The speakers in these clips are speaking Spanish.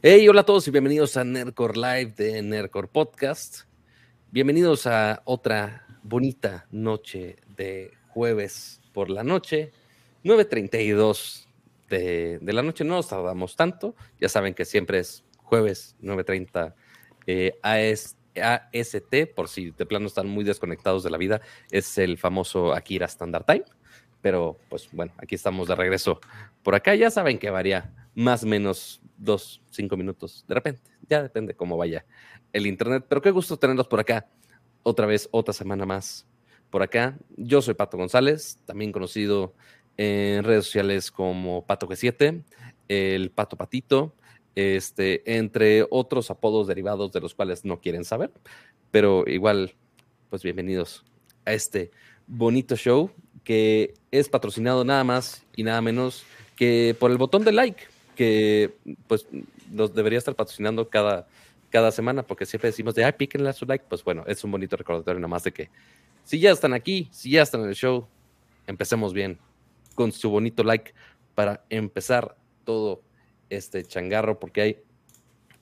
Hey, hola a todos y bienvenidos a Nerdcore Live de Nerdcore Podcast. Bienvenidos a otra bonita noche de jueves por la noche, 9.32 de, de la noche. No nos tardamos tanto, ya saben que siempre es jueves 9.30 eh, AST, por si de plano están muy desconectados de la vida, es el famoso Akira Standard Time. Pero pues bueno, aquí estamos de regreso por acá. Ya saben que varía más o menos dos, cinco minutos, de repente, ya depende cómo vaya el internet, pero qué gusto tenerlos por acá, otra vez, otra semana más por acá. Yo soy Pato González, también conocido en redes sociales como Pato G7, el Pato Patito, este, entre otros apodos derivados de los cuales no quieren saber, pero igual, pues bienvenidos a este bonito show que es patrocinado nada más y nada menos que por el botón de like que pues nos debería estar patrocinando cada, cada semana, porque siempre decimos de, ay, píquenle a su like, pues bueno, es un bonito recordatorio nada más de que si ya están aquí, si ya están en el show, empecemos bien con su bonito like para empezar todo este changarro, porque hay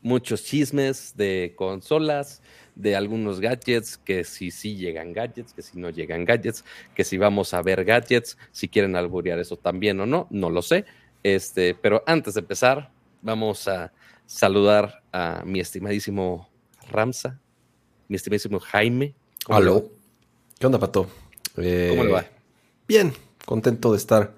muchos chismes de consolas, de algunos gadgets, que si sí llegan gadgets, que si no llegan gadgets, que si vamos a ver gadgets, si quieren alburear eso también o no, no lo sé. Este, pero antes de empezar, vamos a saludar a mi estimadísimo Ramsa, mi estimadísimo Jaime. Aló. ¿Qué onda, Pato? Eh, ¿Cómo le va? Bien, contento de estar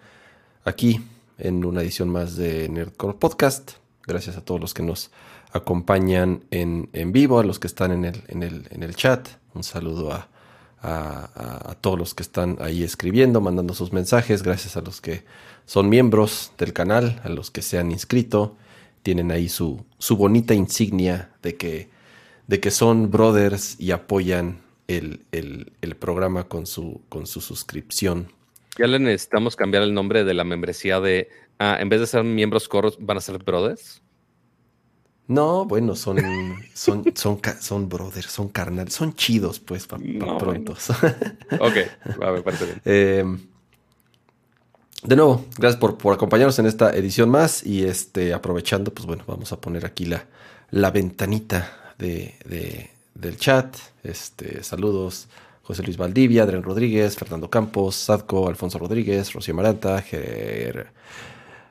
aquí en una edición más de Nerdcore Podcast. Gracias a todos los que nos acompañan en, vivo, a los que están en el, en el, en el chat. Un saludo a, a, todos los que están ahí escribiendo, mandando sus mensajes, gracias a los que son miembros del canal, a los que se han inscrito, tienen ahí su, su bonita insignia de que, de que son brothers y apoyan el, programa con su, con su suscripción. Ya le necesitamos cambiar el nombre de la membresía de, ah, en vez de ser miembros coros, van a ser brothers. No, bueno, son, son, son, son brothers, son carnal, son chidos, pues, para prontos. ok, a ver, parece bien. Eh, de nuevo, gracias por, por, acompañarnos en esta edición más. Y este, aprovechando, pues bueno, vamos a poner aquí la, la ventanita de, de, del chat. Este, saludos. José Luis Valdivia, Adrián Rodríguez, Fernando Campos, Sadco, Alfonso Rodríguez, Rocío Maranta, Ger,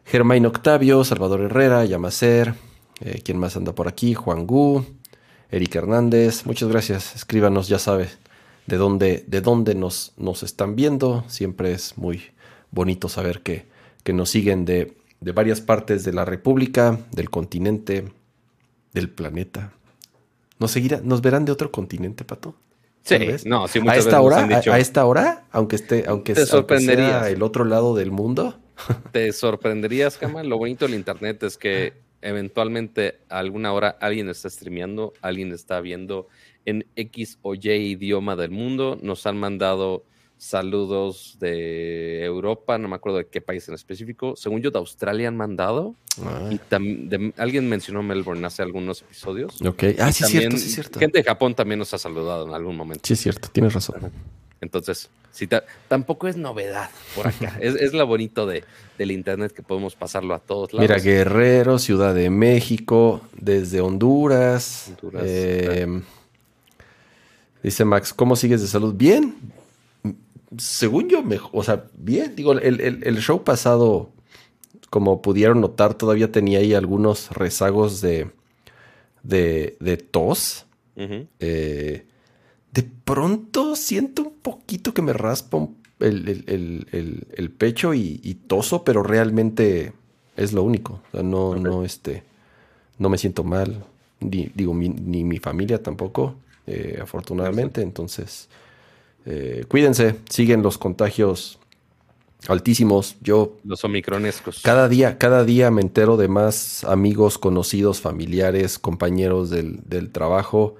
Germain Octavio, Salvador Herrera, Yamacer, eh, ¿Quién más anda por aquí? Juan Gu, Eric Hernández. Muchas gracias. Escríbanos, ya sabes, de dónde, de dónde nos, nos están viendo. Siempre es muy bonito saber que, que nos siguen de, de varias partes de la República, del continente, del planeta. ¿Nos, seguirá, ¿Nos verán de otro continente, Pato? Sí, no, sí, a esta hora, a, esta hora, aunque esté, aunque, te sea el otro lado del mundo. Te sorprenderías, Jama. Lo bonito del internet es que eventualmente a alguna hora alguien está streameando, alguien está viendo en X o Y idioma del mundo. Nos han mandado saludos de Europa, no me acuerdo de qué país en específico. Según yo, de Australia han mandado. Ah. Y alguien mencionó Melbourne hace algunos episodios. Ok, ah, sí, es cierto, sí, cierto. Gente de Japón también nos ha saludado en algún momento. Sí, es cierto, tienes razón. Entonces, sí, tampoco es novedad por acá. es, es, lo bonito de, del Internet que podemos pasarlo a todos lados. Mira, Guerrero, Ciudad de México, desde Honduras. Em, dice Max, ¿cómo sigues de salud? Bien. Según yo, mejor, o sea, bien. Digo, el, show pasado, como pudieron notar, todavía tenía ahí algunos rezagos de, de, tos. eh, de pronto siento un poquito que me raspa el, pecho y, toso, pero realmente es lo único. no, no, este, no me siento mal, ni, digo, ni mi familia tampoco, eh, afortunadamente. Entonces, eh, cuídense, siguen los contagios altísimos. Yo. Los omicronescos. Cada día, cada día me entero de más amigos, conocidos, familiares, compañeros del, del trabajo.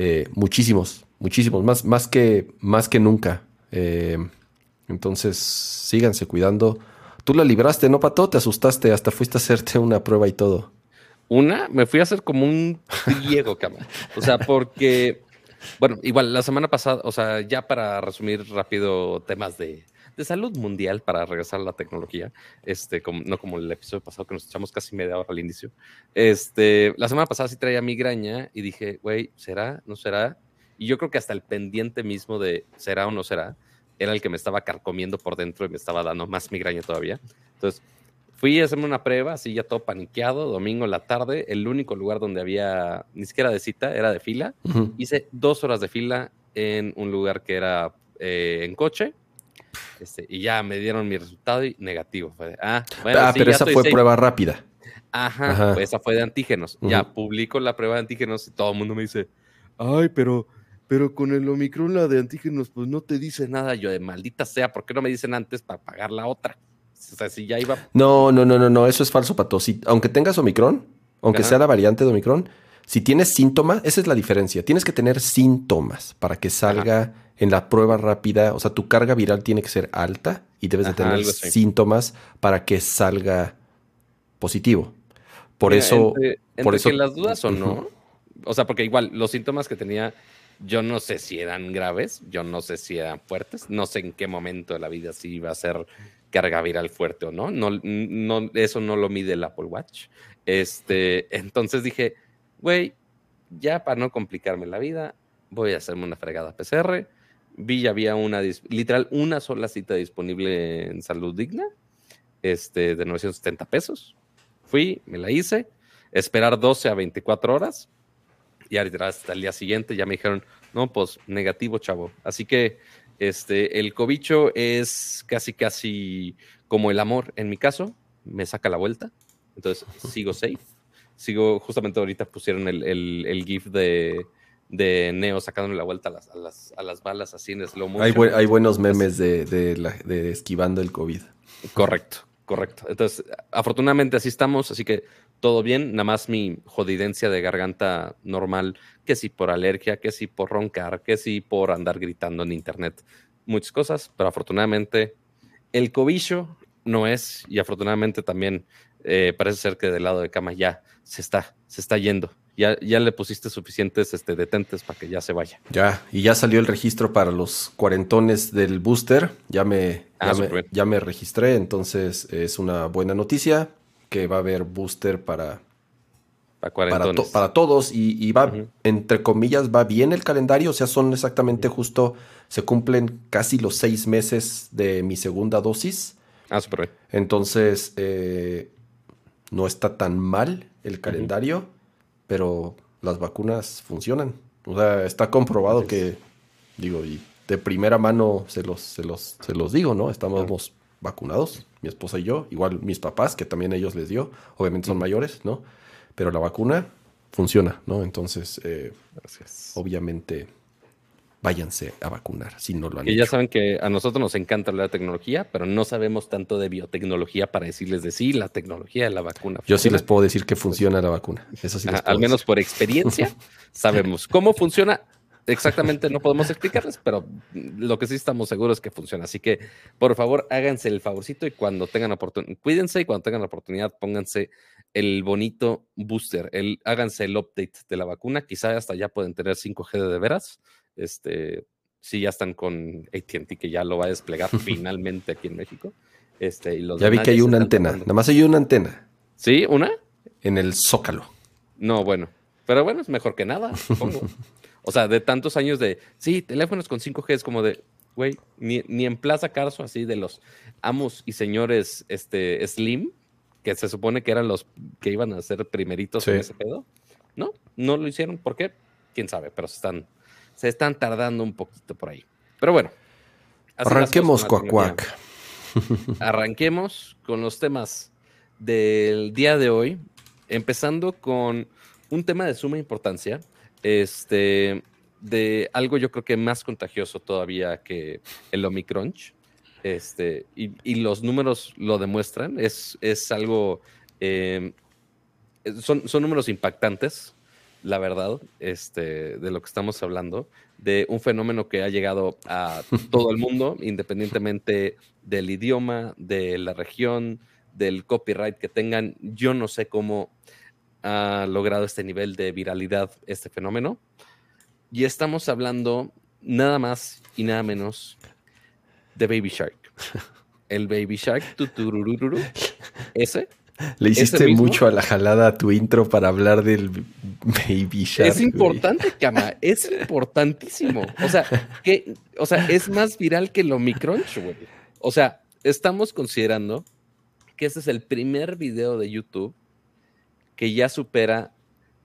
Eh, muchísimos, muchísimos, más, más, que, más que nunca. Eh, entonces, síganse cuidando. Tú la libraste, ¿no, Pato? Te asustaste, hasta fuiste a hacerte una prueba y todo. Una, me fui a hacer como un griego, cama. O sea, porque, bueno, igual la semana pasada, o sea, ya para resumir rápido temas de, de salud mundial para regresar a la tecnología, este, como, no como el episodio pasado que nos echamos casi media hora al inicio. Este, la semana pasada sí traía migraña y dije, güey, ¿será? ¿No será? Y yo creo que hasta el pendiente mismo de será o no será era el que me estaba carcomiendo por dentro y me estaba dando más migraña todavía. Entonces, fui a hacerme una prueba, así ya todo paniqueado, domingo en la tarde, el único lugar donde había ni siquiera de cita, era de fila. Hice dos horas de fila en un lugar que era eh, en coche. Este, y ya me dieron mi resultado y negativo. ah, ah pero esa fue prueba rápida. Ajá, Pues esa fue de antígenos. Ya publico la prueba de antígenos y todo el mundo me dice, ay, pero pero con el Omicron, la de antígenos, pues no te dice nada. Yo de maldita sea, ¿por qué no me dicen antes para pagar la otra? O sea, si ya iba. No, no, no, no, no, eso es falso, Pato. Si, aunque tengas Omicron, aunque sea la variante de Omicron, si tienes síntomas, esa es la diferencia. Tienes que tener síntomas para que salga en la prueba rápida. O sea, tu carga viral tiene que ser alta y debes de tener síntomas para que salga positivo. Por eso. por eso, que las dudas o no. O sea, porque igual los síntomas que tenía yo no sé si eran graves, yo no sé si eran fuertes, no sé en qué momento de la vida si iba a ser carga viral fuerte o no. No, no eso no lo mide el Apple Watch. Este, entonces dije, güey, ya para no complicarme la vida, voy a hacerme una fregada PCR. Vi ya había una, literal, una sola cita disponible en Salud Digna, este, de 970 pesos. Fui, me la hice, esperar 12 a 24 horas y hasta el día siguiente ya me dijeron, no, pues negativo, chavo. Así que este, el cobicho es casi, casi como el amor en mi caso, me saca la vuelta. Entonces sigo safe. Sigo, justamente ahorita pusieron el, el, GIF de, de Neo sacándole la vuelta a las, a las, a las balas así en slow motion. Hay, buenos memes de, de, de, esquivando el COVID. Correcto, correcto. Entonces, afortunadamente así estamos, así que todo bien, nada más mi jodidencia de garganta normal, que si por alergia, que si por roncar, que si por andar gritando en internet, muchas cosas, pero afortunadamente el cobicho no es y afortunadamente también eh, parece ser que del lado de cama ya se está, se está yendo. Ya, ya le pusiste suficientes este, detentes para que ya se vaya. Ya, y ya salió el registro para los cuarentones del booster. Ya me, ya, ah, me ya me registré, entonces es una buena noticia que va a haber booster para, para, para, todos y, va, entre comillas, va bien el calendario, o sea, son exactamente justo, se cumplen casi los seis meses de mi segunda dosis. Ah, super Entonces, eh, no está tan mal el calendario, pero las vacunas funcionan. O sea, está comprobado que, digo, y de primera mano se los, se los, se los digo, ¿no? Estamos vacunados, mi esposa y yo, igual mis papás, que también ellos les dio, obviamente son mayores, ¿no? Pero la vacuna funciona, ¿no? Entonces, eh, obviamente, váyanse a vacunar si no lo han y ya saben que a nosotros nos encanta la tecnología, pero no sabemos tanto de biotecnología para decirles de sí, la tecnología de la vacuna. Yo sí les puedo decir que funciona la vacuna. Eso sí les Al menos por experiencia sabemos cómo funciona exactamente no podemos explicarles, pero lo que sí estamos seguros es que funciona. Así que, por favor, háganse el favorcito y cuando tengan oportunidad, cuídense y cuando tengan la oportunidad, pónganse el bonito booster, el, háganse el update de la vacuna. Quizá hasta ya pueden tener 5G de veras. Este, sí, ya están con ATT, que ya lo va a desplegar finalmente aquí en México. Este, y ya vi que hay una antena, nada más hay una antena. ¿Sí? ¿Una? En el zócalo. No, bueno. Pero bueno, es mejor que nada, supongo. O sea, de tantos años de, sí, teléfonos con 5G es como de, güey, ni, en Plaza Carso, así de los amos y señores este, Slim, que se supone que eran los que iban a ser primeritos en ese pedo. No, no lo hicieron. ¿Por qué? Quién sabe, pero se están, se están tardando un poquito por ahí. Pero bueno. Arranquemos, Cuacuac. Arranquemos con los temas del día de hoy, empezando con un tema de suma importancia este, de algo yo creo que más contagioso todavía que el Omicron. Este, y, los números lo demuestran, es, es algo, em, son, son números impactantes, la verdad, este, de lo que estamos hablando, de un fenómeno que ha llegado a todo el mundo, independientemente del idioma, de la región, del copyright que tengan. Yo no sé cómo ha logrado este nivel de viralidad, este fenómeno. Y estamos hablando nada más y nada menos de Baby Shark. El Baby Shark, tuturururu, ese. Le hiciste mucho a la jalada a tu intro para hablar del Baby Shark. Es importante, Cama, es importantísimo. O sea, que, o sea, es más viral que el Omicron, güey. O sea, estamos considerando que este es el primer video de YouTube que ya supera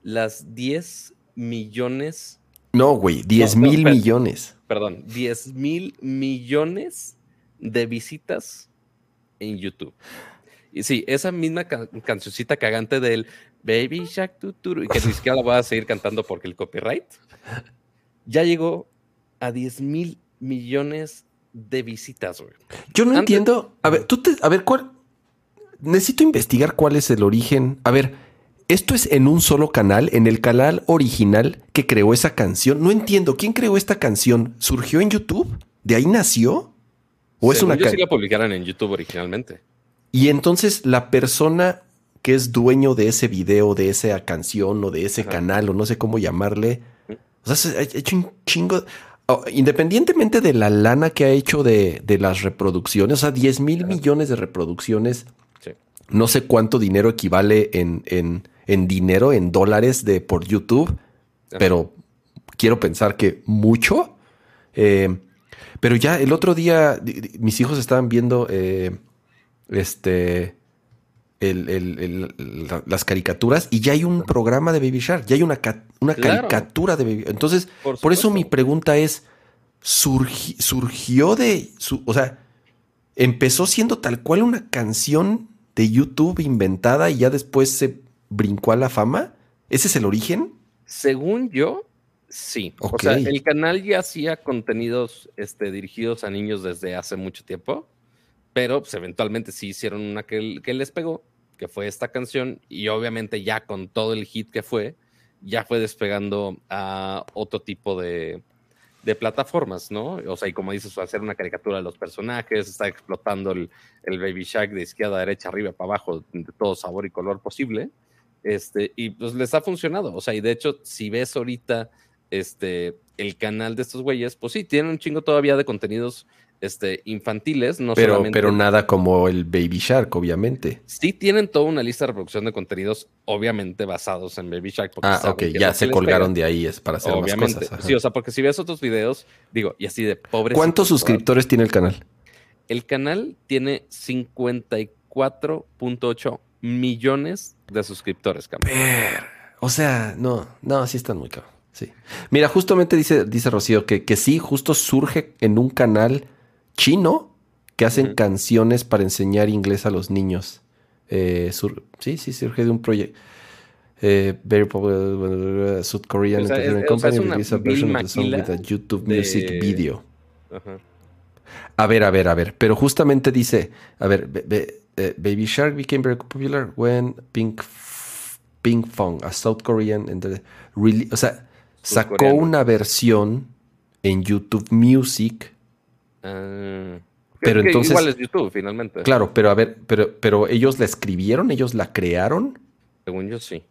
las 10 millones. No, güey, 10 mil millones. Perdón, 10 mil millones de visitas en YouTube. Y sí, esa misma cancioncita cagante del Baby Shark Tuturu, y que ni siquiera la voy a seguir cantando porque el copyright, ya llegó a 10 mil millones de visitas, güey. Yo no entiendo. A ver, tú te, a ver, ¿cuál? Necesito investigar cuál es el origen. A ver, esto es en un solo canal, en el canal original que creó esa canción. No entiendo, ¿quién creó esta canción? ¿Surgió en YouTube? ¿De ahí nació? ¿O es una yo sí la publicaron en YouTube originalmente. Y entonces la persona que es dueño de ese video, de esa canción o de ese canal o no sé cómo llamarle, o sea, ha hecho un chingo. Oh, independientemente de la lana que ha hecho de, las reproducciones, o sea, 10 mil millones de reproducciones, no sé cuánto dinero equivale en, en dinero, en dólares de por YouTube, pero quiero pensar que mucho. Eh, pero ya el otro día mis hijos estaban viendo eh, este las caricaturas y ya hay un programa de Baby Shark, ya hay una, una caricatura de Baby Entonces, por, eso mi pregunta es, ¿surgió de su, o sea, empezó siendo tal cual una canción de YouTube inventada y ya después se brincó a la fama? ¿Ese es el origen? Según yo, sí. O sea, el canal ya hacía contenidos este, dirigidos a niños desde hace mucho tiempo, pero pues, eventualmente sí hicieron una que, que les pegó, que fue esta canción, y obviamente ya con todo el hit que fue, ya fue despegando a otro tipo de, de plataformas, ¿no? O sea, y como dices, hacer una caricatura de los personajes, está explotando el, el Baby Shark de izquierda a derecha, arriba, para abajo, de todo sabor y color posible. Este, y pues les ha funcionado. O sea, y de hecho, si ves ahorita este, el canal de estos güeyes, pues sí, tienen un chingo todavía de contenidos este, infantiles, no pero, Pero nada como el Baby Shark, obviamente. Sí tienen toda una lista de reproducción de contenidos, obviamente basados en Baby Shark. ah, ok, ya se colgaron de ahí, es para hacer obviamente. más cosas. Sí, o sea, porque si ves otros videos, digo, y así de pobres. ¿Cuántos suscriptores tiene el canal? El canal tiene 54.8 millones de suscriptores, O sea, no, no, sí están muy caros. Sí. Mira, justamente dice, dice Rocío que, que sí, justo surge en un canal chino que hacen canciones para enseñar inglés a los niños. Eh, sí, sí, surge de un proyecto. Eh, very popular South Korean company release a version of the song with a YouTube music video. A ver, a ver, a ver. Pero justamente dice, a ver, Uh, Baby Shark became very popular when Pink, Pink Fong, a South Korean, really, o sea, sacó una versión en YouTube Music. Uh, pero entonces. Igual es YouTube, finalmente. Claro, pero a ver, pero, pero ellos la escribieron, ellos la crearon. Según yo, sí.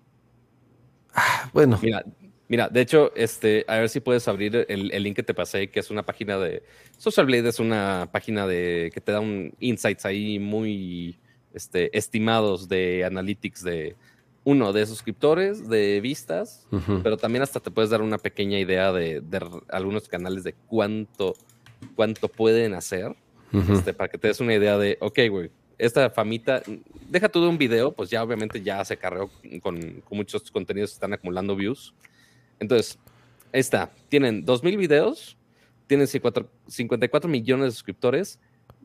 Ah, bueno. Mira, Mira, de hecho, este, a ver si puedes abrir el, link que te pasé, que es una página de. Social Blade es una página de que te da un insights ahí muy este, estimados de analytics de uno, de suscriptores, de vistas, pero también hasta te puedes dar una pequeña idea de, algunos canales de cuánto, cuánto pueden hacer. este, para que te des una idea de, ok, güey, esta famita, deja todo un video, pues ya obviamente ya se cargó con, con muchos contenidos que están acumulando views entonces, ahí está. Tienen 2.000 videos, tienen 54 millones de suscriptores,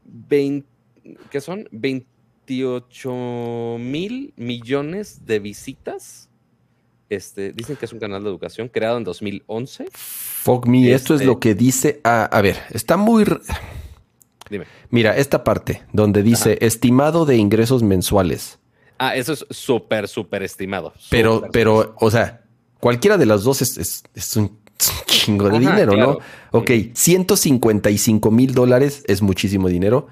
20, ¿qué son? 28 mil millones de visitas. Este, dicen que es un canal de educación creado en 2011. Fuck me, esto es lo este que dice. a ver, está muy. Dime. Mira, esta parte donde dice estimado de ingresos mensuales. Ah, eso es súper, súper estimado. Pero, pero, o sea, Cualquiera de las dos es, un chingo de dinero, ¿no? Ok, 155 mil dólares es muchísimo dinero.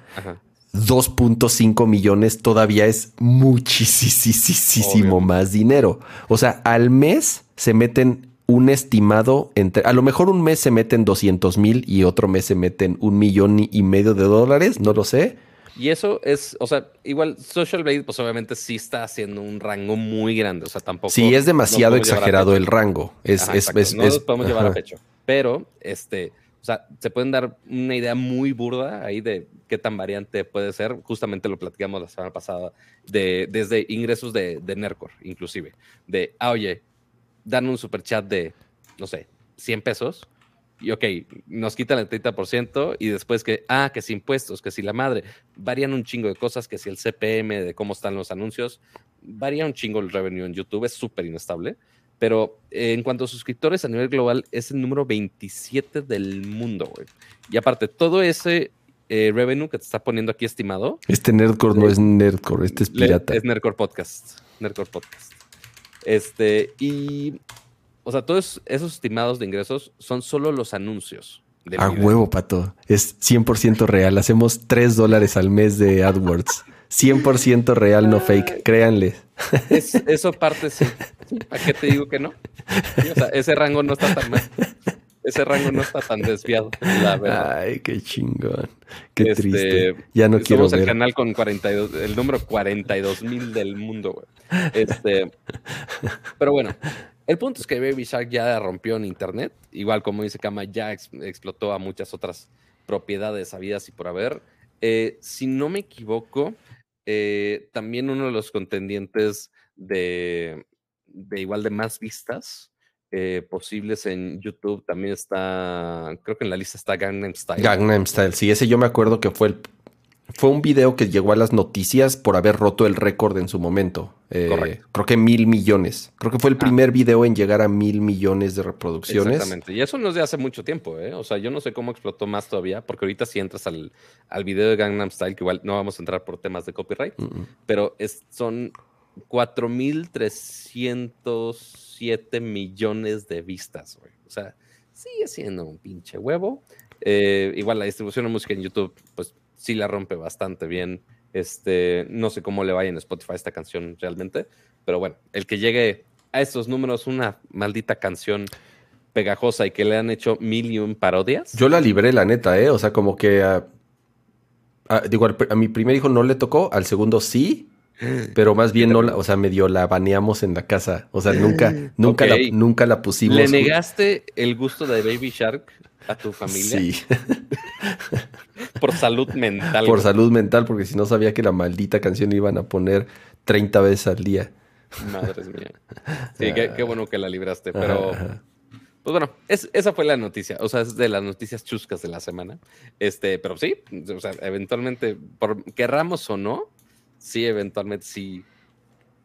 2.5 millones todavía es muchísimo más dinero. O sea, al mes se meten un estimado entre, a lo mejor un mes se meten 200 mil y otro mes se meten un millón y medio de dólares, no lo sé. Y eso es, o sea, igual Social Blade, pues obviamente sí está haciendo un rango muy grande, o sea, tampoco. Sí, es demasiado exagerado el rango. Es, es, es, no nos podemos llevar a pecho. Pero, este, o sea, se pueden dar una idea muy burda ahí de qué tan variante puede ser. Justamente lo platicamos la semana pasada, de, desde ingresos de, de Nercor, inclusive. De, ah, oye, dan un super chat de, no sé, 100 pesos y ok, nos quitan el 30% y después que, ah, que si impuestos, que si la madre, varían un chingo de cosas, que si el CPM, de cómo están los anuncios, varía un chingo el revenue en YouTube, es súper inestable, pero eh, en cuanto a suscriptores a nivel global, es el número 27 del mundo, güey. Y aparte, todo ese eh, revenue que te está poniendo aquí estimado. Este Nerdcore no es Nerdcore, este es pirata. Es Nerdcore Podcast. Nerdcore Podcast. Este, y o sea, todos esos estimados de ingresos son solo los anuncios. A huevo, pato. Es 100% real. Hacemos 3 dólares al mes de AdWords. 100% real, no fake. Créanle. Eso parte sí. ¿A qué te digo que no? o sea, ese rango no está tan mal. Ese rango no está tan desviado, la verdad. Ay, qué chingón. Qué este, triste. Ya no quiero ver. el canal con 42, el número 42 mil del mundo, güey. Este, pero bueno, el punto es que Baby Shark ya rompió en internet, igual como dice Kama, ya explotó a muchas otras propiedades habidas y por haber. Eh, si no me equivoco, eh, también uno de los contendientes de, igual de más vistas eh, posibles en YouTube también está, creo que en la lista está Gangnam Style. Gangnam Style, sí, ese yo me acuerdo que fue el fue un video que llegó a las noticias por haber roto el récord en su momento. Eh, creo que mil millones. Creo que fue el ah. primer video en llegar a mil millones de reproducciones. Exactamente. Y eso no es de hace mucho tiempo, ¿eh? O sea, yo no sé cómo explotó más todavía, porque ahorita si entras al, al video de Gangnam Style, que igual no vamos a entrar por temas de copyright, pero es, son 4.307 millones de vistas, güey. O sea, sigue siendo un pinche huevo. Eh, igual la distribución de música en YouTube, pues sí la rompe bastante bien. Este, no sé cómo le vaya en Spotify esta canción realmente, pero bueno, el que llegue a estos números, una maldita canción pegajosa y que le han hecho mil y un parodias. Yo la libré, la neta, ¿eh? O sea, como que a, digo, a mi primer hijo no le tocó, al segundo sí, pero más bien no la, o sea, medio la baneamos en la casa. O sea, nunca, nunca, la, nunca la pusimos. ¿Le negaste el gusto de Baby Shark a tu familia? Sí. Por salud mental. Por salud mental, porque si no sabía que la maldita canción iban a poner 30 veces al día. Madre mía. Sí, qué, bueno que la libraste, pero... Pues bueno, esa fue la noticia, o sea, es de las noticias chuscas de la semana. Este, pero sí, o sea, eventualmente, por querramos o no, sí, eventualmente sí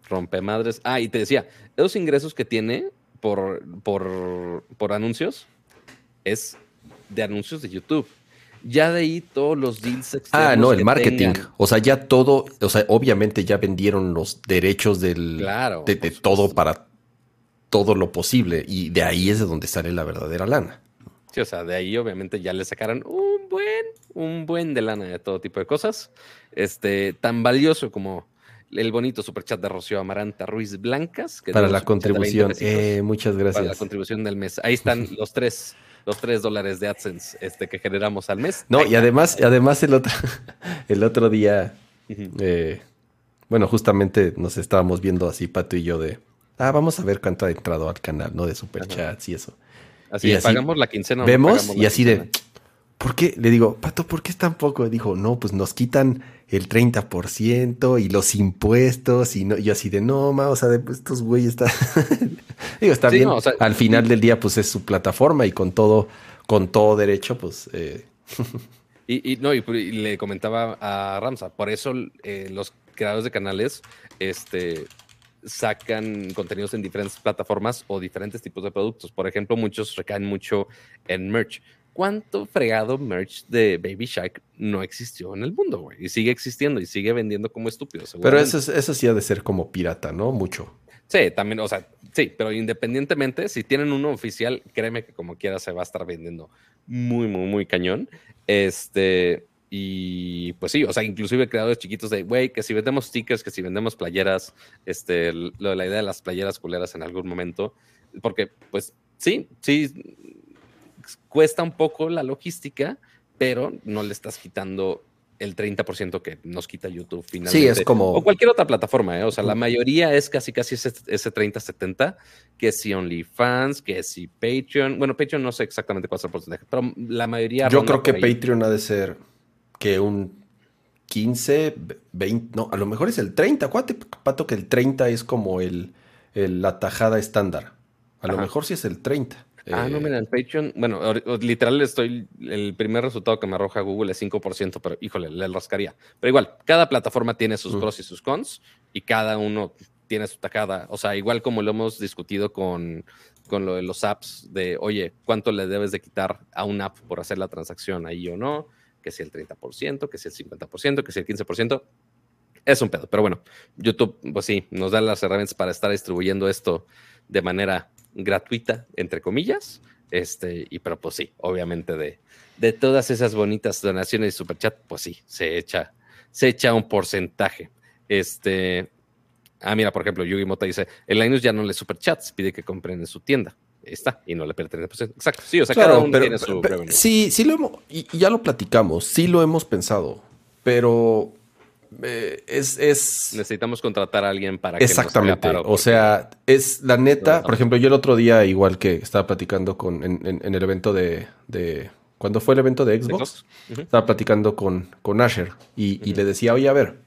rompe madres. Ah, y te decía, esos ingresos que tiene por, por, por anuncios es de anuncios de YouTube ya de ahí todos los deals Ah, no, el marketing. O sea, ya todo, o sea, obviamente ya vendieron los derechos del, claro, de, todo para todo lo posible. Y de ahí es de donde sale la verdadera lana. Sí, o sea, de ahí obviamente ya le sacaron un buen, un buen de lana de todo tipo de cosas. Este, tan valioso como el bonito superchat de Rocío Amaranta Ruiz Blancas. para la contribución. Eh, muchas gracias. Para la contribución del mes. Ahí están los tres los tres dólares de AdSense este, que generamos al mes. No, y además, además el otro, el otro día, eh, bueno, justamente nos estábamos viendo así, Pato y yo, de, ah, vamos a ver cuánto ha entrado al canal, ¿no? De superchats y eso. Así, pagamos la quincena. Vemos y así de, ¿por qué? Le digo, Pato, ¿por qué es tan poco? Dijo, no, pues nos quitan el 30% y los impuestos y no, yo así de no, ma, o sea, de, pues, estos güeyes está Digo, está bien. Al final del día, pues es su plataforma y con todo, con todo derecho, pues. Eh. Y, no, y, le comentaba a Ramsa, por eso eh, los creadores de canales este, sacan contenidos en diferentes plataformas o diferentes tipos de productos. Por ejemplo, muchos recaen mucho en merch. ¿Cuánto fregado merch de Baby Shark no existió en el mundo, güey? Y sigue existiendo y sigue vendiendo como estúpido. Pero eso, eso sí ha de ser como pirata, ¿no? Mucho. Sí, también, o sea, sí, pero independientemente, si tienen uno oficial, créeme que como quiera se va a estar vendiendo muy, muy, muy cañón. Este, y pues sí, o sea, inclusive creadores chiquitos de, güey, que si vendemos stickers, que si vendemos playeras, este, lo, la idea de las playeras culeras en algún momento, porque pues sí, sí, cuesta un poco la logística, pero no le estás quitando el 30% que nos quita YouTube finalmente. Sí, es como... O cualquier otra plataforma, ¿eh? O sea, la mayoría es casi casi ese, ese 30-70, que si OnlyFans, que si Patreon. Bueno, Patreon no sé exactamente cuál es el porcentaje, pero la mayoría... Yo creo que Patreon ha de ser que un 15, 20, no, a lo mejor es el 30. Acuérdate, Pato, que el 30 es como el, la tajada estándar. A lo mejor sí es el 30. Ah, no, eh, mira, en Patreon, bueno, literal estoy, el primer resultado que me arroja Google es 5%, pero híjole, le rascaría. Pero igual, cada plataforma tiene sus pros y sus cons, y cada uno tiene su tajada. O sea, igual como lo hemos discutido con, con lo de los apps, de, oye, ¿cuánto le debes de quitar a una app por hacer la transacción ahí o no? Que si el 30%, que si el 50%, que si el 15%. Es un pedo, pero bueno, YouTube, pues sí, nos da las herramientas para estar distribuyendo esto de manera gratuita, entre comillas. Este, y pero pues sí, obviamente de, de todas esas bonitas donaciones y superchat, pues sí, se echa, se echa un porcentaje. Este, ah, mira, por ejemplo, Yugi Mota dice, el Linus ya no le superchats, pide que compren en su tienda. Está, y no le pertenece. Exacto, sí, o sea, cada uno tiene su Sí, sí lo hemos, y ya lo platicamos, sí lo hemos pensado, pero eh, es, Necesitamos contratar a alguien para que Exactamente. o sea, es la neta. Por ejemplo, yo el otro día, igual que estaba platicando con en, el evento de, de. ¿Cuándo fue el evento de Xbox? Estaba platicando con, con Asher y, le decía, oye, a ver,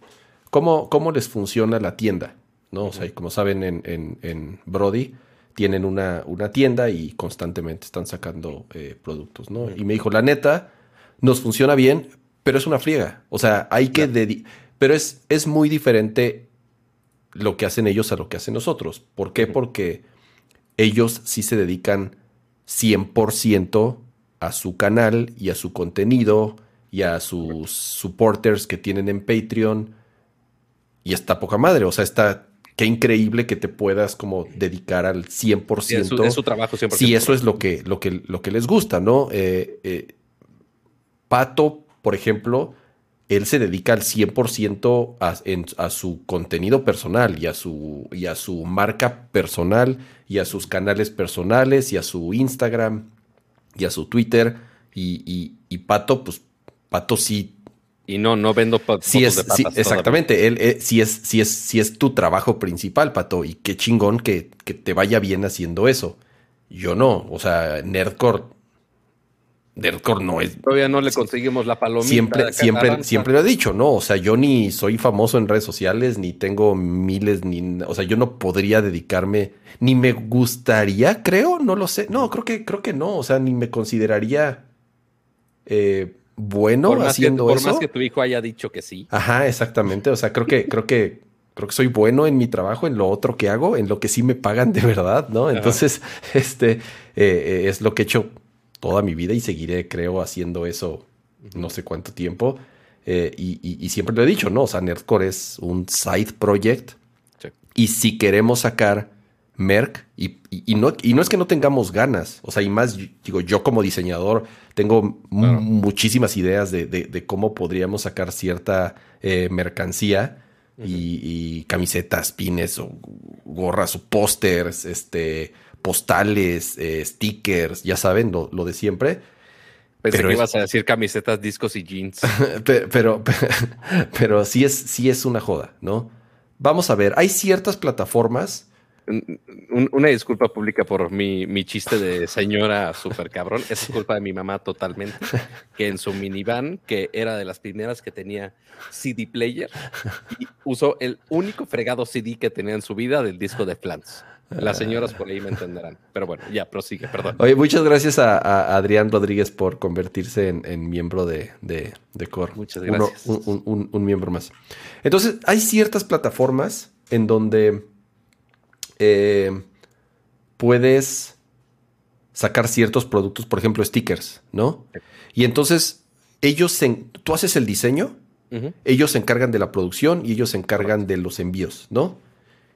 ¿cómo, ¿cómo les funciona la tienda? ¿No? O sea, como saben, en, en, Brody tienen una, una, tienda y constantemente están sacando eh, productos, ¿no? Y me dijo, la neta, nos funciona bien, pero es una friega. O sea, hay que pero es, es muy diferente lo que hacen ellos a lo que hacen nosotros. ¿Por qué? Porque ellos sí se dedican 100% a su canal y a su contenido y a sus supporters que tienen en Patreon. Y está poca madre. O sea, está qué increíble que te puedas como dedicar al 100%. Sí, es, su, su trabajo 100%. Sí, eso es lo que, lo que, lo que les gusta, ¿no? Eh, eh, Pato, por ejemplo, él se dedica al 100% a, a, su contenido personal y a, su, y a su marca personal y a sus canales personales y a su Instagram y a su Twitter. Y, y, Pato, pues Pato sí. Y no, no vendo sí es, sí, exactamente. Él, eh, sí, es, sí, es, sí es tu trabajo principal, Pato. Y qué chingón que, que te vaya bien haciendo eso. Yo no. O sea, Nerdcore Nerdcore no es. Todavía no le conseguimos la palomita. Siempre, siempre, siempre lo he dicho, ¿no? O sea, yo ni soy famoso en redes sociales, ni tengo miles, ni. O sea, yo no podría dedicarme, ni me gustaría, creo, no lo sé. No, creo que, creo que no. O sea, ni me consideraría eh, bueno haciendo eso. Por más que tu hijo haya dicho que sí. Ajá, exactamente. O sea, creo que, creo que, creo que soy bueno en mi trabajo, en lo otro que hago, en lo que sí me pagan de verdad, ¿no? Entonces, este eh, eh, es lo que he hecho toda mi vida y seguiré, creo, haciendo eso no sé cuánto tiempo. Eh, y, siempre lo he dicho, ¿no? O sea, Nerdcore es un side project. Y si queremos sacar Merck, y, no, y no es que no tengamos ganas, o sea, y más, digo, yo como diseñador tengo muchísimas ideas de, cómo podríamos sacar cierta eh, mercancía. y, camisetas, pines o gorras o pósters, este, postales, eh, stickers, ya saben, lo, de siempre. Pensé pero que ibas a decir camisetas, discos y jeans. pero, pero, sí, es, sí es una joda, ¿no? Vamos a ver, hay ciertas plataformas. una disculpa pública por mi, mi chiste de señora super cabrón. Es culpa de mi mamá totalmente. Que en su minivan, que era de las primeras que tenía CD player, y usó el único fregado CD que tenía en su vida del disco de Flans. Las señoras por ahí me entenderán. Pero bueno, ya, prosigue, perdón. Oye, muchas gracias a, Adrián Rodríguez por convertirse en, miembro de, de, Core. Muchas gracias. un, miembro más. Entonces, hay ciertas plataformas en donde eh, puedes sacar ciertos productos, por ejemplo, stickers, ¿no? Y entonces, ellos, tú haces el diseño, ellos se encargan de la producción y ellos se encargan de los envíos, ¿no?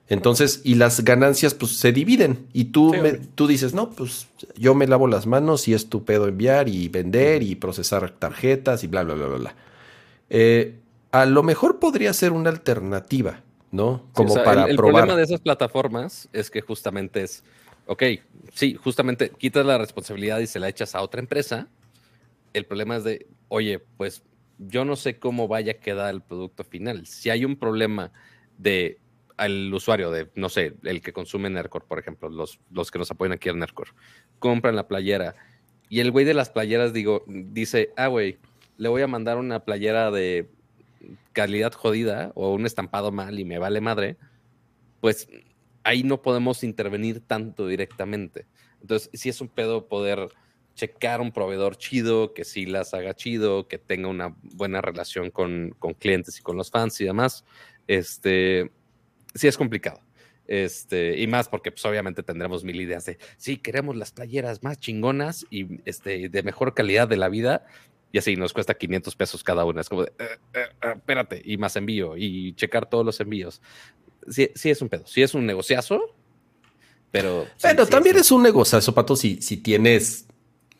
Entonces, y las ganancias pues se dividen y tú, tú dices, no, pues yo me lavo las manos y es tu pedo enviar y vender y procesar tarjetas y bla, bla, bla, bla, bla. Eh, a lo mejor podría ser una alternativa, ¿no? Como para el, el problema de esas plataformas es que justamente es, ok, sí, justamente quitas la responsabilidad y se la echas a otra empresa. El problema es de, oye, pues yo no sé cómo vaya a quedar el producto final. Si hay un problema de al usuario, de, no sé, el que consume Nercor, por ejemplo, los, los que nos apoyan aquí en Nercor, compran la playera y el güey de las playeras digo, dice, ah, güey, le voy a mandar una playera de calidad jodida o un estampado mal y me vale madre, pues ahí no podemos intervenir tanto directamente. Entonces, si es un pedo poder checar un proveedor chido, que sí las haga chido, que tenga una buena relación con, con clientes y con los fans y demás, este, sí es complicado. Este, y más porque pues obviamente tendremos mil ideas de, sí, queremos las playeras más chingonas y este, de mejor calidad de la vida. Y así nos cuesta 500 pesos cada una. Es como de, eh, eh, eh, espérate, y más envío, y checar todos los envíos. Sí, sí es un pedo, sí es un negociazo, pero... Pero también es, un negociazo, Pato, si, si tienes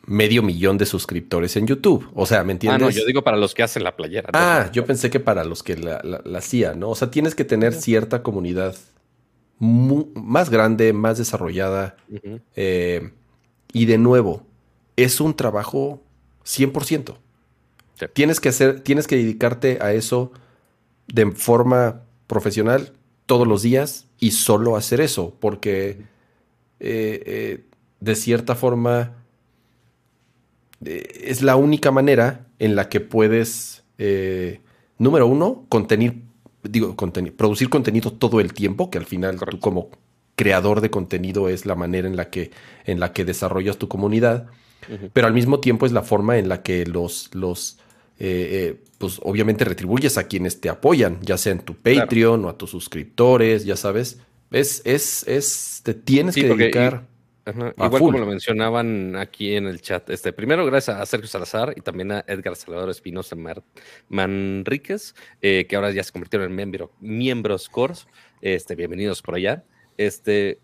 medio millón de suscriptores en YouTube. O sea, ¿me entiendes? Ah, no, yo digo para los que hacen la playera. Ah, yo pensé que para los que la, la, hacían, ¿no? O sea, tienes que tener cierta comunidad más grande, más desarrollada. Eh, y de nuevo, es un trabajo 100%. Tienes que hacer, tienes que dedicarte a eso de forma profesional todos los días y solo hacer eso, porque eh, eh, de cierta forma es la única manera en la que puedes, número uno, contener digo, producir contenido todo el tiempo, que al final tú como creador de contenido es la manera en la que, en la que desarrollas tu comunidad, pero al mismo tiempo es la forma en la que los, los eh, eh, pues obviamente retribuyes a quienes te apoyan, ya sea en tu Patreon o a tus suscriptores, ya sabes. Es, es, es, te tienes que dedicar. Igual como lo mencionaban aquí en el chat. Este, primero, gracias a Sergio Salazar y también a Edgar Salvador Espinosa Manríquez, eh, que ahora ya se convirtieron en miembros Cores. Este, bienvenidos por allá. Este,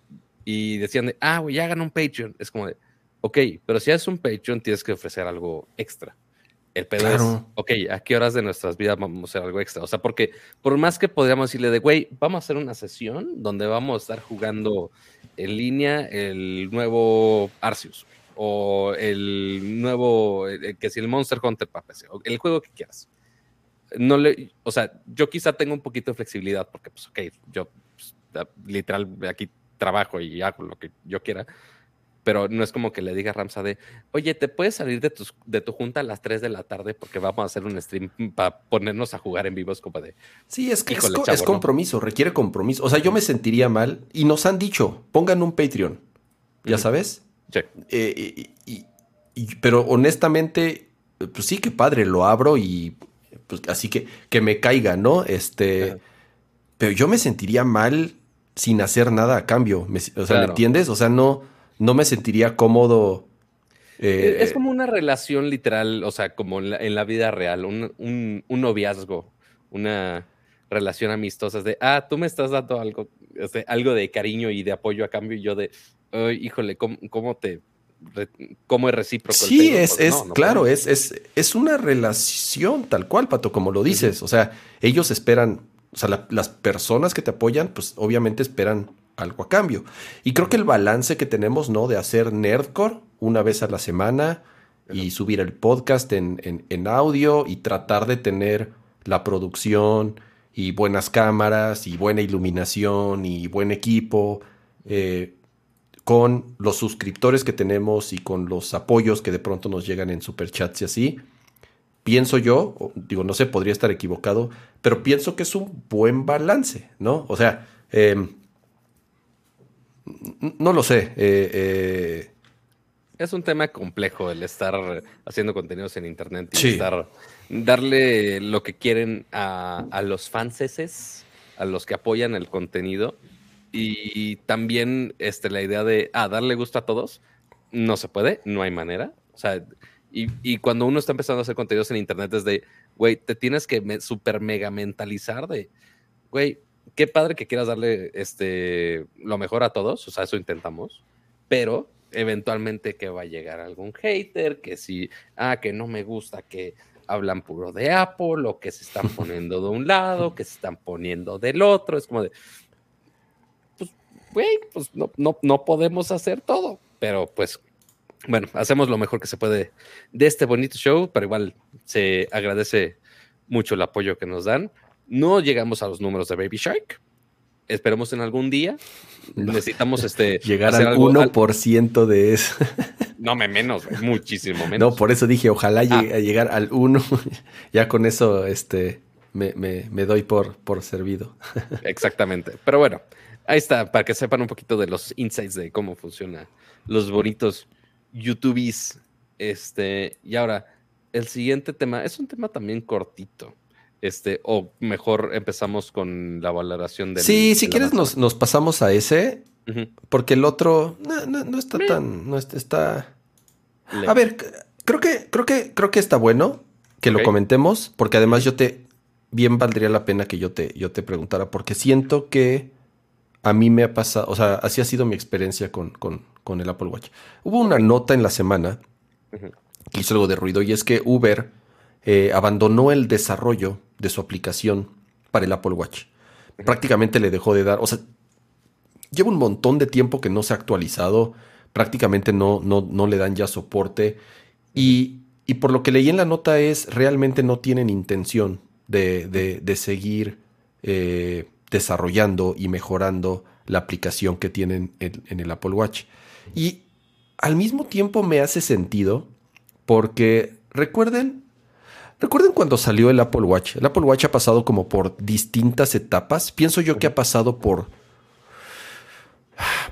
y decían de, ah, güey, ya hagan un Patreon. Es como de, ok, pero si haces un Patreon tienes que ofrecer algo extra. El pedo es, ok, ¿a qué horas de nuestras vidas vamos a hacer algo extra? O sea, porque por más que podríamos decirle de, güey, vamos a hacer una sesión donde vamos a estar jugando en línea el nuevo Arceus o el nuevo, que si el Monster Hunter para PC, el juego que quieras. No le, o sea, yo quizá tengo un poquito de flexibilidad porque, pues, ok, yo pues, literal aquí trabajo y hago lo que yo quiera, pero no es como que le diga a Ramsa de, oye, ¿te puedes salir de, tus, de tu junta a las 3 de la tarde porque vamos a hacer un stream para ponernos a jugar en vivos como de... Sí, es que es, compromiso, requiere compromiso. O sea, yo me sentiría mal y nos han dicho, pongan un Patreon, ¿ya sabes? Sí. Eh, pero honestamente, pues sí, que padre, lo abro y pues así que que me caiga, ¿no? Este, pero yo me sentiría mal sin hacer nada a cambio. o sea, ¿me entiendes? O sea, no no me sentiría cómodo. Eh, es como una relación literal, o sea, como en la, vida real, un, noviazgo, una relación amistosa. Es de, ah, tú me estás dando algo, algo de cariño y de apoyo a cambio, y yo de, híjole, ¿cómo, te cómo es recíproco. Sí, es, es claro, es, es, es, una relación tal cual, Pato, como lo dices. O sea, ellos esperan, o sea, las personas que te apoyan, pues obviamente esperan algo a cambio. Y creo que el balance que tenemos, ¿no? De hacer Nerdcore una vez a la semana y subir el podcast en, en, audio y tratar de tener la producción y buenas cámaras y buena iluminación y buen equipo eh, con los suscriptores que tenemos y con los apoyos que de pronto nos llegan en superchats y así. Pienso yo, digo, no sé, podría estar equivocado, pero pienso que es un buen balance, ¿no? O sea, eh, no lo sé. Eh, eh, es un tema complejo el estar haciendo contenidos en internet y estar darle lo que quieren a, los fanses, a los que apoyan el contenido. Y también este, la idea de ah, darle gusto a todos, no se puede, no hay manera. O sea, y, y cuando uno está empezando a hacer contenidos en internet es de, güey, te tienes que me, super mega mentalizar de, güey, qué padre que quieras darle este, lo mejor a todos, o sea, eso intentamos, pero eventualmente que va a llegar algún hater, que si, ah, que no me gusta que hablan puro de Apple, o que se están poniendo de un lado, que se están poniendo del otro, es como de, pues güey, pues no, no, no podemos hacer todo, pero pues bueno, hacemos lo mejor que se puede de este bonito show, pero igual se agradece mucho el apoyo que nos dan. No llegamos a los números de Baby Shark. Esperemos en algún día. Necesitamos este, llegar al 1% de eso. No, me menos, muchísimo menos. No, por eso dije, ojalá ah. llegar al 1. ya con eso este, me, doy por, por servido. Exactamente. Pero bueno, ahí está, para que sepan un poquito de los insights de cómo funcionan los bonitos YouTubes. Este, y ahora, el siguiente tema es un tema también cortito. Este, o mejor empezamos con la valoración de. Sí, si quieres nos, pasamos a ese. Porque el otro no, está tan. No está. A ver, creo que, creo que, creo que está bueno que lo comentemos. Porque además yo te. Bien valdría la pena que yo te, yo te preguntara. Porque siento que a mí me ha pasado. O sea, así ha sido mi experiencia con, con, con el Apple Watch. Hubo una nota en la semana que hizo algo de ruido y es que Uber eh, abandonó el desarrollo de su aplicación para el Apple Watch. Prácticamente le dejó de dar, o sea, lleva un montón de tiempo que no se ha actualizado, prácticamente no, no, no le dan ya soporte y, y, por lo que leí en la nota es, realmente no tienen intención de, de, seguir eh, desarrollando y mejorando la aplicación que tienen en el Apple Watch. Y al mismo tiempo me hace sentido porque recuerden, recuerden cuando salió el Apple Watch. El Apple Watch ha pasado como por distintas etapas. Pienso yo que ha pasado por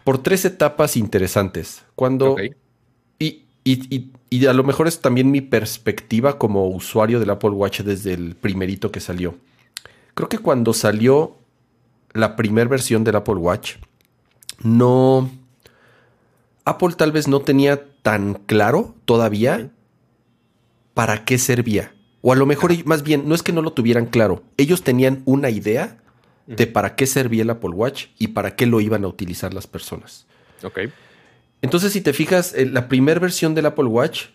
por tres etapas interesantes. Cuando y, y, y, a lo mejor es también mi perspectiva como usuario del Apple Watch desde el primerito que salió. Creo que cuando salió la primera versión del Apple Watch, no Apple tal vez no tenía tan claro todavía para qué servía. O a lo mejor, más bien, no es que no lo tuvieran claro. Ellos tenían una idea de para qué servía el Apple Watch y para qué lo iban a utilizar las personas. Ok. Entonces, si te fijas, eh, la primera versión del Apple Watch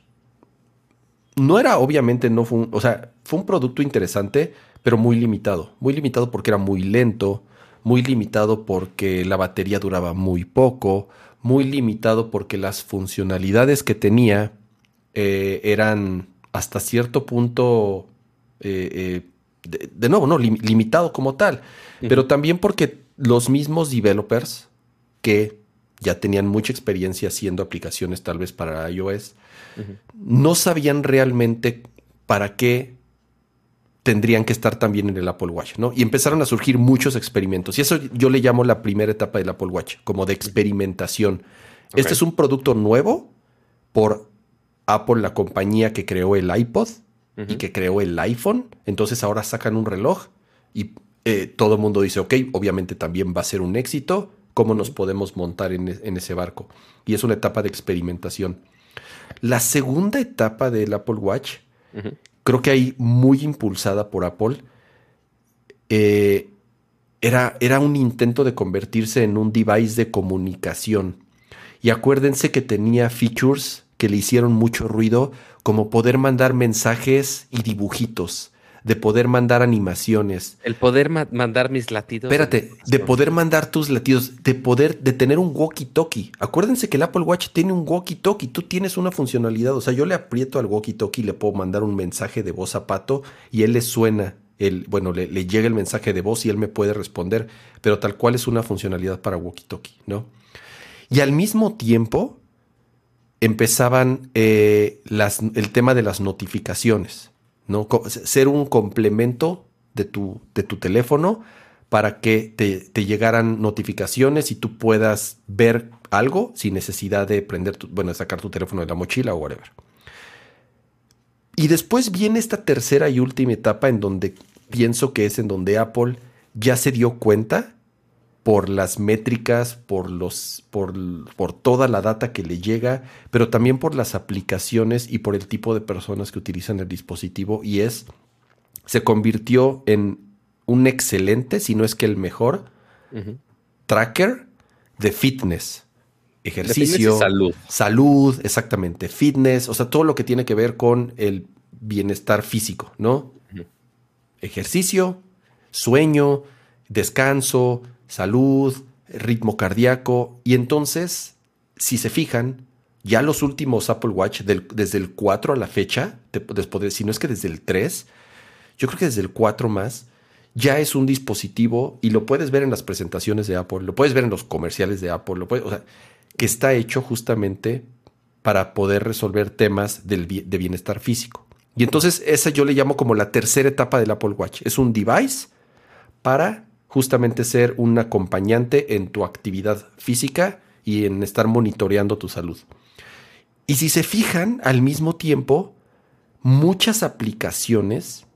no era, obviamente, no fue un, o sea, fue un producto interesante, pero muy limitado. Muy limitado porque era muy lento, muy limitado porque la batería duraba muy poco, muy limitado porque las funcionalidades que tenía eh, eran hasta cierto punto, eh, eh, de, nuevo, no, limitado como tal, pero también porque los mismos developers que ya tenían mucha experiencia haciendo aplicaciones tal vez para iOS, no sabían realmente para qué tendrían que estar también en el Apple Watch, ¿no? Y empezaron a surgir muchos experimentos. Y eso yo le llamo la primera etapa del Apple Watch, como de experimentación. Este es un producto nuevo por Apple, la compañía que creó el iPod y que creó el iPhone. Entonces ahora sacan un reloj y eh, todo el mundo dice, ok, obviamente también va a ser un éxito. ¿Cómo nos podemos montar en, en ese barco? Y es una etapa de experimentación. La segunda etapa del Apple Watch creo que ahí muy impulsada por Apple, eh, era, era un intento de convertirse en un device de comunicación. Y acuérdense que tenía features que le hicieron mucho ruido, como poder mandar mensajes y dibujitos de poder mandar animaciones. El poder mandar mis latidos. Espérate, de poder mandar tus latidos, de poder, de tener un walkie-talkie. Acuérdense que el Apple Watch tiene un walkie-talkie, tú tienes una funcionalidad, o sea, yo le aprieto al walkie-talkie y le puedo mandar un mensaje de voz a Pato y él le suena, el, bueno, le, le llega el mensaje de voz y él me puede responder, pero tal cual es una funcionalidad para walkie-talkie, ¿no? Y al mismo tiempo empezaban eh, el tema de las notificaciones. ¿no? Ser un complemento de tu, de tu teléfono para que te, llegaran notificaciones y tú puedas ver algo sin necesidad de prender, tu, bueno, sacar tu teléfono de la mochila o whatever. Y después viene esta tercera y última etapa en donde pienso que es en donde Apple ya se dio cuenta por las métricas, por, los, por, por, toda la data que le llega, pero también por las aplicaciones y por el tipo de personas que utilizan el dispositivo. Y es, se convirtió en un excelente, si no es que el mejor, tracker de fitness. Ejercicio, salud. Salud, exactamente. Fitness, o sea, todo lo que tiene que ver con el bienestar físico, ¿no? Ejercicio, sueño, descanso, salud, ritmo cardíaco. Y entonces, si se fijan, ya los últimos Apple Watch, desde el 4 a la fecha, si no es que desde el 3, yo creo que desde el 4 más, ya es un dispositivo y lo puedes ver en las presentaciones de Apple, lo puedes ver en los comerciales de Apple, lo o sea, que está hecho justamente para poder resolver temas del, de bienestar físico. Y entonces esa yo le llamo como la tercera etapa del Apple Watch. Es un device para justamente ser un acompañante en tu actividad física y en estar monitoreando tu salud. Y si se fijan, al mismo tiempo, muchas aplicaciones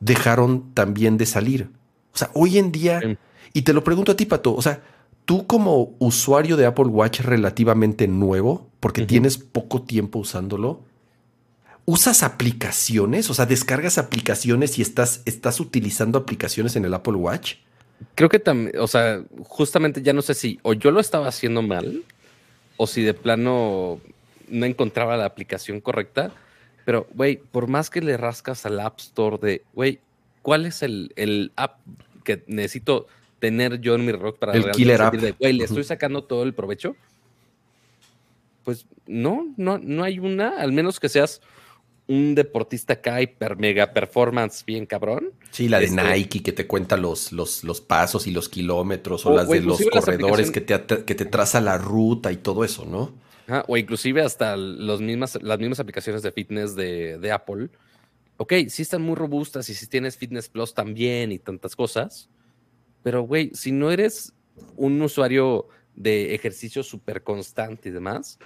dejaron también de salir. O sea, hoy en día, y te lo pregunto a ti, Pato, o sea, tú como usuario de Apple Watch relativamente nuevo, porque tienes poco tiempo usándolo, ¿usas aplicaciones? O sea, ¿descargas aplicaciones y estás, estás utilizando aplicaciones en el Apple Watch? Creo que también, o sea, justamente ya no sé si o yo lo estaba haciendo mal o si de plano no encontraba la aplicación correcta. Pero, güey, por más que le rascas al App Store de, güey, ¿cuál es el, el app que necesito tener yo en mi rock para el killer app. de, güey, le estoy sacando todo el provecho. Pues no, no, no hay una, al menos que seas un deportista hiper mega performance bien cabrón. Sí, la de este Nike que te cuenta los, los, los, pasos y los kilómetros, o, las de los corredores que te, que te traza la ruta y todo eso, ¿no? o inclusive hasta los mismas, las mismas aplicaciones de fitness de, de Apple. Ok, sí están muy robustas y si tienes Fitness Plus también y tantas cosas, pero, güey, si no eres un usuario de ejercicio súper constante y demás,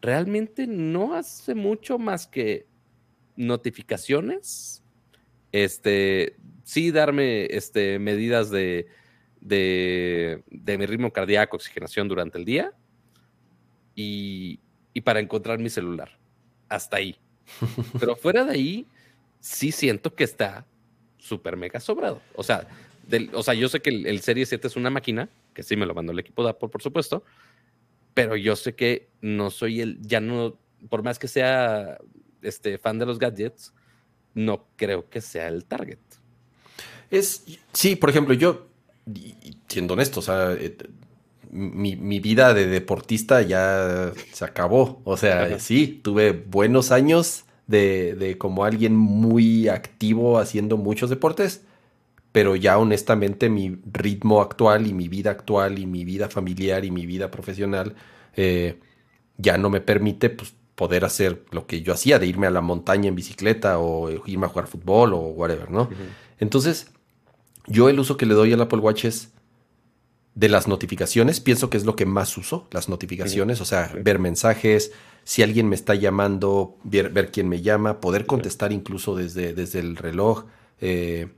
realmente no hace mucho más que notificaciones, este, sí darme este, medidas de, de, mi ritmo cardíaco, oxigenación durante el día y, y para encontrar mi celular. Hasta ahí. Pero fuera de ahí, sí siento que está súper mega sobrado. O sea, o sea, yo sé que el, Serie 7 es una máquina, que sí me lo mandó el equipo de Apple, por supuesto, pero yo sé que no soy el, ya no, por más que sea este, fan de los gadgets, no creo que sea el target. Es, sí, por ejemplo, yo, siendo honesto, o sea, eh, mi, vida de deportista ya se acabó. O sea, sí, tuve buenos años de, de como alguien muy activo haciendo muchos deportes pero ya honestamente mi ritmo actual y mi vida actual y mi vida familiar y mi vida profesional eh, ya no me permite pues, poder hacer lo que yo hacía, de irme a la montaña en bicicleta o irme a jugar fútbol o whatever, ¿no? Entonces, yo el uso que le doy al Apple Watch es de las notificaciones, pienso que es lo que más uso, las notificaciones, o sea, ver mensajes, si alguien me está llamando, ver, ver quién me llama, poder contestar incluso desde, desde el reloj. Eh,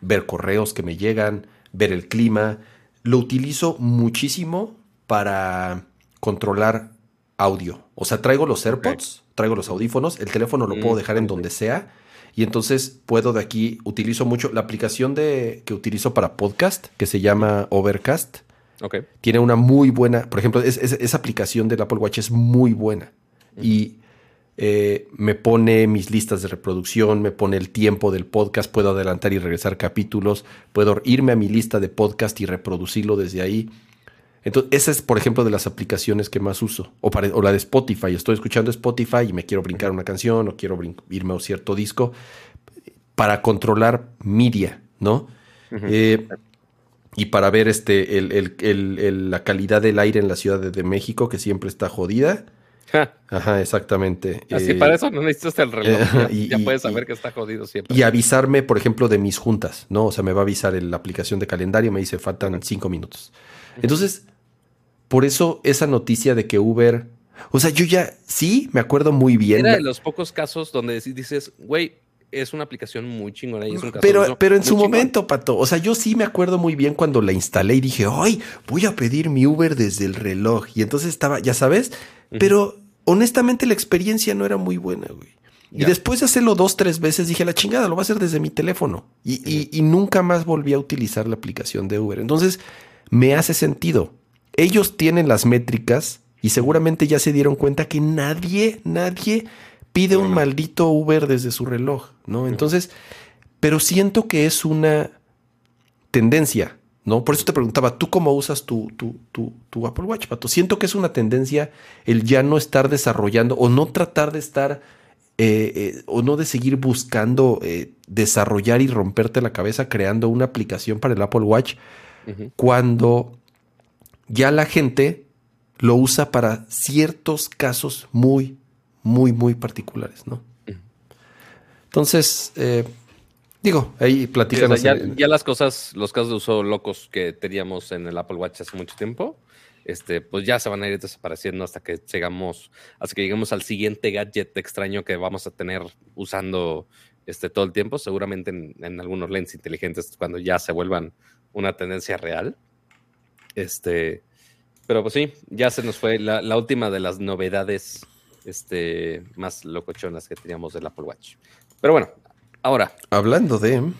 ver correos que me llegan, ver el clima. Lo utilizo muchísimo para controlar audio. O sea, traigo los AirPods, traigo los audífonos, el teléfono lo puedo mm, dejar en donde sea y entonces puedo de aquí, utilizo mucho la aplicación de, que utilizo para podcast, que se llama Overcast. Okay. Tiene una muy buena, por ejemplo, esa aplicación del Apple Watch es muy buena. Y eh, me pone mis listas de reproducción, me pone el tiempo del podcast, puedo adelantar y regresar capítulos, puedo irme a mi lista de podcast y reproducirlo desde ahí. Entonces, esa es, por ejemplo, de las aplicaciones que más uso. O, o la de Spotify. Estoy escuchando Spotify y me quiero brincar una canción o quiero irme a un cierto disco para controlar media, ¿no? Eh, y para ver este, la calidad del aire en la Ciudad de México, que siempre está jodida Ajá, exactamente. Así, para eso no necesitas el reloj. ya, puedes saber que está jodido siempre. Y avisarme, por ejemplo, de mis juntas, ¿no? O sea, me va a avisar la aplicación de calendario, me dice faltan cinco minutos. Entonces, por eso esa noticia de que Uber. O sea, yo ya sí me acuerdo muy bien. Era de los pocos casos donde dices, güey, es una aplicación muy chingona y es un caso Pero, pero en su momento, Pato, o sea, yo sí me acuerdo muy bien cuando la instalé y dije, ay, voy a pedir mi Uber desde el reloj. Y entonces estaba, ya sabes, pero honestamente la experiencia no era muy buena, güey. Y después de hacerlo dos, tres veces, dije, la chingada, lo voy a hacer desde mi teléfono. Y, y, nunca más volví a utilizar la aplicación de Uber. Entonces, me hace sentido. Ellos tienen las métricas y seguramente ya se dieron cuenta que nadie, nadie pide un maldito Uber desde su reloj, ¿no? Entonces, pero siento que es una tendencia ¿no? Por eso te preguntaba, ¿tú cómo usas tu, tu, Apple Watch, Pato? Siento que es una tendencia el ya no estar desarrollando o no tratar de estar eh, eh, o no de seguir buscando eh, desarrollar y romperte la cabeza creando una aplicación para el Apple Watch cuando ya la gente lo usa para ciertos casos muy, muy, muy particulares, ¿no? Entonces, Digo, ahí platicamos. ya, las cosas, los casos de uso locos que teníamos en el Apple Watch hace mucho tiempo, este, pues ya se van a ir desapareciendo hasta que llegamos, hasta que lleguemos al siguiente gadget extraño que vamos a tener usando este, todo el tiempo, seguramente en, algunos lentes inteligentes cuando ya se vuelvan una tendencia real. Este, pero pues sí, ya se nos fue la, la última de las novedades este, más locochonas que teníamos del Apple Watch. Pero bueno, Ahora. Hablando de.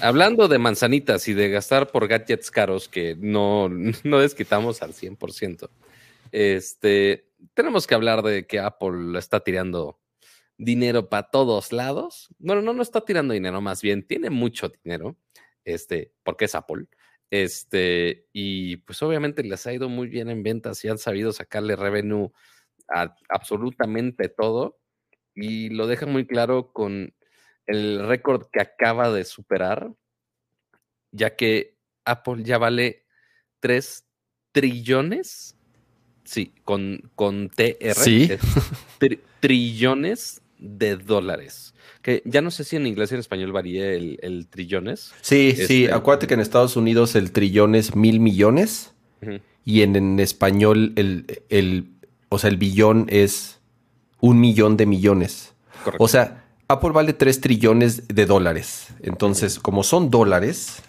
Hablando de manzanitas y de gastar por gadgets caros que no, no desquitamos al 100%, este, tenemos que hablar de que Apple está tirando dinero para todos lados. Bueno, no, no está tirando dinero, más bien tiene mucho dinero, este, porque es Apple. Este, y pues obviamente les ha ido muy bien en ventas y han sabido sacarle revenue a absolutamente todo. Y lo deja muy claro con el récord que acaba de superar, ya que Apple ya vale 3 trillones, sí, con, con TR, ¿Sí? trillones de dólares. Que ya no sé si en inglés y en español varía el, trillones. Sí, sí, este acuérdate que en Estados Unidos el trillón es mil millones y en, español el, el, o sea, el billón es un millón de millones. O sea, Apple vale 3 trillones de dólares. Entonces, como son dólares,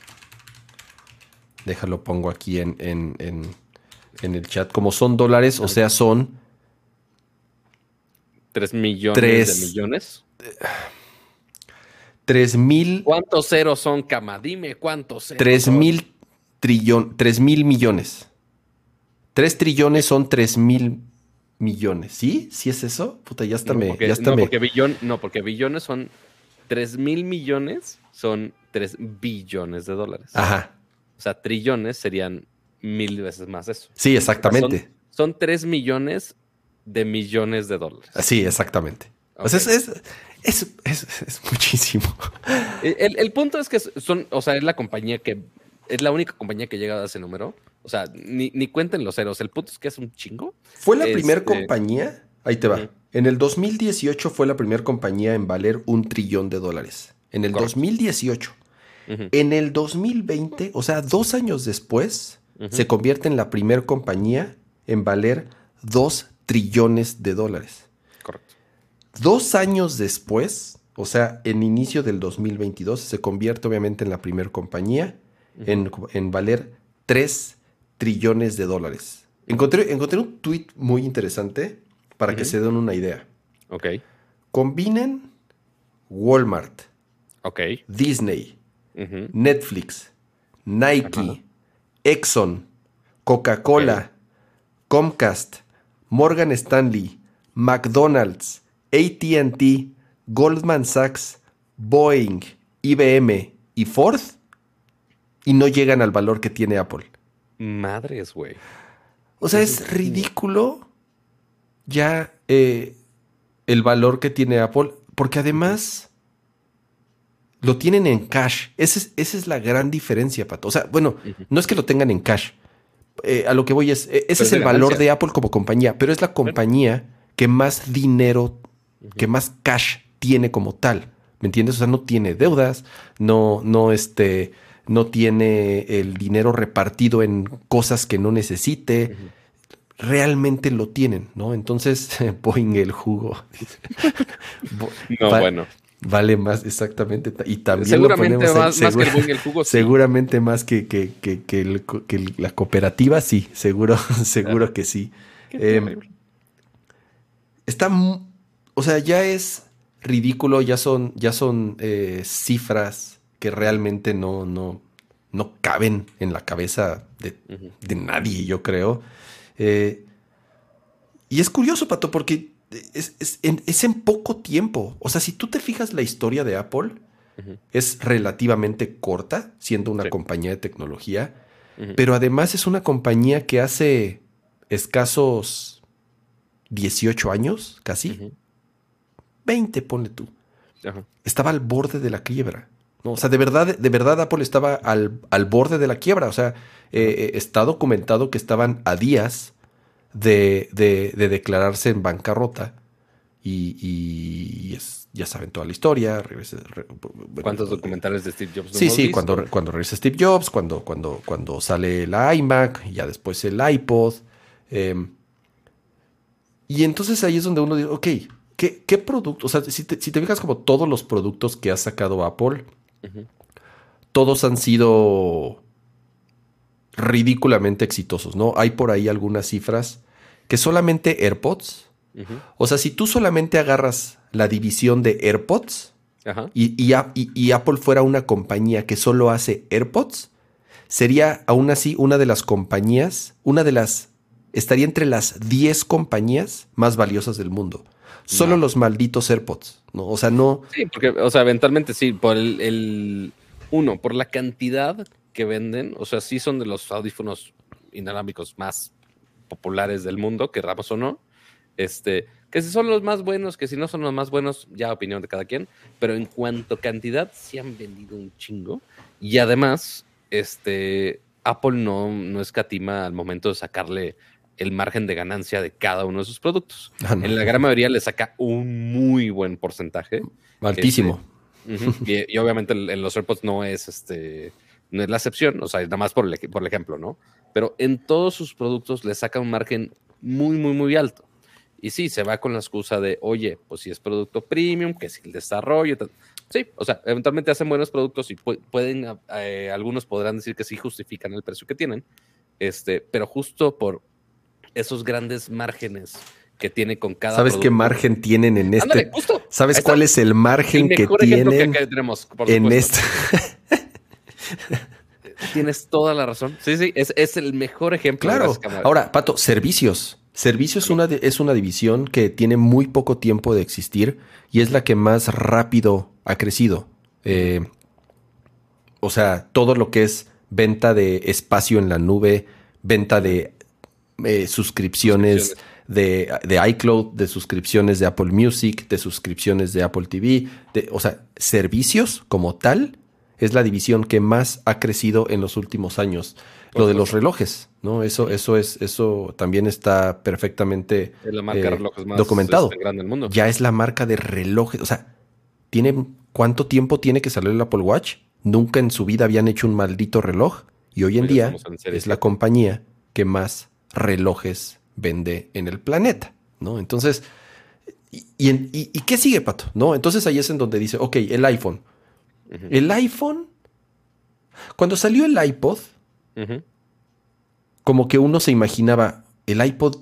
déjalo pongo aquí en, en, el chat. Como son dólares, o sea, son 3 millones de millones. 3 mil. ¿Cuántos ceros son, Cama? Dime cuántos ceros. 3 mil trillón, 3 mil millones. 3 trillones son 3 mil millones. ¿Sí? ¿Sí es eso? Puta, ya está me. Ya no, porque billón, no, porque billones son 3 mil millones, son 3 billones de dólares. Ajá. O sea, trillones serían mil veces más eso. Sí, exactamente. son, 3 millones de millones de dólares. Sí, exactamente. O sea, es, es, es, muchísimo. El, el, punto es que son, o sea, es la compañía que es la única compañía que ha llegado a ese número. O sea, ni, cuenten los ceros. El punto es que es un chingo. Fue la primera este, compañía. Ahí te va. En el 2018 fue la primera compañía en valer un trillón de dólares. En el 2018. En el 2020, o sea, dos años después, se convierte en la primera compañía en valer dos trillones de dólares. Correcto. Dos años después, o sea, en inicio del 2022, se convierte obviamente en la primera compañía en, en valer tres trillones de dólares. Encontré, encontré un tweet muy interesante para que se den una idea. Ok. Combinen Walmart, okay. Disney, Netflix, Nike, Exxon, Coca-Cola, Comcast, Morgan Stanley, McDonald's, ATT, Goldman Sachs, Boeing, IBM y Ford y no llegan al valor que tiene Apple. Madres, güey. O sea, es ridículo ya eh, el valor que tiene Apple, porque además lo tienen en cash. Esa es, esa es la gran diferencia, Pato. O sea, bueno, no es que lo tengan en cash. Eh, a lo que voy es, eh, ese es el valor de Apple como compañía, pero es la compañía que más dinero, que más cash tiene como tal. ¿Me entiendes? O sea, no tiene deudas, no, no, este, no tiene el dinero repartido en cosas que no necesite. Realmente lo tienen, ¿no? Entonces, Boeing el jugo. no, bueno. Vale más, exactamente. Y también seguramente lo más, más, que el el jugo. Seguramente más que, que, que, que, la cooperativa, sí, seguro, seguro que sí. Eh, está, o sea, ya es ridículo, ya son, ya son eh, cifras que realmente no, no, no caben en la cabeza de, nadie, yo creo. Eh, y es curioso, Pato, porque es, en, poco tiempo. O sea, si tú te fijas la historia de Apple, es relativamente corta, siendo una compañía de tecnología. pero además es una compañía que hace escasos 18 años, casi. 20, ponle tú. Estaba al borde de la quiebra. ¿no? O sea, de verdad, de verdad Apple estaba al, borde de la quiebra. O sea, eh, eh, está documentado que estaban a días de, declararse en bancarrota. Y, ya saben toda la historia. ¿Cuántos documentales de Steve Jobs? sí, sí, cuando, cuando regresa Steve Jobs, cuando, cuando, cuando sale la iMac, y ya después el iPod. Em, y entonces ahí es donde uno dice, ok, ¿qué, qué producto? O sea, si te, si te fijas como todos los productos que ha sacado Apple, todos han sido ridículamente exitosos, ¿no? Hay por ahí algunas cifras que solamente AirPods, o sea, si tú solamente agarras la división de AirPods y, y, Apple fuera una compañía que solo hace AirPods, sería aún así una de las compañías, una de las, estaría entre las 10 compañías más valiosas del mundo. Solo los malditos AirPods, ¿no? O sea, no. Sí, porque, o sea, eventualmente sí, por el, uno, por la cantidad que venden, o sea, sí son de los audífonos inalámbricos más populares del mundo, querramos o no. Este, que si son los más buenos, que si no son los más buenos, ya opinión de cada quien, pero en cuanto a cantidad, sí han vendido un chingo. Y además, este, Apple no, no escatima al momento de sacarle el margen de ganancia de cada uno de sus productos. Ah, en la gran mayoría le saca un muy buen porcentaje. Altísimo. Este, y, obviamente en los AirPods no es este no es la excepción, o sea, nada más por el, por el ejemplo, ¿no? Pero en todos sus productos le saca un margen muy, muy, muy alto. Y sí, se va con la excusa de, oye, pues si es producto premium, que si el desarrollo. Sí, o sea, eventualmente hacen buenos productos y pueden, eh, algunos podrán decir que sí justifican el precio que tienen, este, pero justo por esos grandes márgenes que tiene con cada ¿Sabes qué margen tienen en este? ¿Sabes cuál es el margen que tienen en este? Tienes toda la razón. Sí, sí, es, el mejor ejemplo. Claro. Ahora, Pato, servicios. Servicios es, una es una división que tiene muy poco tiempo de existir y es la que más rápido ha crecido. Eh, o sea, todo lo que es venta de espacio en la nube, venta de eh, suscripciones, De, iCloud, de suscripciones de Apple Music, de suscripciones de Apple TV, de, o sea, servicios como tal, es la división que más ha crecido en los últimos años. Lo de los relojes, ¿no? Eso, eso es, eso también está perfectamente documentado. Ya es la marca de relojes. O sea, tiene cuánto tiempo tiene que salir el Apple Watch. Nunca en su vida habían hecho un maldito reloj. Y hoy en día es la compañía que más relojes vende en el planeta, ¿no? Entonces, ¿y, qué sigue, Pato? ¿No? Entonces ahí es en donde dice, ok, el iPhone. El iPhone, cuando salió el iPod, como que uno se imaginaba, el iPod,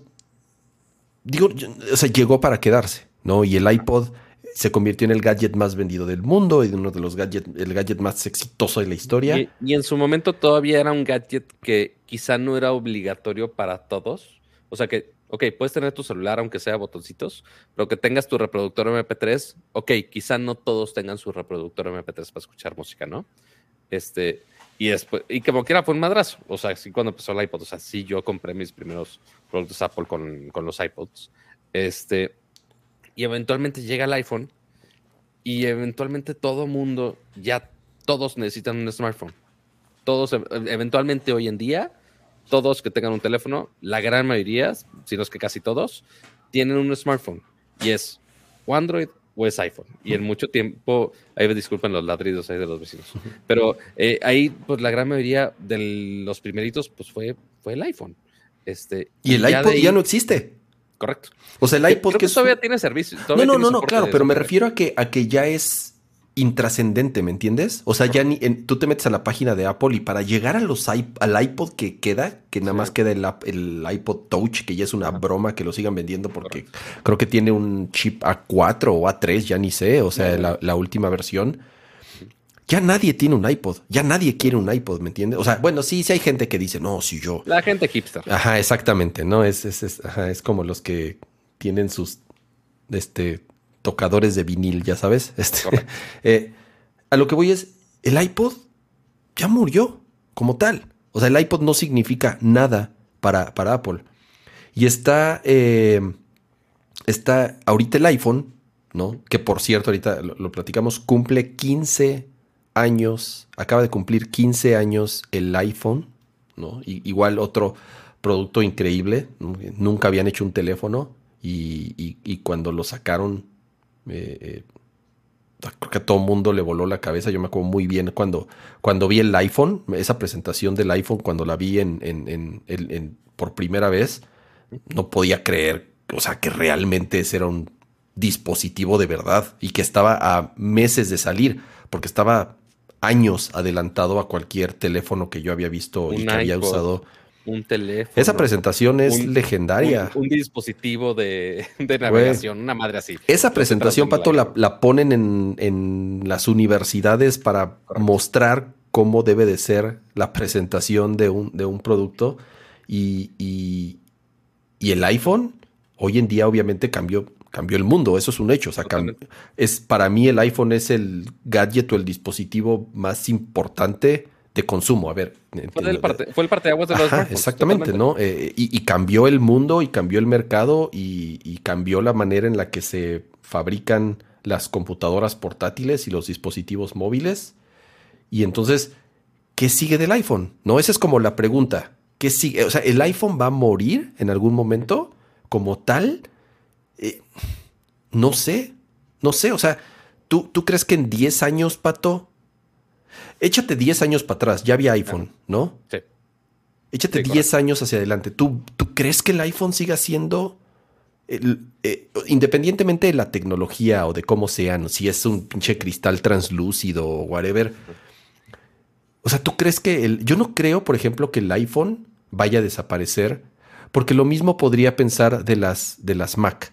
digo, o sea, llegó para quedarse, ¿no? Y el iPod se convirtió en el gadget más vendido del mundo y uno de los gadgets, el gadget más exitoso de la historia. Y, en su momento todavía era un gadget que quizá no era obligatorio para todos. O sea que, ok, puedes tener tu celular aunque sea botoncitos, pero que tengas tu reproductor MP3, ok, quizá no todos tengan su reproductor MP3 para escuchar música, ¿no? Este, y después, y como quiera fue un madrazo. O sea, sí cuando empezó el iPod, o sea, sí yo compré mis primeros productos Apple con, con los iPods. Este, y eventualmente llega el iPhone y eventualmente todo mundo, ya todos necesitan un smartphone. Todos, eventualmente hoy en día, todos que tengan un teléfono, la gran mayoría, si no es que casi todos, tienen un smartphone y es o Android o es iPhone. Y en mucho tiempo, ahí me disculpen los ladridos ahí de los vecinos, pero eh, ahí pues la gran mayoría de los primeritos pues fue, fue el iPhone. Este, y el iPod ya no existe. Correcto. O sea, el iPod que, todavía tiene servicio. no, no, no, no, claro, pero me refiero a que, a que ya es intrascendente, ¿me entiendes? O sea, ya ni tú te metes a la página de Apple y para llegar a los al iPod que queda, que nada más queda el, el, iPod Touch, que ya es una broma que lo sigan vendiendo porque creo que tiene un chip A4 o A3, ya ni sé, o sea, la, última versión. Ya nadie tiene un iPod, ya nadie quiere un iPod, ¿me entiendes? O sea, bueno, sí, sí hay gente que dice, no, si yo. La gente hipster. Ajá, exactamente, ¿no? Es, es, es, es como los que tienen sus este, tocadores de vinil, ya sabes. Este, eh, a lo que voy es, el iPod ya murió como tal. O sea, el iPod no significa nada para, para Apple. Y está, eh, está ahorita el iPhone, ¿no? Que por cierto, ahorita lo, platicamos, cumple 15 años, acaba de cumplir 15 años el iPhone, ¿no? igual otro producto increíble, nunca habían hecho un teléfono y, cuando lo sacaron, eh, eh, creo que a todo mundo le voló la cabeza. Yo me acuerdo muy bien cuando, cuando vi el iPhone, esa presentación del iPhone, cuando la vi en, en, por primera vez, no podía creer, o sea, que realmente ese era un dispositivo de verdad y que estaba a meses de salir, porque estaba años adelantado a cualquier teléfono que yo había visto y que había usado un teléfono. Esa presentación es legendaria. Un, dispositivo de, navegación, una madre así. Esa presentación, Pato, la, ponen en, las universidades para mostrar cómo debe de ser la presentación de un, de un producto. Y, y, el iPhone, hoy en día, obviamente, cambió, cambió el mundo. Eso es un hecho. O sea, es, para mí, el iPhone es el gadget o el dispositivo más importante de consumo. A ver. Fue, el, parte, fue el parteaguas de los Exactamente, ¿no? Eh, y, cambió el mundo y cambió el mercado y, cambió la manera en la que se fabrican las computadoras portátiles y los dispositivos móviles. Y entonces, ¿qué sigue del iPhone? No, esa es como la pregunta. ¿Qué sigue? O sea, ¿el iPhone va a morir en algún momento como tal? Eh, no sé, no sé. O sea, ¿tú, ¿tú crees que en 10 años, Pato, Échate 10 años para atrás, ya había iPhone, ¿no? Sí. Échate 10 años hacia adelante. ¿Tú, ¿Tú crees que el iPhone siga siendo, eh, independientemente de la tecnología o de cómo sean, si es un pinche cristal translúcido o whatever? O sea, ¿tú crees que el... Yo no creo, por ejemplo, que el iPhone vaya a desaparecer, porque lo mismo podría pensar de las, de las Mac.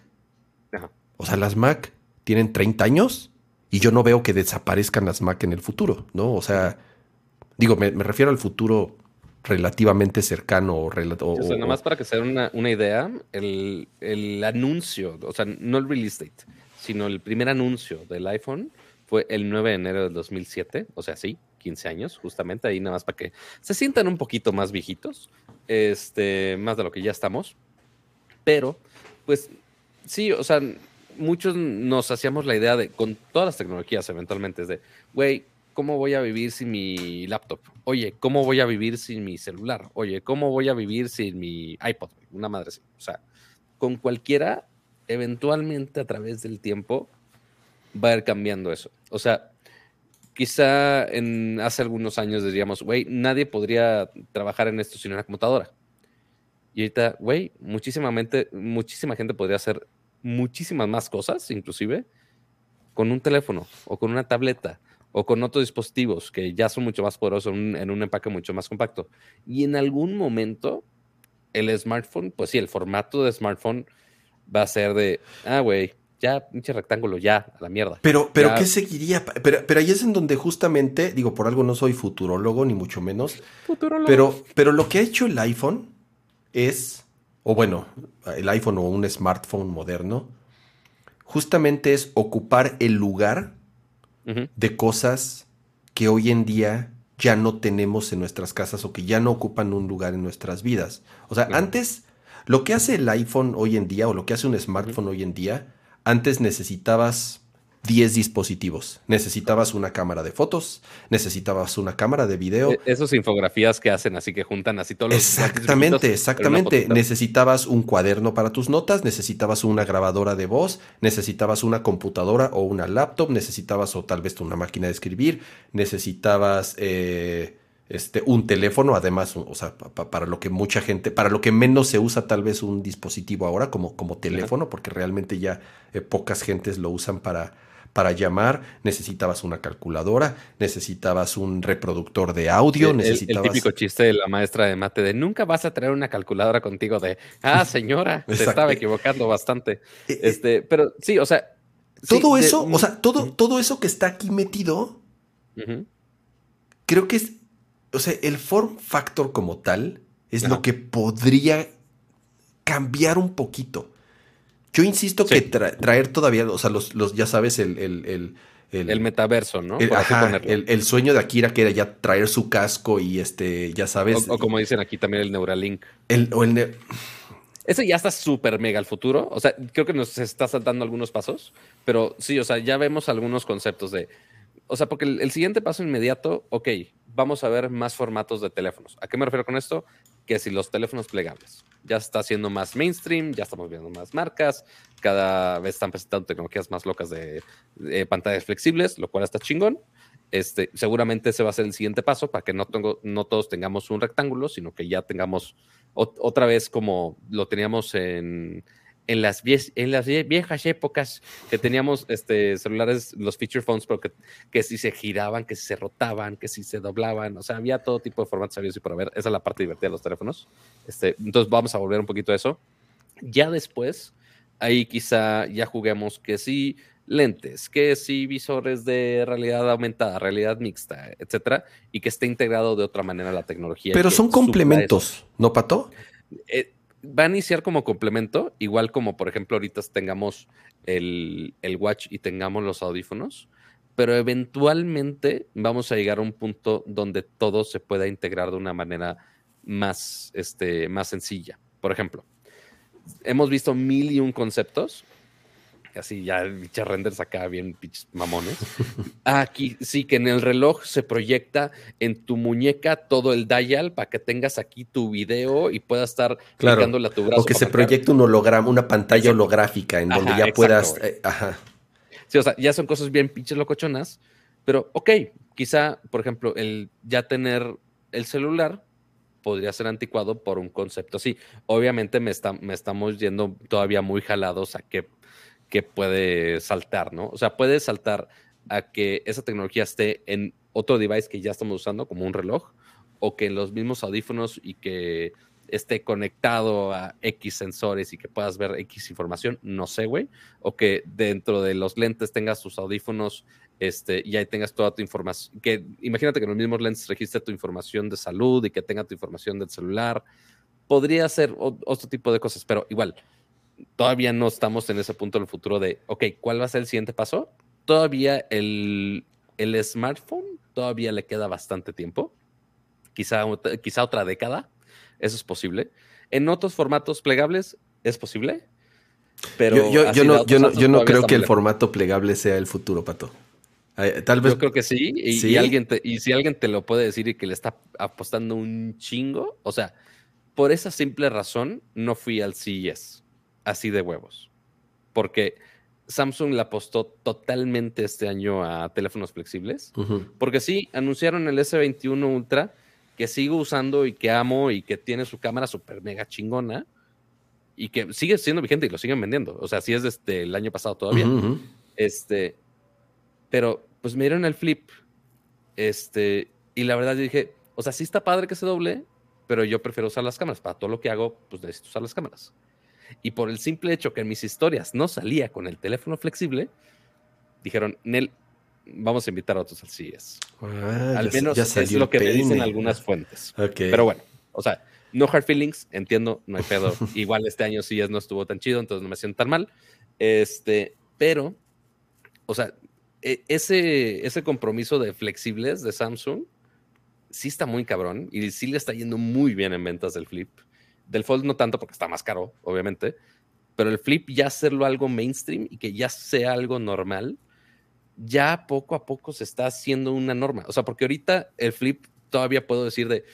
O sea, las Mac tienen 30 años y yo no veo que desaparezcan las Mac en el futuro, ¿no? O sea, digo, me, refiero al futuro relativamente cercano o, o, sea, nada más para que se den una, una, idea, el, el, anuncio, o sea, no el release date, sino el primer anuncio del iPhone fue el 9 de enero del 2007, o sea, sí, 15 años, justamente ahí nada más para que se sientan un poquito más viejitos, este, más de lo que ya estamos, pero, pues, sí, o sea, muchos nos hacíamos la idea de, con todas las tecnologías eventualmente, de, güey, ¿cómo voy a vivir sin mi laptop? Oye, ¿cómo voy a vivir sin mi celular? Oye, ¿cómo voy a vivir sin mi iPod? Una madre así. O sea, con cualquiera, eventualmente a través del tiempo, va a ir cambiando eso. O sea, quizá en hace algunos años diríamos, güey, nadie podría trabajar en esto sin una computadora. Y ahorita, güey, muchísima, muchísima gente podría hacer muchísimas más cosas, inclusive, con un teléfono o con una tableta o con otros dispositivos que ya son mucho más poderosos en un, empaque mucho más compacto. Y en algún momento, el smartphone, pues sí, el formato de smartphone va a ser de, ah, güey, ya, pinche rectángulo, ya, a la mierda. Pero, pero ¿qué seguiría? Pero, pero ahí es en donde justamente, digo, por algo no soy futurólogo, ni mucho menos. Futurólogo. Pero, pero lo que ha hecho el iPhone es o bueno, el iPhone o un smartphone moderno, justamente es ocupar el lugar de cosas que hoy en día ya no tenemos en nuestras casas o que ya no ocupan un lugar en nuestras vidas. O sea, antes, lo que hace el iPhone hoy en día o lo que hace un smartphone hoy en día, antes necesitabas 10 dispositivos. Necesitabas una cámara de fotos, necesitabas una cámara de video. E-, esas infografías que hacen así que juntan así todos los Exactamente, exactamente. Necesitabas un cuaderno para tus notas, necesitabas una grabadora de voz, necesitabas una computadora o una laptop, necesitabas o tal vez una máquina de escribir, necesitabas eh, este, un teléfono, además, o sea, para lo que mucha gente, para lo que menos se usa tal vez un dispositivo ahora como, como teléfono, porque realmente ya eh, pocas gentes lo usan para para llamar necesitabas una calculadora, necesitabas un reproductor de audio, necesitabas... El, típico chiste de la maestra de mate de nunca vas a traer una calculadora contigo de, ah, señora, se estaba equivocando bastante. Eh, eh, este, pero sí, o sea... Todo eso, o sea, todo, todo eso que está aquí metido, creo que es, o sea, el form factor como tal es lo que podría cambiar un poquito. Yo insisto que traer todavía, o sea, los, los ya sabes, el, el, metaverso, ¿no? El, sueño de Akira que era ya traer su casco y este, ya sabes. O, como dicen aquí también el Neuralink. El, o el Ese ya está súper mega al futuro. O sea, creo que nos está saltando algunos pasos, pero sí, o sea, ya vemos algunos conceptos de. O sea, porque el siguiente paso inmediato, ok, vamos a ver más formatos de teléfonos. ¿A qué me refiero con esto? Que si los teléfonos plegables ya está haciendo más mainstream, ya estamos viendo más marcas, cada vez están presentando tecnologías más locas de, pantallas flexibles, lo cual está chingón. Este, seguramente ese va a ser el siguiente paso para que no, tengo, no todos tengamos un rectángulo, sino que ya tengamos otra vez como lo teníamos en, en las, en las viejas épocas que teníamos este, celulares, los feature phones, pero que, si se giraban, que si se rotaban, que si se doblaban, o sea, había todo tipo de formatos abiertos y por ver. Esa es la parte divertida de los teléfonos. Este, entonces vamos a volver un poquito a eso. Ya después, ahí quizá ya juguemos que sí lentes, que sí visores de realidad aumentada, realidad mixta, etcétera, y que esté integrado de otra manera la tecnología. Pero son complementos, ¿no, Pato? Eh, va a iniciar como complemento, igual como por ejemplo ahorita tengamos el, watch y tengamos los audífonos, pero eventualmente vamos a llegar a un punto donde todo se pueda integrar de una manera más, este, más sencilla. Por ejemplo, hemos visto mil y un conceptos así ya bichas renders acá bien mamones. Aquí sí que en el reloj se proyecta en tu muñeca todo el dial para que tengas aquí tu video y puedas estar claro. a tu brazo. O que se proyecte un holograma, una pantalla holográfica en donde ya puedas. Eh, ajá. Sí, o sea, ya son cosas bien pinches locochonas, pero ok, quizá, por ejemplo, el ya tener el celular podría ser anticuado por un concepto así. Obviamente me, está, me estamos yendo todavía muy jalados a que que puede saltar, ¿no? O sea, puede saltar a que esa tecnología esté en otro device que ya estamos usando, como un reloj, o que en los mismos audífonos y que esté conectado a X sensores y que puedas ver X información, no sé, güey, o que dentro de los lentes tengas tus audífonos este, y ahí tengas toda tu información, que imagínate que en los mismos lentes registre tu información de salud y que tenga tu información del celular, podría ser otro tipo de cosas, pero igual, todavía no estamos en ese punto del futuro de, ok, ¿cuál va a ser el siguiente paso? Todavía el, el smartphone todavía le queda bastante tiempo, quizá, quizá otra década, eso es posible. En otros formatos plegables es posible, pero yo, yo, no, yo no, yo no creo que el formato plegable sea el futuro, Pato. Tal vez. Yo creo que sí y, alguien y si alguien te lo puede decir y que le está apostando un chingo, o sea, por esa simple razón no fui al CES así de huevos. Porque Samsung le apostó totalmente este año a teléfonos flexibles. Porque sí, anunciaron el S21 Ultra, que sigo usando y que amo y que tiene su cámara súper mega chingona y que sigue siendo vigente y lo siguen vendiendo. O sea, sí es desde el año pasado todavía. Este, pero pues me dieron el flip. Este, y la verdad yo dije, o sea, sí está padre que se doble, pero yo prefiero usar las cámaras. Para todo lo que hago, pues necesito usar las cámaras. Y por el simple hecho que en mis historias no salía con el teléfono flexible, dijeron, Nel, vamos a invitar a otros al CES. Ah, al menos es lo que me dicen algunas fuentes. Pero bueno, o sea, no hard feelings, entiendo, no hay pedo. Igual este año CES no estuvo tan chido, entonces no me siento tan mal. Este, pero, o sea, e, ese, ese compromiso de flexibles de Samsung sí está muy cabrón y sí le está yendo muy bien en ventas del Flip. Del Fold no tanto porque está más caro, obviamente. Pero el Flip ya hacerlo algo mainstream y que ya sea algo normal, ya poco a poco se está haciendo una norma. O sea, porque ahorita el Flip todavía puedo decir de,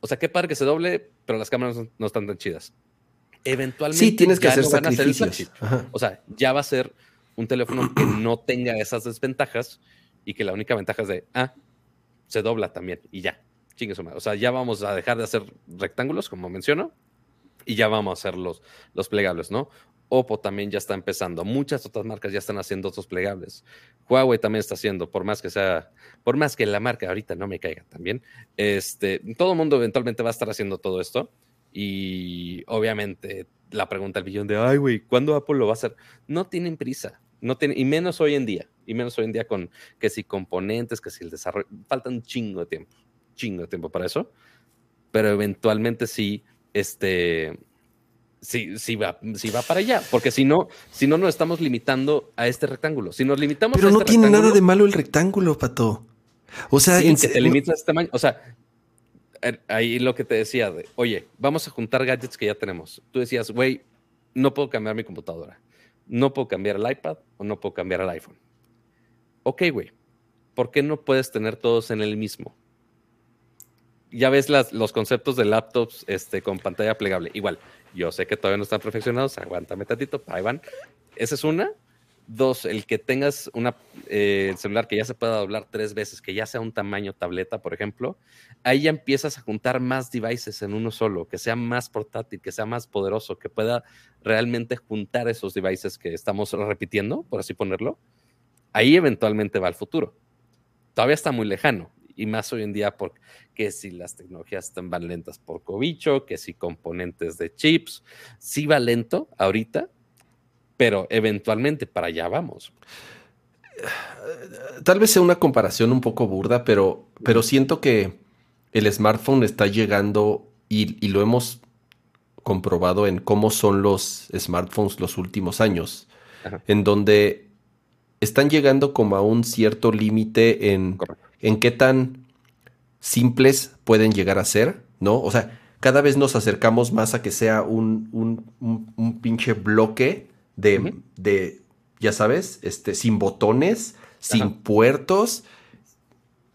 o sea, qué padre que se doble, pero las cámaras no, están tan chidas. Eventualmente. Sí, tienes que hacer sacrificios. o sea, ya va a ser un teléfono que no tenga esas desventajas y que la única ventaja es de, ah, se dobla también y ya. Chingue O sea, ya vamos a dejar de hacer rectángulos, como menciono, y ya vamos a hacer los, los plegables, ¿no? Oppo también ya está empezando. Muchas otras marcas ya están haciendo otros plegables. Huawei también está haciendo, por más que sea, por más que la marca ahorita no me caiga también. Este, todo el mundo eventualmente va a estar haciendo todo esto. Y obviamente la pregunta al billón de, ay, güey, ¿cuándo Apple lo va a hacer? No tienen prisa. No tienen, y menos hoy en día. Y menos hoy en día con que si componentes, que si el desarrollo. Falta un chingo de tiempo. Chingo de tiempo para eso. Pero eventualmente sí este, si, si, va, si va para allá, porque si no, si no nos estamos limitando a este rectángulo. Si nos limitamos Pero a no este tiene nada de malo el rectángulo, pato. O sea, sí, en que te limitas a este tamaño. O sea, er, ahí lo que te decía de, oye, vamos a juntar gadgets que ya tenemos. Tú decías, güey, no puedo cambiar mi computadora, no puedo cambiar el iPad o no puedo cambiar el iPhone. Ok, güey, ¿por qué no puedes tener todos en el mismo? Ya ves las, los conceptos de laptops este, con pantalla plegable. Igual, yo sé que todavía no están perfeccionados, aguántame tantito, ahí van. Esa es una. Dos, el que tengas una, eh, el celular que ya se pueda doblar tres veces, que ya sea un tamaño tableta, por ejemplo, ahí ya empiezas a juntar más devices en uno solo, que sea más portátil, que sea más poderoso, que pueda realmente juntar esos devices que estamos repitiendo, por así ponerlo. Ahí eventualmente va el futuro. Todavía está muy lejano, y más hoy en día porque si las tecnologías están van lentas por cobicho, que si componentes de chips, sí va lento ahorita, pero eventualmente para allá vamos. tal vez sea una comparación un poco burda, pero, pero siento que el smartphone está llegando y, y lo hemos comprobado en cómo son los smartphones los últimos años, Ajá. en donde están llegando como a un cierto límite en, Correcto. En qué tan simples pueden llegar a ser, ¿no? O sea, cada vez nos acercamos más a que sea un, un, un- un pinche bloque de, de, ya sabes, este, sin botones, sin Ajá. puertos.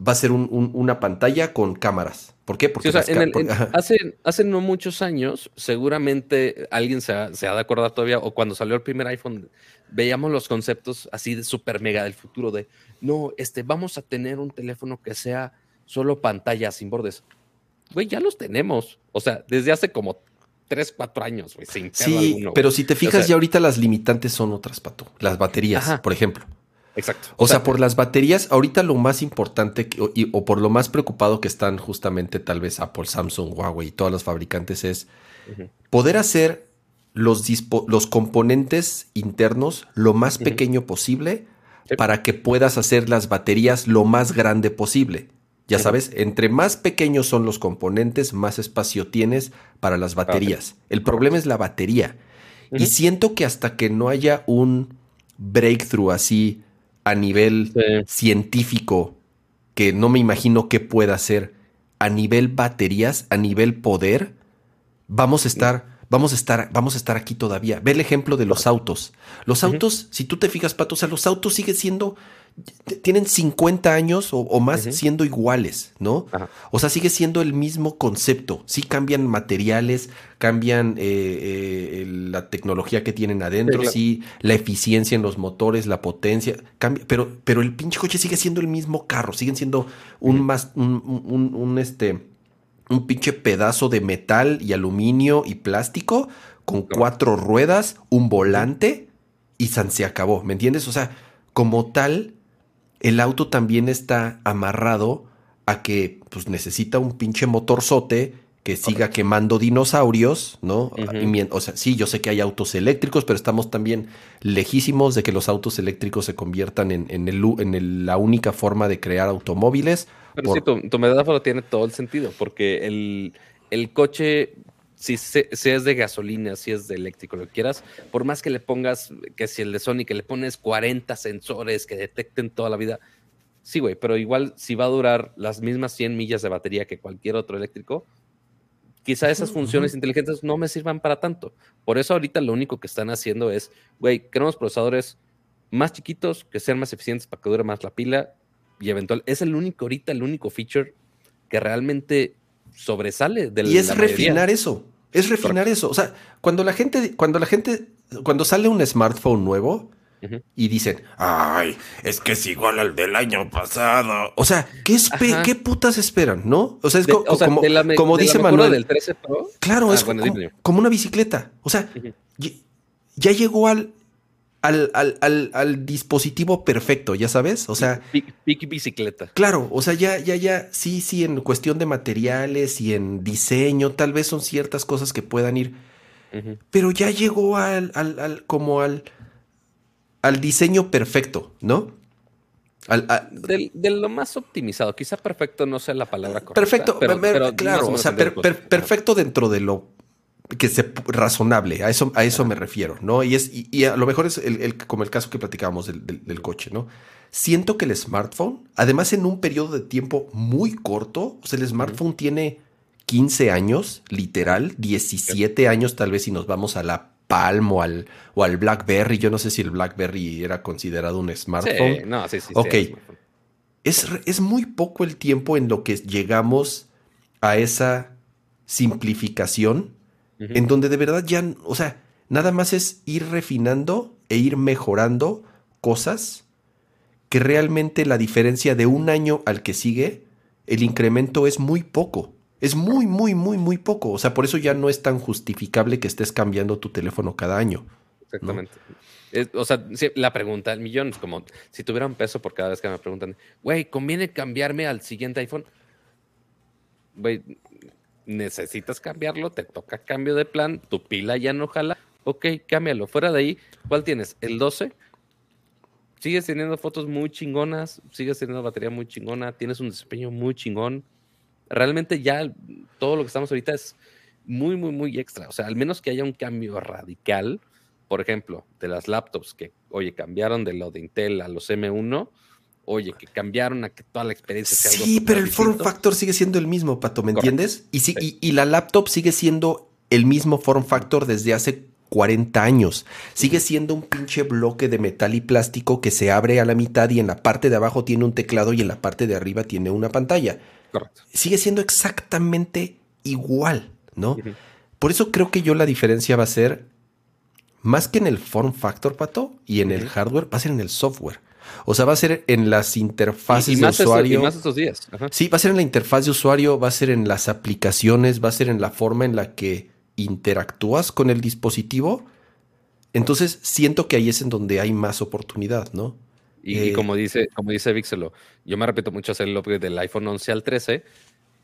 Va a ser un- un- una pantalla con cámaras. ¿Por qué? Porque Sí, o sea, en el- en- hace, hace no muchos años, seguramente alguien se ha, se ha de acordar todavía, o cuando salió el primer iPhone, veíamos los conceptos así de super mega del futuro de, no, este, vamos a tener un teléfono que sea solo pantalla sin bordes. Güey, ya los tenemos. O sea, desde hace como 3, 4 años, güey, sin Sí, alguno, pero si te fijas, sea- ya ahorita las limitantes son otras, Pato. Las baterías, Ajá. por ejemplo. Exacto. O, sea, por las baterías, ahorita lo más importante que- o, y- o por lo más preocupado que están justamente tal vez Apple, Samsung, Huawei y todas las fabricantes es poder hacer los, los componentes internos lo más pequeño posible Sí. para que puedas hacer las baterías lo más grande posible. Ya sabes, entre más pequeños son los componentes, más espacio tienes para las baterías. El problema es la batería. Y siento que hasta que no haya un breakthrough así a nivel Sí. científico, que no me imagino qué pueda hacer, a nivel baterías, a nivel poder, vamos a estar, vamos a estar, vamos a estar aquí todavía. Ve el ejemplo de los autos. Los autos, si tú te fijas, Pato, o sea, los autos siguen siendo, tienen 50 años o, o más siendo iguales, ¿no? Ajá. O sea, sigue siendo el mismo concepto. Sí cambian materiales, cambian eh, eh, la tecnología que tienen adentro, sí, la eficiencia en los motores, la potencia, cambia, pero, pero el pinche coche sigue siendo el mismo carro, siguen siendo un más, un, un- un- un, este, un pinche pedazo de metal y aluminio y plástico con cuatro ruedas, un volante y san se acabó, ¿me entiendes? O sea, como tal, el auto también está amarrado a que pues necesita un pinche motorzote que siga quemando dinosaurios, ¿no? O sea, sí, yo sé que hay autos eléctricos, pero estamos también lejísimos de que los autos eléctricos se conviertan en, en el, en el- la única forma de crear automóviles. Pero por- sí, tu, tu metáfora tiene todo el sentido, porque el, el coche, si, si es de gasolina, si es de eléctrico, lo que quieras, por más que le pongas, que si el de Sony, que le pones 40 sensores que detecten toda la vida, sí, güey, pero igual si va a durar las mismas 100 millas de batería que cualquier otro eléctrico, quizá esas funciones ujú. inteligentes no me sirvan para tanto. Por eso ahorita lo único que están haciendo es, güey, queremos procesadores más chiquitos, que sean más eficientes para que dure más la pila y eventual. Es el único ahorita, el único feature que realmente sobresale del Y es refinar eso. Es refinar eso. O sea, cuando la gente, cuando la gente, cuando sale un smartphone nuevo y dicen, ay, es que es igual al del año pasado. O sea, ¿qué. ¿qué putas esperan? ¿No? O sea, es De- co- o sea, como, de la me- como de dice Manuel. del 13 Pro. Claro, Ah, es bueno, como, una bicicleta. O sea, ya llegó al, al, al, al- al dispositivo perfecto, ya sabes. O sea, Pi- Piqui bicicleta. Claro, o sea, ya, ya, ya, sí, sí, en cuestión de materiales y en diseño, tal vez son ciertas cosas que puedan ir, pero ya llegó al, al, al- como al, al diseño perfecto, ¿no? Al- De, lo más optimizado. Quizá perfecto no sea la palabra correcta. perfecto, pero- pero claro, o sea, per- per- perfecto dentro de lo que se razonable, a eso, a eso me refiero, ¿no? Y, es, y, a lo mejor es el, como el caso que platicábamos del, coche, ¿no? Siento que el smartphone, además en un periodo de tiempo muy corto, o sea, el smartphone tiene 15 años, literal, 17 años tal vez si nos vamos a la Palm o al, o al BlackBerry, yo no sé si el BlackBerry era considerado un smartphone. Sí, no, sí, sí. Ok, es, es muy poco el tiempo en lo que llegamos a esa simplificación en donde de verdad ya, o sea, nada más es ir refinando e ir mejorando cosas que realmente la diferencia de un año al que sigue, el incremento es muy poco. Es muy, muy, muy, muy poco. O sea, por eso ya no es tan justificable que estés cambiando tu teléfono cada año. Exactamente. o sea, la pregunta del millón es como si tuviera un peso por cada vez que me preguntan, güey, ¿conviene cambiarme al siguiente iPhone? Güey, necesitas cambiarlo, te toca cambio de plan, tu pila ya no jala, ok, cámbialo. Fuera de ahí, ¿cuál tienes? ¿El 12? Sigues teniendo fotos muy chingonas, sigues teniendo batería muy chingona, tienes un desempeño muy chingón. Realmente ya todo lo que estamos ahorita es muy, muy, muy extra. O sea, al menos que haya un cambio radical, por ejemplo, de las laptops que, oye, cambiaron de lo de Intel a los M1, oye, que cambiaron a que toda la experiencia sea Sí, pero el form factor sigue siendo el mismo, Pato, ¿me entiendes? Y, sí, y, la laptop sigue siendo el mismo form factor desde hace 40 años. Sigue siendo un pinche bloque de metal y plástico que se abre a la mitad y en la parte de abajo tiene un teclado y en la parte de arriba tiene una pantalla. Correcto. Sigue siendo exactamente igual, ¿no? Por eso creo que yo la diferencia va a ser más que en el form factor, Pato, y en el hardware, va a ser en el software. O sea, va a ser en las interfaces de usuario. más estos días. Sí, va a ser en la interfaz de usuario, va a ser en las aplicaciones, va a ser en la forma en la que interactúas con el dispositivo. Entonces, siento que ahí es en donde hay más oportunidad, ¿no? Y, eh, como dice, como dice Vixelo, yo me repito mucho hacer el upgrade del iPhone 11 al 13,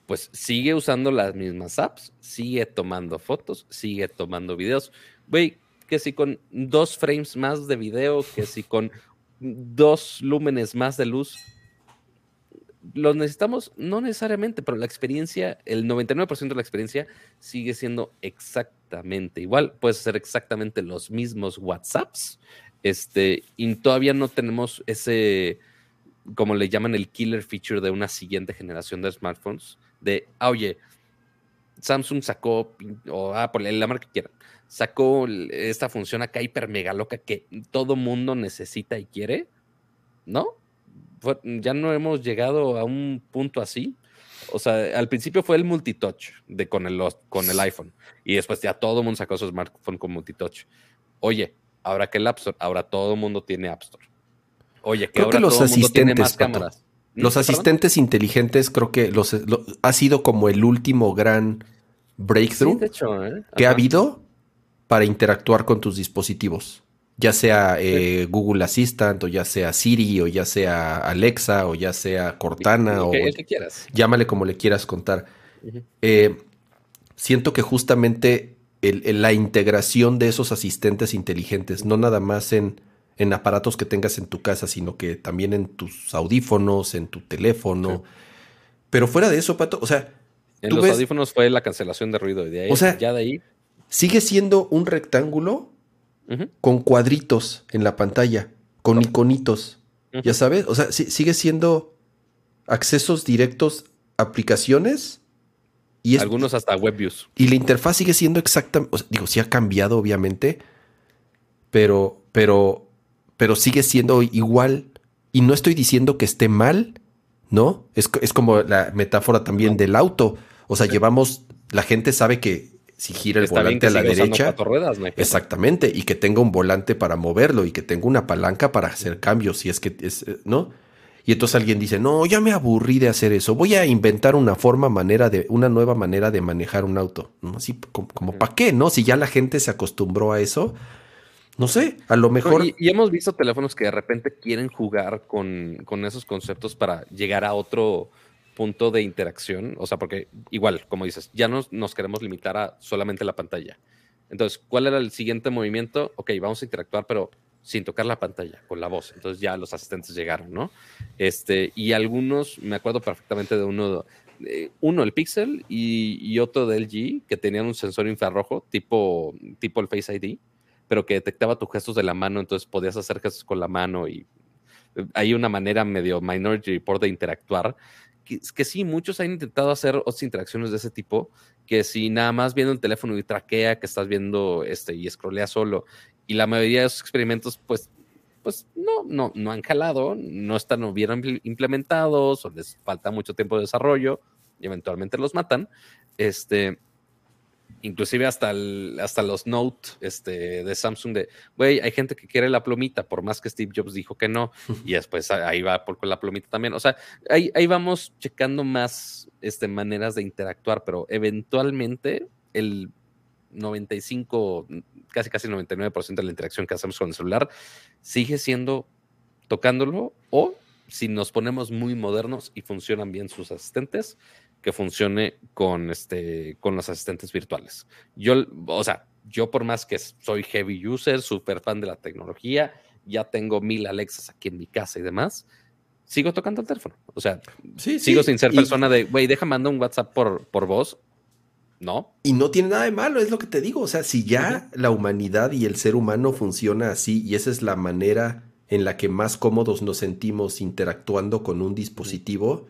pues sigue usando las mismas apps, sigue tomando fotos, sigue tomando videos. Güey, que si con dos frames más de video, que si con dos lúmenes más de luz. Los necesitamos, no necesariamente, pero la experiencia, el 99% de la experiencia sigue siendo exactamente igual. Puedes hacer exactamente los mismos WhatsApps. Este, y todavía no tenemos ese, como le llaman el killer feature de una siguiente generación de smartphones. De, ah, oye, Samsung sacó, o Apple, la marca que quieran, sacó esta función acá hiper mega loca que todo mundo necesita y quiere, ¿no? ya no hemos llegado a un punto así. O sea, al principio fue el multitouch de con el, con el iPhone y después ya todo el mundo sacó su smartphone con multitouch. Oye, ahora que el App Store, ahora todo el mundo tiene App Store. Oye, que ahora los todo asistentes, mundo tiene más cámaras. Los asistentes inteligentes creo que los, ha sido como el último gran breakthrough ¿eh? que ha habido para interactuar con tus dispositivos. Ya sea eh, Google Assistant, o ya sea Siri, o ya sea Alexa, o ya sea Cortana, o que quieras. llámale como le quieras contar. Eh, siento que justamente la integración de esos asistentes inteligentes, no nada más en, en, aparatos que tengas en tu casa, sino que también en tus audífonos, en tu teléfono. Pero fuera de eso, Pato, o sea. En los audífonos fue la cancelación de ruido. De ahí, o sea, ya de ahí sigue siendo un rectángulo con cuadritos en la pantalla, con iconitos. Ya sabes, o sea, sigue siendo accesos directos a aplicaciones. Y Algunos hasta web views. Y la interfaz sigue siendo exactamente, digo, sí ha cambiado obviamente, pero, pero, pero sigue siendo igual. Y no estoy diciendo que esté mal, ¿no? Es, como la metáfora también del auto. O sea, llevamos, la gente sabe que si gira el volante a la derecha. exactamente, y que tenga un volante para moverlo y que tenga una palanca para hacer cambios, si es que es, eh, ¿no? Y entonces alguien dice, no, ya me aburrí de hacer eso, voy a inventar una forma, manera de, una nueva manera de manejar un auto. ¿no? Así como, ¿para qué? ¿No? Si ya la gente se acostumbró a eso, no sé, a lo mejor. y, hemos visto teléfonos que de repente quieren jugar con, con esos conceptos para llegar a otro, punto de interacción, o sea, porque igual, como dices, ya nos, nos queremos limitar a solamente la pantalla. Entonces, ¿cuál era el siguiente movimiento? Ok, vamos a interactuar, pero sin tocar la pantalla, con la voz. Entonces ya los asistentes llegaron, ¿no? Este, y algunos, me acuerdo perfectamente de uno eh, uno el Pixel y, otro de LG que tenían un sensor infrarrojo tipo, tipo el Face ID, pero que detectaba tus gestos de la mano, entonces podías hacer gestos con la mano y eh, hay una manera medio Minority Report de interactuar. Que, que sí, muchos han intentado hacer otras interacciones de ese tipo, que si nada más viendo el teléfono y traquea que estás viendo este y scrollea solo, y la mayoría de esos experimentos, pues pues no, no, no han jalado, no están no hubieran implementados o les falta mucho tiempo de desarrollo y eventualmente los matan. Este, inclusive hasta, hasta los Note este, de Samsung de, güey, hay gente que quiere la plumita, por más que Steve Jobs dijo que no, y después ahí va por con la plumita también. O sea, ahí, ahí vamos checando más este, maneras de interactuar, pero eventualmente el 95, casi casi 99% de la interacción que hacemos con el celular sigue siendo tocándolo o si nos ponemos muy modernos y funcionan bien sus asistentes, que funcione con, este, con los asistentes virtuales. Yo, o sea, yo por más que soy heavy user, súper fan de la tecnología, ya tengo mil Alexas aquí en mi casa y demás, sigo tocando el teléfono. O sea, sigo sin ser persona de, güey, deja mandar un WhatsApp por, por voz no. Y no tiene nada de malo, es lo que te digo. O sea, si ya la humanidad y el ser humano funciona así y esa es la manera en la que más cómodos nos sentimos interactuando con un dispositivo,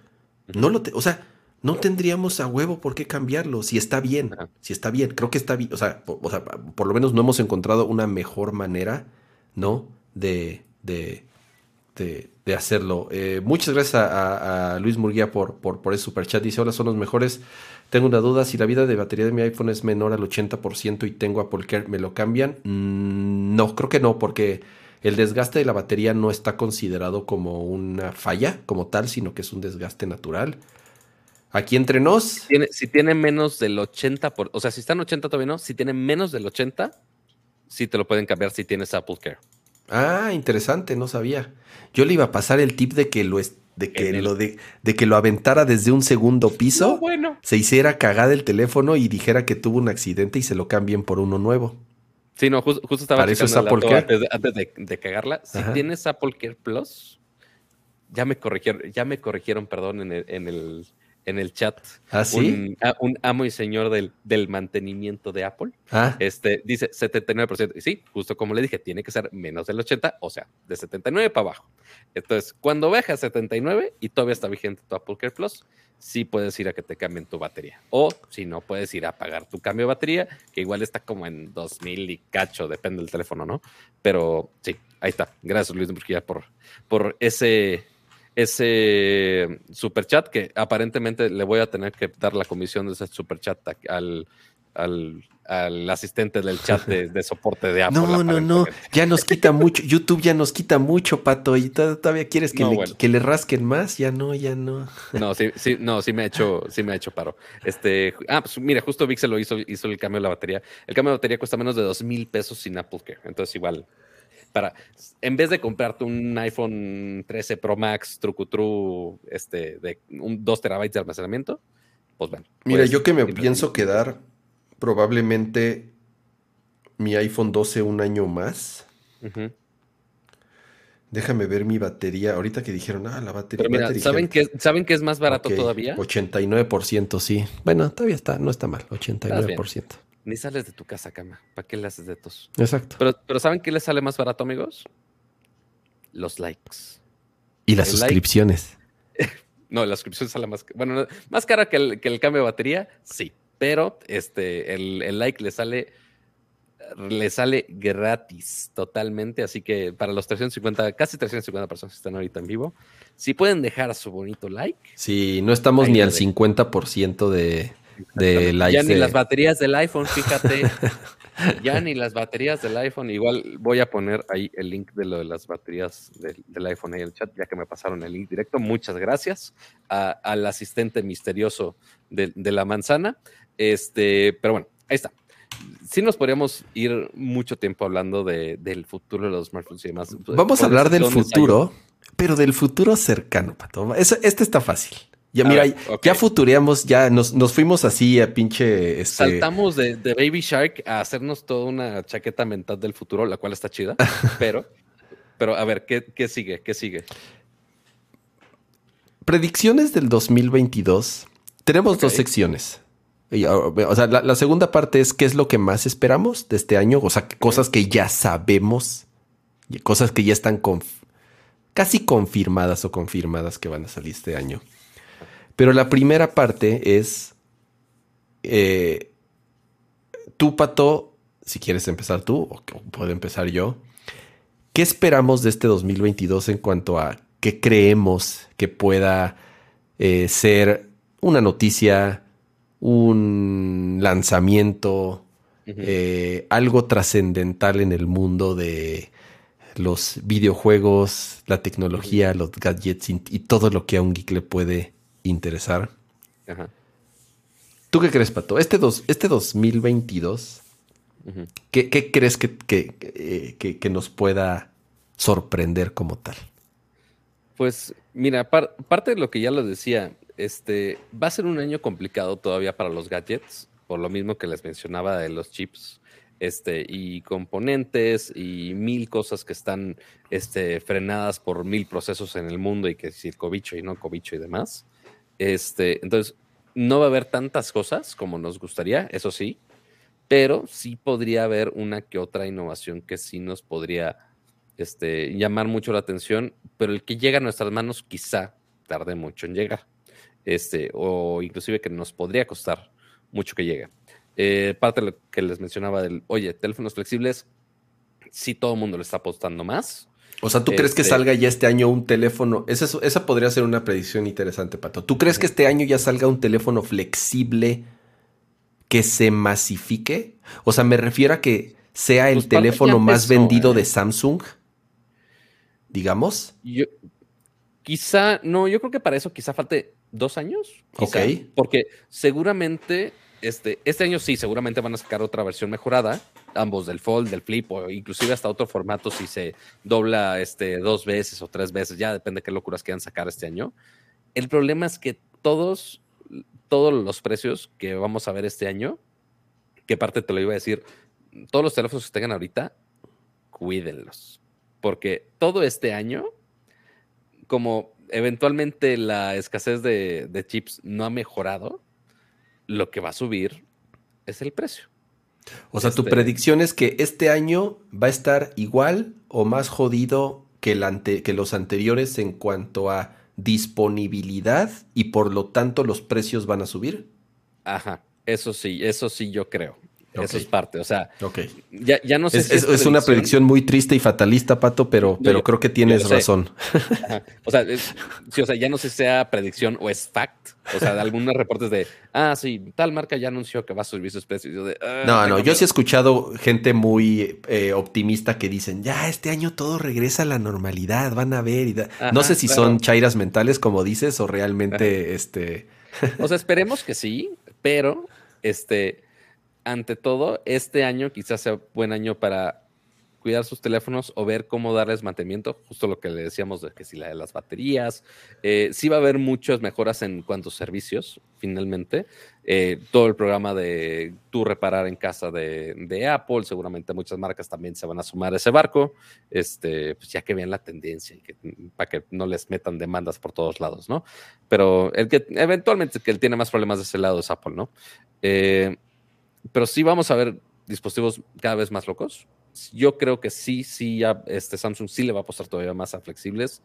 no lo, o sea, no tendríamos a huevo por qué cambiarlo si está bien, si está bien, creo que está bien, o sea, por, lo menos no hemos encontrado una mejor manera, ¿no? De, de, de, hacerlo. Eh, muchas gracias a, Luis Murguía por, por, por ese superchat. Dice, hola, son los mejores. Tengo una duda, si la vida de batería de mi iPhone es menor al 80% y tengo Apple Care, ¿me lo cambian? Mm, no, creo que no, porque el desgaste de la batería no está considerado como una falla como tal, sino que es un desgaste natural. Aquí entre nos... Si tiene, menos del 80%, por, o sea, si está en 80 todavía no, si tiene menos del 80, sí te lo pueden cambiar si tienes Apple Care. Ah, interesante, no sabía. Yo le iba a pasar el tip de que lo, de que lo de, que lo aventara desde un segundo piso, se hiciera cagada el teléfono y dijera que tuvo un accidente y se lo cambien por uno nuevo. Sí, no, justo, estaba Para eso es Apple Care. Antes, de, cagarla. Si tienes Apple Care Plus, ya me corrigieron, ya me corrigieron, perdón, en el, en el en el chat. ¿Ah, sí? Un, amo y señor del, del mantenimiento de Apple. Ah. Este, dice 79%. Y sí, justo como le dije, tiene que ser menos del 80, o sea, de 79 para abajo. Entonces, cuando baja a 79 y todavía está vigente tu Apple Care Plus, sí puedes ir a que te cambien tu batería. O si no, puedes ir a pagar tu cambio de batería, que igual está como en 2000 y cacho, depende del teléfono, ¿no? Pero sí, ahí está. Gracias, Luis Murguía, por, por ese ese super chat que aparentemente le voy a tener que dar la comisión de ese super chat al, al, asistente del chat de, soporte de Apple. No, no, no, ya nos quita mucho, YouTube ya nos quita mucho, Pato, y todavía quieres que, le, que le rasquen más, ya no, ya no. No, sí, sí, no, sí me ha hecho, sí me ha hecho paro. Este, ah, pues mira, justo se lo hizo, hizo el cambio de la batería. El cambio de batería cuesta menos de dos mil pesos sin Apple Care, entonces igual para, en vez de comprarte un iPhone 13 Pro Max trucutru este, de un 2 terabytes de almacenamiento, pues bueno. Mira, yo que me pienso quedar probablemente mi iPhone 12 un año más. Déjame ver mi batería. Ahorita que dijeron, ah, la batería. ¿saben, que, ¿saben que es más barato todavía? 89%, sí. Bueno, todavía está, no está mal, 89% ni sales de tu casa, cama. ¿Para qué le haces de tos? Exacto. Pero, pero ¿saben qué les sale más barato, amigos? Los likes. Y las suscripciones. no, la suscripción sale más, bueno, más cara que el, que el cambio de batería, sí. Pero este, el, el like le sale le sale gratis totalmente, así que para los 350, casi 350 personas que están ahorita en vivo, si pueden dejar su bonito like. Sí, no estamos ni al 50% de, de Ya ni las baterías del iPhone, fíjate. ya ni las baterías del iPhone. Igual voy a poner ahí el link de lo de las baterías del, iPhone ahí en el chat, ya que me pasaron el link directo. Muchas gracias al asistente misterioso de, la manzana. Este, pero bueno, ahí está. Sí nos podríamos ir mucho tiempo hablando del futuro de los smartphones y demás. Vamos a hablar del futuro, pero del futuro cercano, Pato. este está fácil. Ya, mira, ya futureamos, ya nos, fuimos así a pinche. Este... Saltamos de, Baby Shark a hacernos toda una chaqueta mental del futuro, la cual está chida. pero, pero a ver, ¿qué, ¿qué, sigue? ¿Qué sigue? Predicciones del 2022 Tenemos dos secciones. O sea, la, segunda parte es qué es lo que más esperamos de este año. O sea, cosas que ya sabemos, cosas que ya están casi confirmadas o confirmadas que van a salir este año. Pero la primera parte es, eh, tú, Pato, si quieres empezar tú, o puedo empezar yo, ¿qué esperamos de este 2022 en cuanto a qué creemos que pueda eh, ser una noticia, un lanzamiento, eh, algo trascendental en el mundo de los videojuegos, la tecnología, los gadgets y, todo lo que a un geek le puede interesar. ¿Tú qué crees, Pato? Este, dos, este 2022, ¿qué, crees que, eh, que, que, nos pueda sorprender como tal? Pues mira, parte de lo que ya les decía, este, va a ser un año complicado todavía para los gadgets, por lo mismo que les mencionaba de los chips este, y componentes y mil cosas que están este, frenadas por mil procesos en el mundo y que si el cobicho y no cobicho y demás. Este, entonces, no va a haber tantas cosas como nos gustaría, eso sí, pero sí podría haber una que otra innovación que sí nos podría este, llamar mucho la atención, pero el que llega a nuestras manos quizá tarde mucho en llegar, este, o inclusive que nos podría costar mucho que llegue. Eh, parte de lo que les mencionaba del, oye, teléfonos flexibles, sí todo el mundo le está apostando más. O sea, ¿tú crees que este salga ya este año un teléfono? Esa, esa podría ser una predicción interesante, Pato. ¿Tú crees que este año ya salga un teléfono flexible que se masifique? O sea, me refiero a que sea el pues teléfono más vendido ¿eh? de Samsung, digamos. Yo, quizá, no, yo creo que para eso quizá falte dos años. ok. Porque seguramente este, este año sí, seguramente van a sacar otra versión mejorada, ambos del Fold, del Flip, o inclusive hasta otro formato si se dobla este, dos veces o tres veces, ya depende de qué locuras quieran sacar este año. El problema es que todos, todos los precios que vamos a ver este año, que parte te lo iba a decir, todos los teléfonos que tengan ahorita, cuídenlos. Porque todo este año, como eventualmente la escasez de, de chips no ha mejorado, lo que va a subir es el precio. O sea, tu este predicción es que este año va a estar igual o más jodido que, el que los anteriores en cuanto a disponibilidad y por lo tanto los precios van a subir. Ajá, eso sí, eso sí yo creo. Eso es parte, o sea, ya, no sé es, si es, una predicción muy triste y fatalista, Pato, pero, pero creo que tienes razón. O sea, sí, o sea, ya no sé si sea predicción o es fact. O sea, de algunos reportes de, ah, sí, tal marca ya anunció que va a subir sus precios. Ah, no, no, yo sí he escuchado gente muy eh, optimista que dicen, ya, este año todo regresa a la normalidad, van a ver. no sé si son chairas mentales, como dices, o realmente, este... o sea, esperemos que sí, pero, este ante todo, este año quizás sea buen año para cuidar sus teléfonos o ver cómo darles mantenimiento, justo lo que le decíamos de que si la de las baterías, eh, sí va a haber muchas mejoras en cuanto a servicios, finalmente. Eh, todo el programa de tú reparar en casa de, Apple, seguramente muchas marcas también se van a sumar a ese barco, este, pues ya que vean la tendencia para que no les metan demandas por todos lados, ¿no? Pero el que eventualmente que tiene más problemas de ese lado es Apple, ¿no? Eh, pero sí vamos a ver dispositivos cada vez más locos. Yo creo que sí, sí, ya este Samsung sí le va a apostar todavía más a flexibles.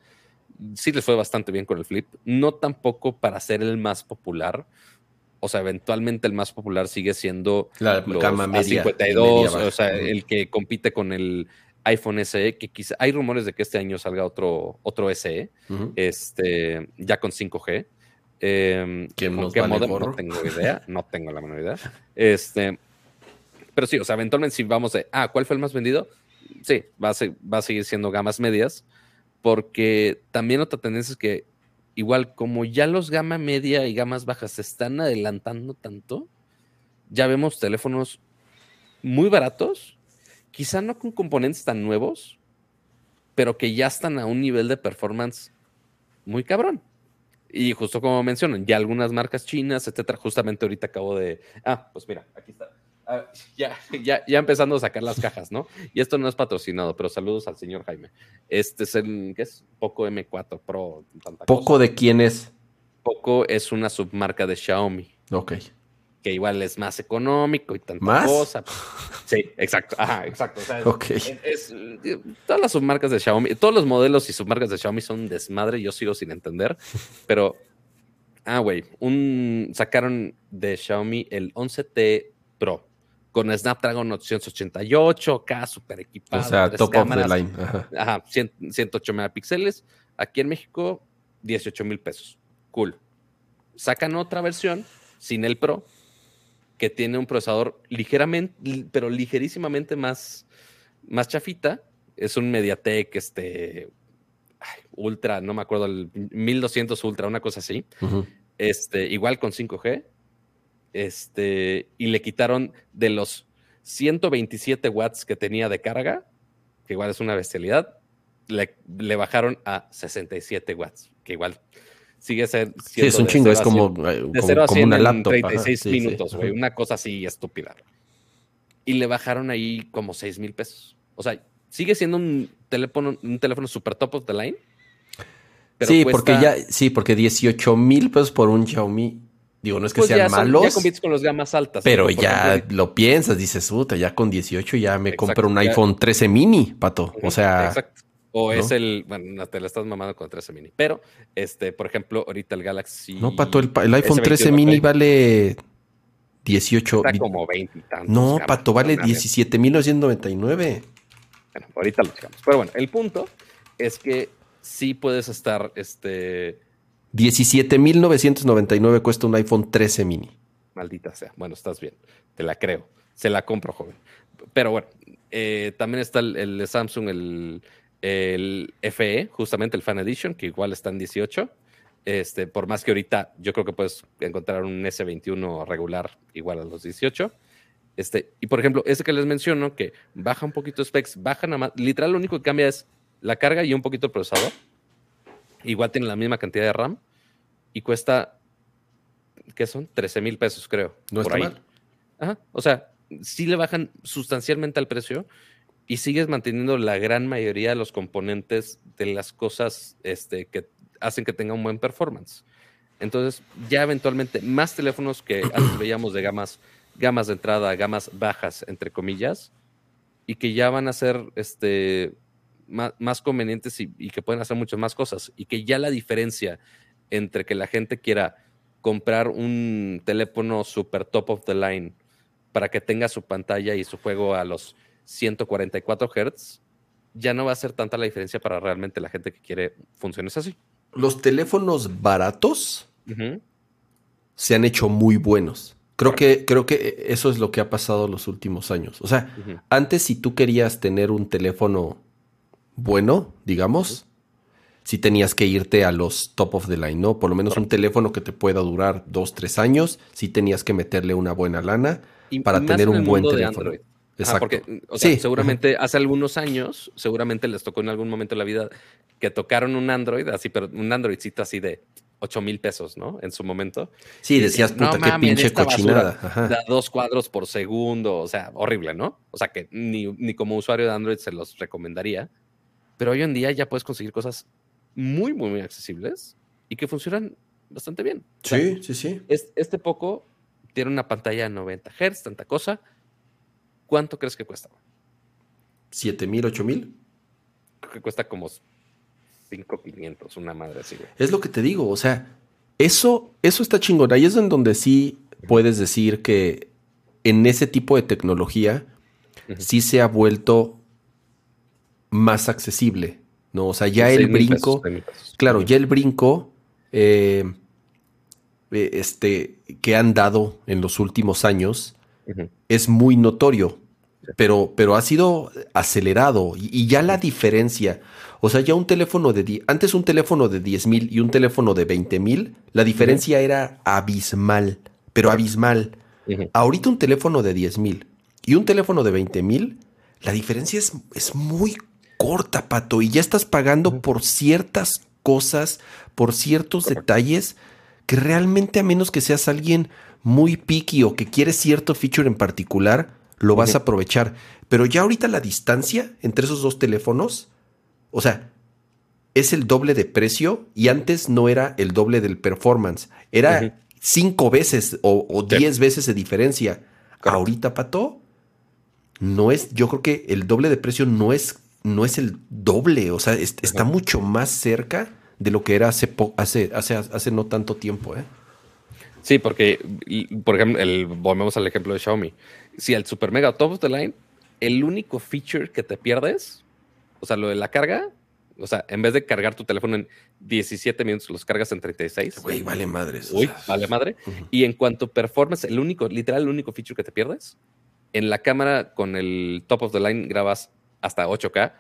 Sí les fue bastante bien con el Flip. No tampoco para ser el más popular. O sea, eventualmente el más popular sigue siendo la gama media, 52, o sea, el que compite con el iPhone SE, que quizá hay rumores de que este año salga otro, otro SE, este, ya con 5G. Eh, ¿Qué No tengo idea, no tengo la menor idea. Este, pero sí, o sea, eventualmente si vamos de, ah, ¿cuál fue el más vendido? Sí, va a, va a seguir siendo gamas medias, porque también otra tendencia es que igual como ya los gama media y gamas bajas se están adelantando tanto, ya vemos teléfonos muy baratos, quizá no con componentes tan nuevos, pero que ya están a un nivel de performance muy cabrón. Y justo como mencionan, ya algunas marcas chinas, etcétera, justamente ahorita acabo de. Ah, pues mira, aquí está. Ah, ya, ya, ya empezando a sacar las cajas, ¿no? Y esto no es patrocinado, pero saludos al señor Jaime. Este es el, ¿qué es? Poco M4 Pro. ¿Poco de quién es? Poco es una submarca de Xiaomi. Ok. Que igual es más económico y tanta ¿Más? cosa. Sí, exacto. Ajá, exacto. O sea, es- Ok. es- es- todas las submarcas de Xiaomi, todos los modelos y submarcas de Xiaomi son un desmadre. Yo sigo sin entender. Pero, ah, güey, un sacaron de Xiaomi el 11T Pro con Snapdragon 888K, super equipado. O sea, top cámaras, of the line. Ajá. Ajá, 100 108 megapíxeles. Aquí en México, 18 mil pesos. Cool. Sacan otra versión sin el Pro que tiene un procesador ligeramente, li- pero ligerísimamente más, más chafita. Es un MediaTek este, Ultra, no me acuerdo, el 1200 Ultra, una cosa así. Este, igual con 5G. Este, y le quitaron de los 127 watts que tenía de carga, que igual es una bestialidad, le, le bajaron a 67 watts, que igual sigue ser, Sí, es un chingo, es como, 100 eh, de como, 0 a como 100 una en laptop. ajá. 36 Sí, sí. minutos, güey, Ajá. una cosa así estúpida. Y le bajaron ahí como 6 mil pesos. O sea, sigue siendo un teléfono, un teléfono super top of the line. pero Sí, cuesta- porque ya, sí, porque 18 mil pesos por un Xiaomi. Digo, no es que pues sean son- malos, ya compites con los gamas altas. pero ya ejemplo, lo piensas, dices, puta, ya con 18 ya me Exacto, compro un ya- iPhone 13 mini, pato. O sea, Exacto. O ¿no? es el, bueno, no te la estás mamando con 13 mini. Pero, este, por ejemplo, ahorita el Galaxy. no, pato, el, el iPhone S21 13 mini vale 18. Está como 20 y tantos. No, pato, vale no mames. 17,999. Bueno, ahorita lo checamos. Pero bueno, el punto es que sí puedes estar, este, 17,999 cuesta un iPhone 13 mini. maldita sea. Bueno, estás bien. Te la creo. Se la compro, joven. Pero bueno, eh, también está el, el Samsung, el, el FE, justamente el Fan Edition, que igual está en 18. Este, por más que ahorita yo creo que puedes encontrar un S21 regular igual a los 18. Este, y por ejemplo, ese que les menciono, que baja un poquito specs, baja nada más, literal lo único que cambia es la carga y un poquito el procesador. Igual tiene la misma cantidad de RAM y cuesta, ¿qué son? 13 mil pesos, creo. No por está ahí. mal. Ajá. O sea, sí le bajan sustancialmente al precio y sigues manteniendo la gran mayoría de los componentes de las cosas este, que hacen que tenga un buen performance. Entonces, ya eventualmente más teléfonos que antes veíamos de gamas, gamas de entrada, gamas bajas, entre comillas, y que ya van a ser este, más, más convenientes y, y que pueden hacer muchas más cosas. Y que ya la diferencia entre que la gente quiera comprar un teléfono super top of the line para que tenga su pantalla y su juego a los 144 Hz, ya no va a ser tanta la diferencia para realmente la gente que quiere funciones así. Los teléfonos baratos se han hecho muy buenos. Creo que, creo que eso es lo que ha pasado los últimos años. O sea, antes si tú querías tener un teléfono bueno, digamos, si tenías que irte a los top of the line, ¿no? Por lo menos un teléfono que te pueda durar dos, tres años, si tenías que meterle una buena lana Y- para tener en un buen teléfono. Android. Ajá, Exacto. porque, o sea, Sí, seguramente hace algunos años, seguramente les tocó en algún momento de la vida que tocaron un Android, así, pero un Androidcito así de 8 mil pesos, ¿no? En su momento. Sí, decías, puta, "No qué mames, pinche cochinada. basura. Da dos cuadros por segundo, o sea, horrible, ¿no? O sea, que ni, ni como usuario de Android se los recomendaría. Pero hoy en día ya puedes conseguir cosas muy, muy, muy accesibles y que funcionan bastante bien. O sea, Sí, sí, sí. es- este poco tiene una pantalla de 90 Hz, tanta cosa. ¿Cuánto crees que cuesta? ¿Siete mil, ocho mil? Creo que cuesta como 5,500, una madre así, güey. Es lo que te digo, o sea, eso, eso está chingón. Ahí es en donde sí puedes decir que en ese tipo de tecnología sí se ha vuelto más accesible, ¿no? O sea, ya el brinco, pesos, pesos. claro, ya el brinco eh, eh, este, que han dado en los últimos años Es muy notorio, pero, pero ha sido acelerado y, y ya la diferencia, o sea, ya un teléfono de, antes un teléfono de 10 mil y un teléfono de 20 mil, la diferencia era abismal, pero abismal. Ahorita un teléfono de 10 mil y un teléfono de 20 mil, la diferencia es, es muy corta, Pato, y ya estás pagando por ciertas cosas, por ciertos Correcto. detalles que realmente a menos que seas alguien muy picky o que quieres cierto feature en particular, lo vas a aprovechar. Pero ya ahorita la distancia entre esos dos teléfonos, o sea, es el doble de precio y antes no era el doble del performance. Era cinco veces o, diez veces de diferencia. Ahorita, Pato, no es, yo creo que el doble de precio no es, no es el doble. O sea, está mucho más cerca de lo que era hace, hace, hace, hace no tanto tiempo. ¿eh? Sí, porque, por ejemplo, el, volvemos al ejemplo de Xiaomi. Si el Super Mega Top of the Line, el único feature que te pierdes, o sea, lo de la carga, o sea, en vez de cargar tu teléfono en 17 minutos, los cargas en 36. Güey, vale madres. Uy, vale madre. Y en cuanto a performance, el único, literal, el único feature que te pierdes, en la cámara con el top of the line grabas hasta 8K.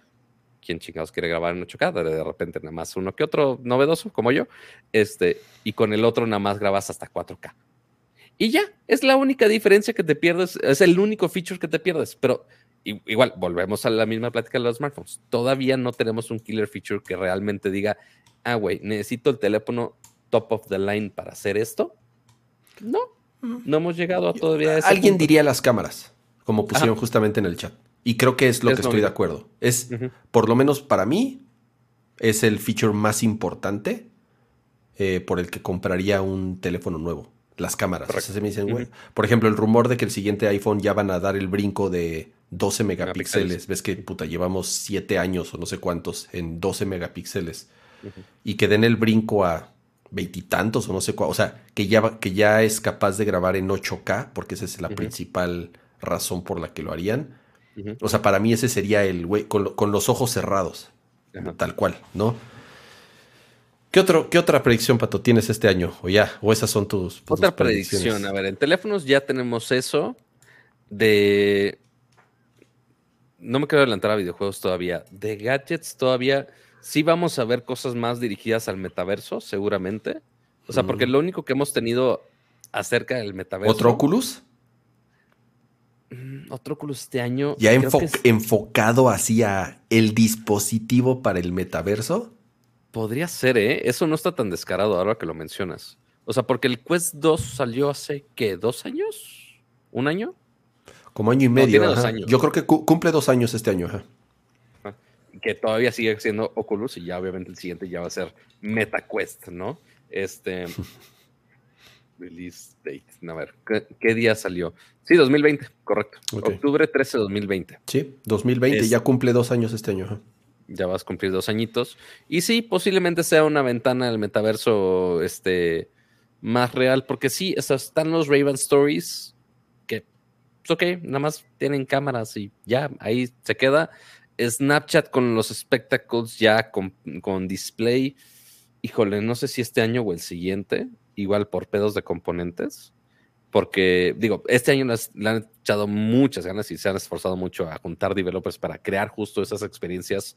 ¿Quién chingados quiere grabar en 8K? De repente nada más uno que otro novedoso, como yo. Este, y con el otro nada más grabas hasta 4K. Y ya, es la única diferencia que te pierdes, es el único feature que te pierdes. Pero igual, volvemos a la misma plática de los smartphones. Todavía no tenemos un killer feature que realmente diga, ah, güey, necesito el teléfono top of the line para hacer esto. No, no hemos llegado a todavía a ese Alguien diría las cámaras, como pusieron justamente en el chat. Y creo que es lo que estoy de acuerdo. Es, por lo menos para mí, es el feature más importante eh, por el que compraría un teléfono nuevo. Las cámaras. me dicen, Por ejemplo, el rumor de que el siguiente iPhone ya van a dar el brinco de 12 megapíxeles. Ves que puta, llevamos 7 años o no sé cuántos en 12 megapíxeles. Y que den el brinco a veintitantos o no sé cuál. O sea, que ya, que ya es capaz de grabar en 8K, porque esa es la principal razón por la que lo harían. O sea, para mí ese sería el güey con, los ojos cerrados. Tal cual, ¿no? ¿Qué, otro, ¿Qué otra predicción, Pato, tienes este año? O ya, o esas son tus. Otra predicción. A ver, en teléfonos ya tenemos eso de no me quiero adelantar a videojuegos todavía. De gadgets todavía sí vamos a ver cosas más dirigidas al metaverso, seguramente. O sea, porque lo único que hemos tenido acerca del metaverso. ¿Otro Oculus? Mm, otro Oculus este año. ¿Ya enfocado hacia el dispositivo para el metaverso? Podría ser, ¿eh? Eso no está tan descarado ahora que lo mencionas. O sea, porque el Quest 2 salió hace, ¿qué? ¿Dos años? ¿Un año? Como año y medio. Yo creo que cumple dos años este año. Que todavía sigue siendo Oculus y ya obviamente el siguiente ya va a ser MetaQuest, ¿no? Este. release date. A ver, ¿qué, día salió? Sí, 2020, correcto. Octubre 13 de 2020. Sí, 2020, ya cumple dos años este año. Ya vas a cumplir dos añitos. Y sí, posiblemente sea una ventana del metaverso este, más real, porque sí, están los Raven Stories, ok, nada más tienen cámaras y ya, ahí se queda. Snapchat con los spectacles ya con, display. Híjole, no sé si este año o el siguiente, igual por pedos de componentes. Porque, digo, este año le han echado muchas ganas y se han esforzado mucho a juntar developers para crear justo esas experiencias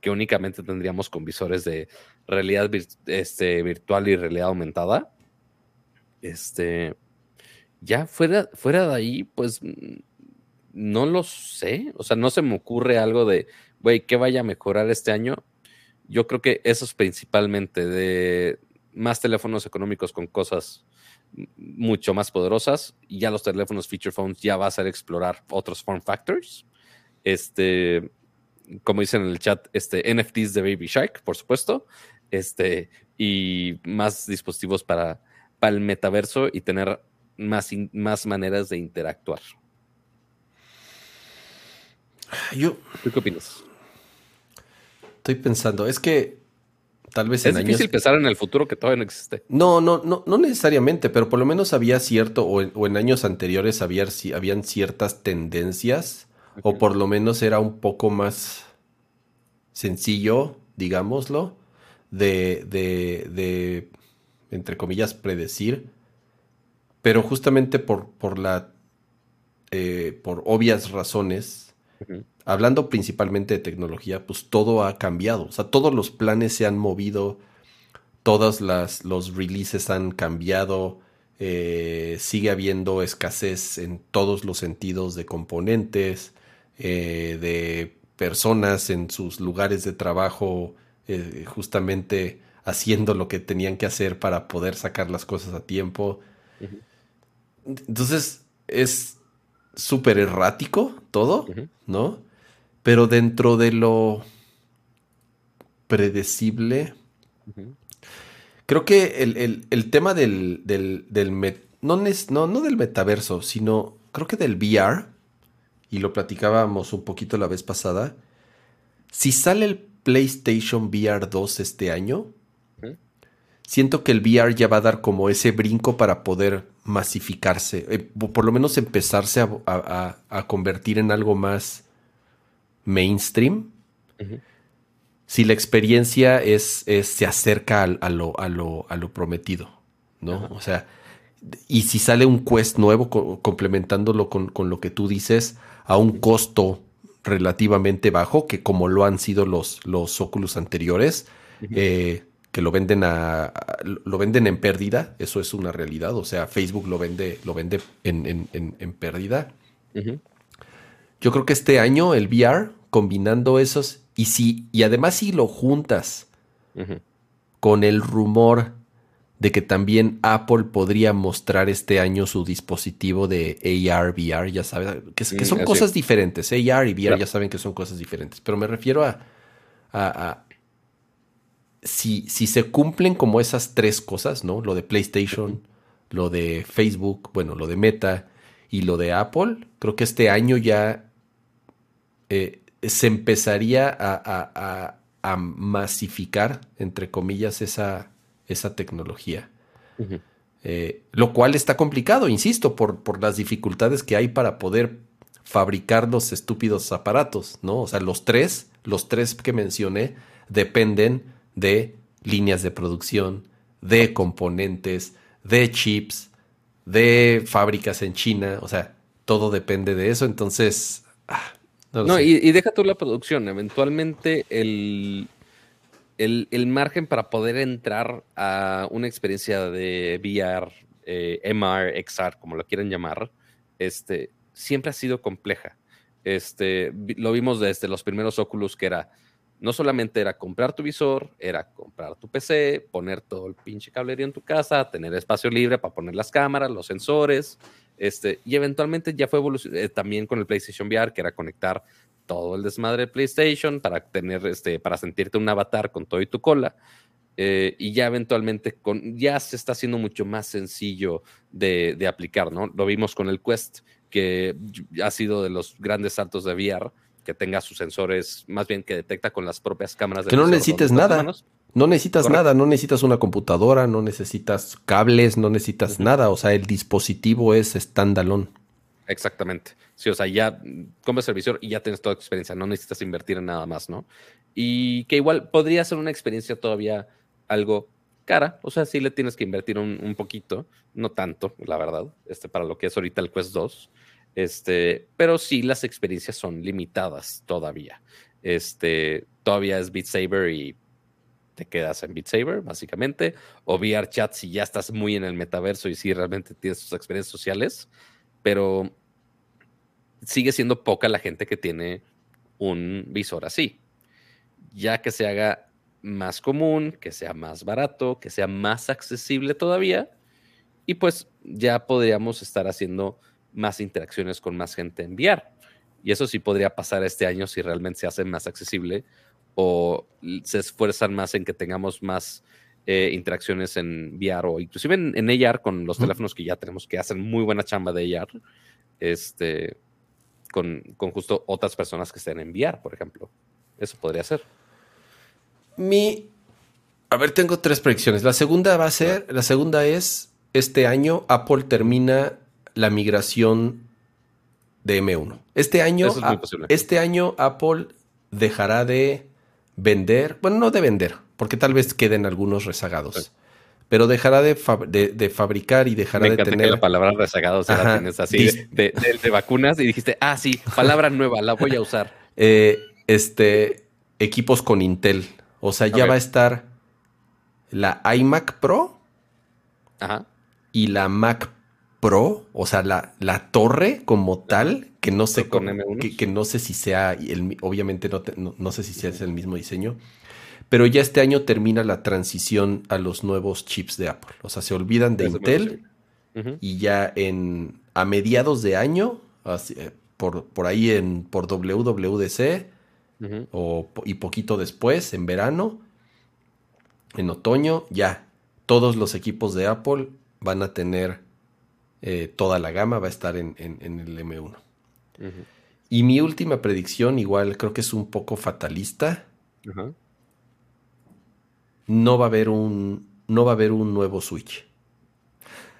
que únicamente tendríamos con visores de realidad este, virtual y realidad aumentada. Este, ya fuera, fuera de ahí, pues mm, no lo sé. O sea, no se me ocurre algo de, güey, ¿qué vaya a mejorar este año? Yo creo que eso es principalmente de más teléfonos económicos con cosas mucho más poderosas y ya los teléfonos feature phones ya va a ser explorar otros form factors. Este, como dicen en el chat, este NFTs de Baby Shark, por supuesto, este y más dispositivos para, para el metaverso y tener más, más maneras de interactuar. Yo, qué opinas? Estoy pensando, es que tal vez es difícil pensar en el futuro que todavía no existe. No, no, no, no necesariamente, pero por lo menos había cierto, o en, años anteriores había, habían ciertas tendencias, o por lo menos era un poco más sencillo, digámoslo, de, de, de entre comillas, predecir. Pero justamente por, por la eh, por obvias razones, hablando principalmente de tecnología, pues todo ha cambiado. O sea, todos los planes se han movido, todos las, los releases han cambiado, eh, sigue habiendo escasez en todos los sentidos de componentes, eh, de personas en sus lugares de trabajo, justamente haciendo lo que tenían que hacer para poder sacar las cosas a tiempo. Entonces es súper errático todo, ¿no? Pero dentro de lo predecible. Creo que el, tema del, del, no, no, no del metaverso, sino creo que del VR, y lo platicábamos un poquito la vez pasada, si sale el PlayStation VR 2 este año, siento que el VR ya va a dar como ese brinco para poder masificarse, eh, por lo menos empezarse a, convertir en algo más mainstream. Si la experiencia es, se acerca a, lo, a, lo, a, lo, prometido, ¿no? O sea, y si sale un quest nuevo complementándolo con, con, lo que tú dices a un costo relativamente bajo, que como lo han sido los, los Oculus anteriores, eh, que lo venden a, lo venden en pérdida, eso es una realidad. O sea, Facebook lo vende, lo vende en, pérdida. Yo creo que este año el VR, combinando esos, y si, y además si lo juntas con el rumor de que también Apple podría mostrar este año su dispositivo de AR, VR, ya sabes, que, son cosas diferentes. AR y VR ya saben que son cosas diferentes, pero me refiero a, a, si, si, se cumplen como esas tres cosas, ¿no? Lo de PlayStation, lo de Facebook, bueno, lo de Meta y lo de Apple, creo que este año ya eh, se empezaría a, a masificar, entre comillas, esa esa tecnología. Eh, lo cual está complicado, insisto, por, por, las dificultades que hay para poder fabricar los estúpidos aparatos, ¿no? O sea, los tres, los tres que mencioné, dependen de líneas de producción, de componentes, de chips, de fábricas en China, o sea, todo depende de eso, entonces... Ah, no, y, y, deja tú la producción, eventualmente el, el, margen para poder entrar a una experiencia de VR, eh, MR, XR, como lo quieran llamar, este, siempre ha sido compleja. Este, lo vimos desde los primeros Oculus que era, no solamente era comprar tu visor, era comprar tu PC, poner todo el pinche cablería en tu casa, tener espacio libre para poner las cámaras, los sensores, este, y eventualmente ya fue evolucionando eh, también con el PlayStation VR, que era conectar todo el desmadre de PlayStation para tener este, para sentirte un avatar con todo y tu cola. Eh, y ya eventualmente con, ya se está haciendo mucho más sencillo de, aplicar, ¿no? Lo vimos con el Quest, que ha sido de los grandes saltos de VR, que tenga sus sensores, más bien que detecta con las propias cámaras. De que no necesites nada. No necesitas nada, no necesitas una computadora, no necesitas cables, no necesitas nada. O sea, el dispositivo es standalone. Exactamente. Sí, o sea, ya compras el visor y ya tienes toda experiencia, no necesitas invertir en nada más, ¿no? Y que igual podría ser una experiencia todavía algo cara, o sea, sí le tienes que invertir un, poquito, no tanto, la verdad, este, para lo que es ahorita el Quest 2, este, pero sí las experiencias son limitadas todavía. Este, todavía es Beat Saber y te quedas en Beat Saber, básicamente, o VR Chat si ya estás muy en el metaverso y si realmente tienes tus experiencias sociales, pero sigue siendo poca la gente que tiene un visor así. Ya que se haga más común, que sea más barato, que sea más accesible todavía, y pues ya podríamos estar haciendo más interacciones con más gente en VR. Y eso sí podría pasar este año si realmente se hace más accesible o se esfuerzan más en que tengamos más eh, interacciones en VR o inclusive en, en AR con los teléfonos que ya tenemos que hacen muy buena chamba de AR. Este, con, justo otras personas que estén en VR, por ejemplo. Eso podría ser. Mi. A ver, tengo tres predicciones. La segunda va a ser. La segunda es. Este año Apple termina la migración de M1. Este año. este año Apple dejará de vender. Bueno, no de vender, porque tal vez queden algunos rezagados pero dejará de, de, fabricar y dejará de tener. la palabra rezagado se la tienes así de, vacunas y dijiste, ah, sí, palabra nueva, la voy a usar. Eh, este, equipos con Intel. O sea, ya va a estar la iMac Pro y la Mac Pro, o sea, la, la torre como tal, que no sé que, no sé si sea, el, obviamente no, no, no sé si sea el mismo diseño pero ya este año termina la transición a los nuevos chips de Apple. O sea, se olvidan de Intel y ya en a mediados de año, eh, por, por ahí en por WWDC, y poquito después, en verano, en otoño, ya, todos los equipos de Apple van a tener eh, toda la gama, va a estar en, el M1. Y mi última predicción, igual creo que es un poco fatalista. No va a haber un. No va a haber un nuevo Switch.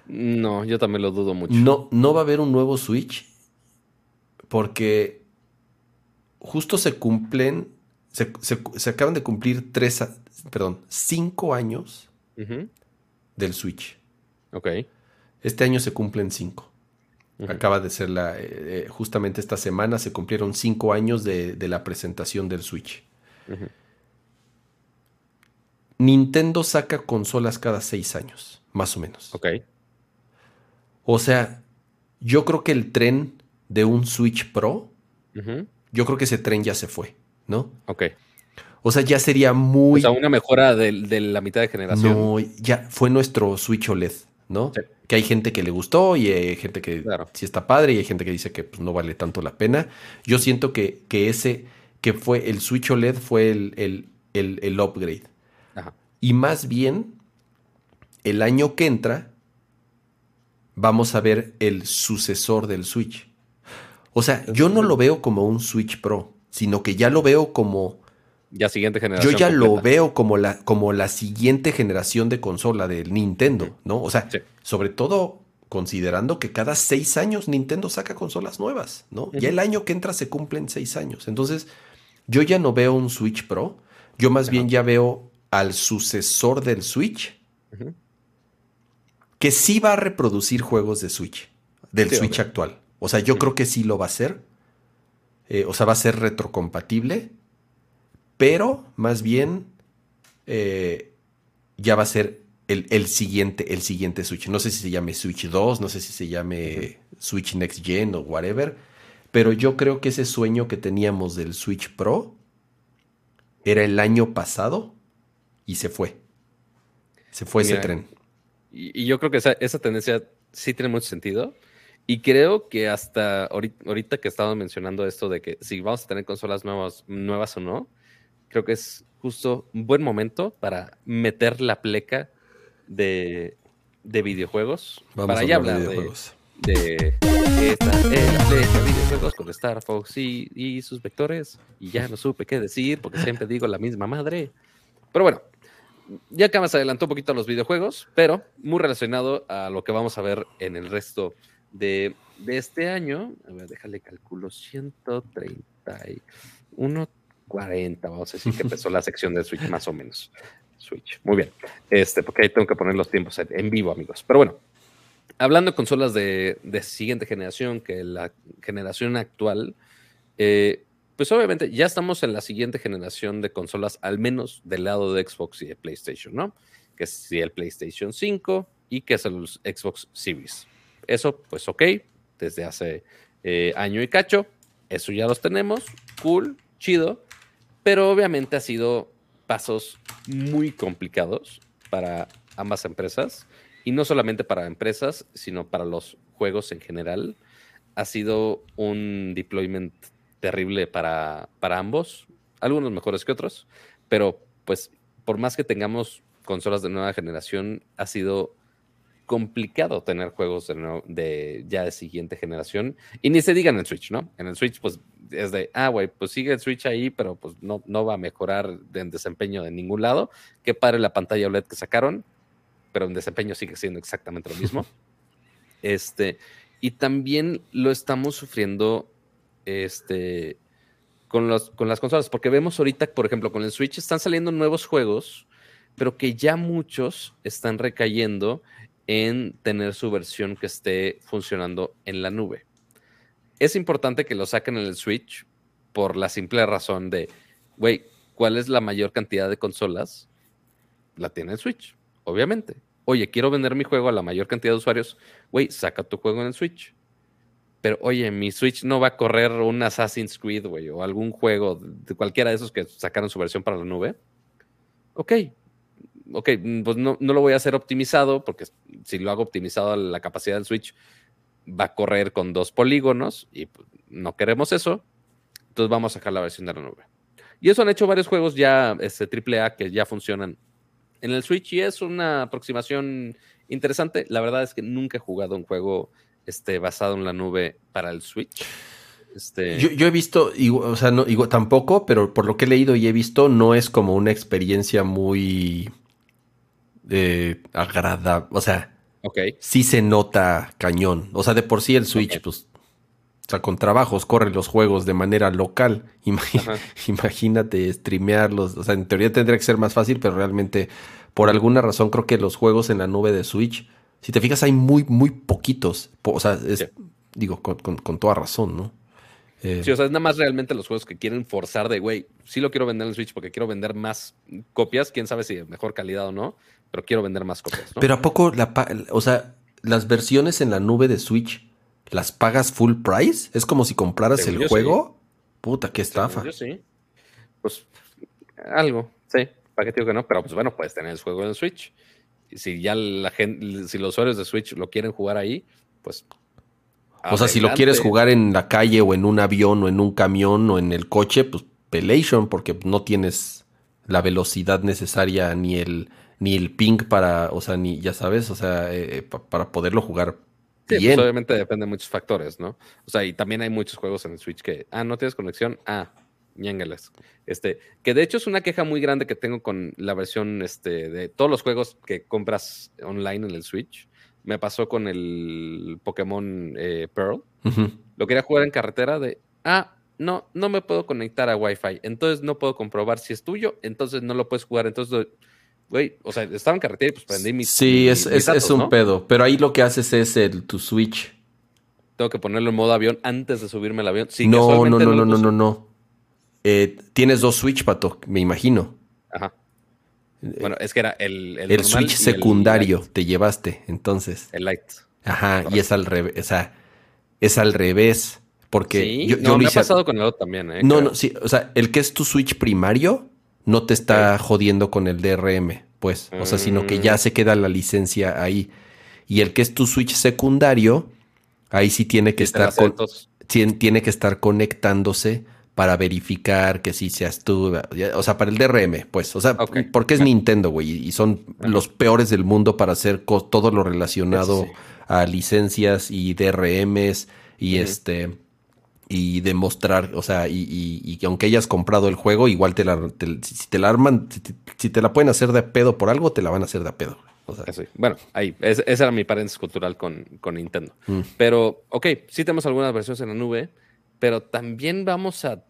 No, yo también lo dudo mucho. No, no va a haber un nuevo Switch. Porque justo se cumplen. Se, acaban de cumplir tres. Perdón, cinco años del Switch. Ok. Este año se cumplen cinco. Acaba de ser la. Eh, eh, justamente esta semana se cumplieron cinco años de, la presentación del Switch. Nintendo saca consolas cada seis años, más o menos. Ok. O sea, yo creo que el tren de un Switch Pro, yo creo que ese tren ya se fue, ¿no? Ok. O sea, ya sería muy. O sea, una mejora de, la mitad de generación. No, ya fue nuestro Switch OLED, ¿no? Sí que hay gente que le gustó y hay gente que sí está padre y hay gente que dice que pues, no vale tanto la pena. Yo siento que, que ese, que fue el Switch OLED fue el, el, upgrade. Y más bien, el año que entra, vamos a ver el sucesor del Switch. O sea, yo no lo veo como un Switch Pro, sino que ya lo veo como ya siguiente generación. Yo ya lo veo como la, como la siguiente generación de consola del Nintendo, ¿no? O sea, sobre todo considerando que cada seis años Nintendo saca consolas nuevas, ¿no? Ya el año que entra se cumplen seis años. Entonces, yo ya no veo un Switch Pro, yo más bien ya veo al sucesor del Switch, que sí va a reproducir juegos de Switch, del Switch actual. O sea, yo creo que sí lo va a hacer. Eh, o sea, va a ser retrocompatible pero más bien eh, ya va a ser el, siguiente, el siguiente Switch. No sé si se llame Switch 2, no sé si se llame Switch Next Gen o whatever, pero yo creo que ese sueño que teníamos del Switch Pro era el año pasado y se fue. Se fue ese tren. Y, yo creo que esa, tendencia sí tiene mucho sentido. Y creo que hasta ahorita, que estaba mencionando esto de que si vamos a tener consolas nuevas, nuevas o no, creo que es justo un buen momento para meter la pleca de, de videojuegos. para ya hablar de, videojuegos. de, esta, la pleca de videojuegos con Star Fox y, y sus vectores. Y ya no supe qué decir porque siempre digo la misma madre. Pero bueno, ya que más adelantó un poquito a los videojuegos, pero muy relacionado a lo que vamos a ver en el resto de, de este año. A ver, déjale calculo, 131 40, vamos a decir que empezó la sección de Switch más o menos. Switch, muy bien. Este, porque ahí tengo que poner los tiempos en vivo, amigos. Pero bueno, hablando de consolas de, siguiente generación, que la generación actual, eh, pues obviamente ya estamos en la siguiente generación de consolas, al menos del lado de Xbox y de PlayStation, ¿no? Que es el PlayStation 5 y que es el Xbox Series. Eso, pues ok, desde hace eh, año y cacho, eso ya los tenemos, cool, chido pero obviamente ha sido pasos muy complicados para ambas empresas. Y no solamente para empresas, sino para los juegos en general. Ha sido un deployment terrible para, para ambos, algunos mejores que otros, pero pues por más que tengamos consolas de nueva generación, ha sido complicado tener juegos de, de, ya de siguiente generación. Y ni se diga en el Switch, ¿no? En el Switch, pues es de, ah, güey, pues sigue el Switch ahí, pero pues no, no va a mejorar en desempeño de ningún lado. Qué padre la pantalla OLED que sacaron, pero en desempeño sigue siendo exactamente lo mismo. este, y también lo estamos sufriendo este, con, los, con las consolas, porque vemos ahorita, por ejemplo, con el Switch están saliendo nuevos juegos, pero que ya muchos están recayendo en tener su versión que esté funcionando en la nube es importante que lo saquen en el Switch por la simple razón de, güey, ¿cuál es la mayor cantidad de consolas? La tiene el Switch, obviamente. Oye, quiero vender mi juego a la mayor cantidad de usuarios. Güey, saca tu juego en el Switch. Pero oye, mi Switch no va a correr un Assassin's Creed, güey, o algún juego de cualquiera de esos que sacaron su versión para la nube. Ok, ok, pues no, no, lo voy a hacer optimizado, porque si lo hago optimizado a la capacidad del Switch, va a correr con dos polígonos y pues, no queremos eso. Entonces vamos a sacar la versión de la nube. Y eso han hecho varios juegos ya este, AAA que ya funcionan en el Switch y es una aproximación interesante. La verdad es que nunca he jugado un juego este, basado en la nube para el Switch. Este... Yo, he visto, o sea, no, tampoco, pero por lo que he leído y he visto, no es como una experiencia muy eh, agradable. O sea, okay. sí se nota cañón. O sea, de por sí el Switch, pues, o sea, con trabajos corre los juegos de manera local. Imagínate streamearlos. O sea, en teoría tendría que ser más fácil, pero realmente, por alguna razón, creo que los juegos en la nube de Switch, si te fijas, hay muy, muy poquitos. O sea, es, digo, con toda razón, ¿no? Eh, sí, o sea, es nada más realmente los juegos que quieren forzar de, güey, sí lo quiero vender en Switch porque quiero vender más copias, quién sabe si de mejor calidad o no, pero quiero vender más copias. Pero ¿a poco, la, o sea, las versiones en la nube de Switch, ¿las pagas full price? ¿Es como si compraras el juego? Puta, qué estafa. Yo sí. Pues algo, sí, para qué digo que no, pero pues bueno, puedes tener el juego en Switch. Y si ya la gente, si los usuarios de Switch lo quieren jugar ahí, pues o sea, si lo quieres jugar en la calle o en un avión o en un camión o en el coche, pues Pelation, porque no tienes la velocidad necesaria ni el ni el ping para, o sea, ni ya sabes, o sea, eh, eh, para poderlo jugar sí, pues, bien. obviamente depende de muchos factores, ¿no? O sea, y también hay muchos juegos en el Switch que, ah, no tienes conexión, ah, ñángalas. Este, que de hecho es una queja muy grande que tengo con la versión este, de todos los juegos que compras online en el Switch me pasó con el Pokémon eh, Pearl. Lo quería jugar en carretera de, ah, no, no me puedo conectar a Wi-Fi, entonces no puedo comprobar si es tuyo, entonces no lo puedes jugar. Entonces, güey, o sea, estaba en carretera y pues prendí mi. Sí, es, es, un pedo, pero ahí lo que haces es el tu Switch. Tengo que ponerlo en modo avión antes de subirme al avión. no, no, no, no, no, no, no, eh, tienes dos Switch, pato, me imagino. Ajá. Bueno, es que era el. El, Switch secundario te llevaste, entonces. El Light. Ajá, y es al revés. O sea, es al revés. Porque yo, no, me ha pasado con el otro también, ¿eh? No, no, sí. O sea, el que es tu Switch primario no te está jodiendo con el DRM, pues. O sea, sino que ya mm. se queda la licencia ahí. Y el que es tu Switch secundario, ahí sí tiene que estar. tiene que estar conectándose para verificar que sí seas tú, o sea, para el DRM, pues, o sea, porque es Nintendo, güey, y son los peores del mundo para hacer todo lo relacionado a licencias y DRMs y este y demostrar, o sea, y, y, aunque hayas comprado el juego, igual te la, si te la arman, si te, la pueden hacer de pedo por algo, te la van a hacer de pedo. O sea. Bueno, ahí, ese, era mi paréntesis cultural con, con Nintendo. Mm. Pero, ok, sí tenemos algunas versiones en la nube pero también vamos a,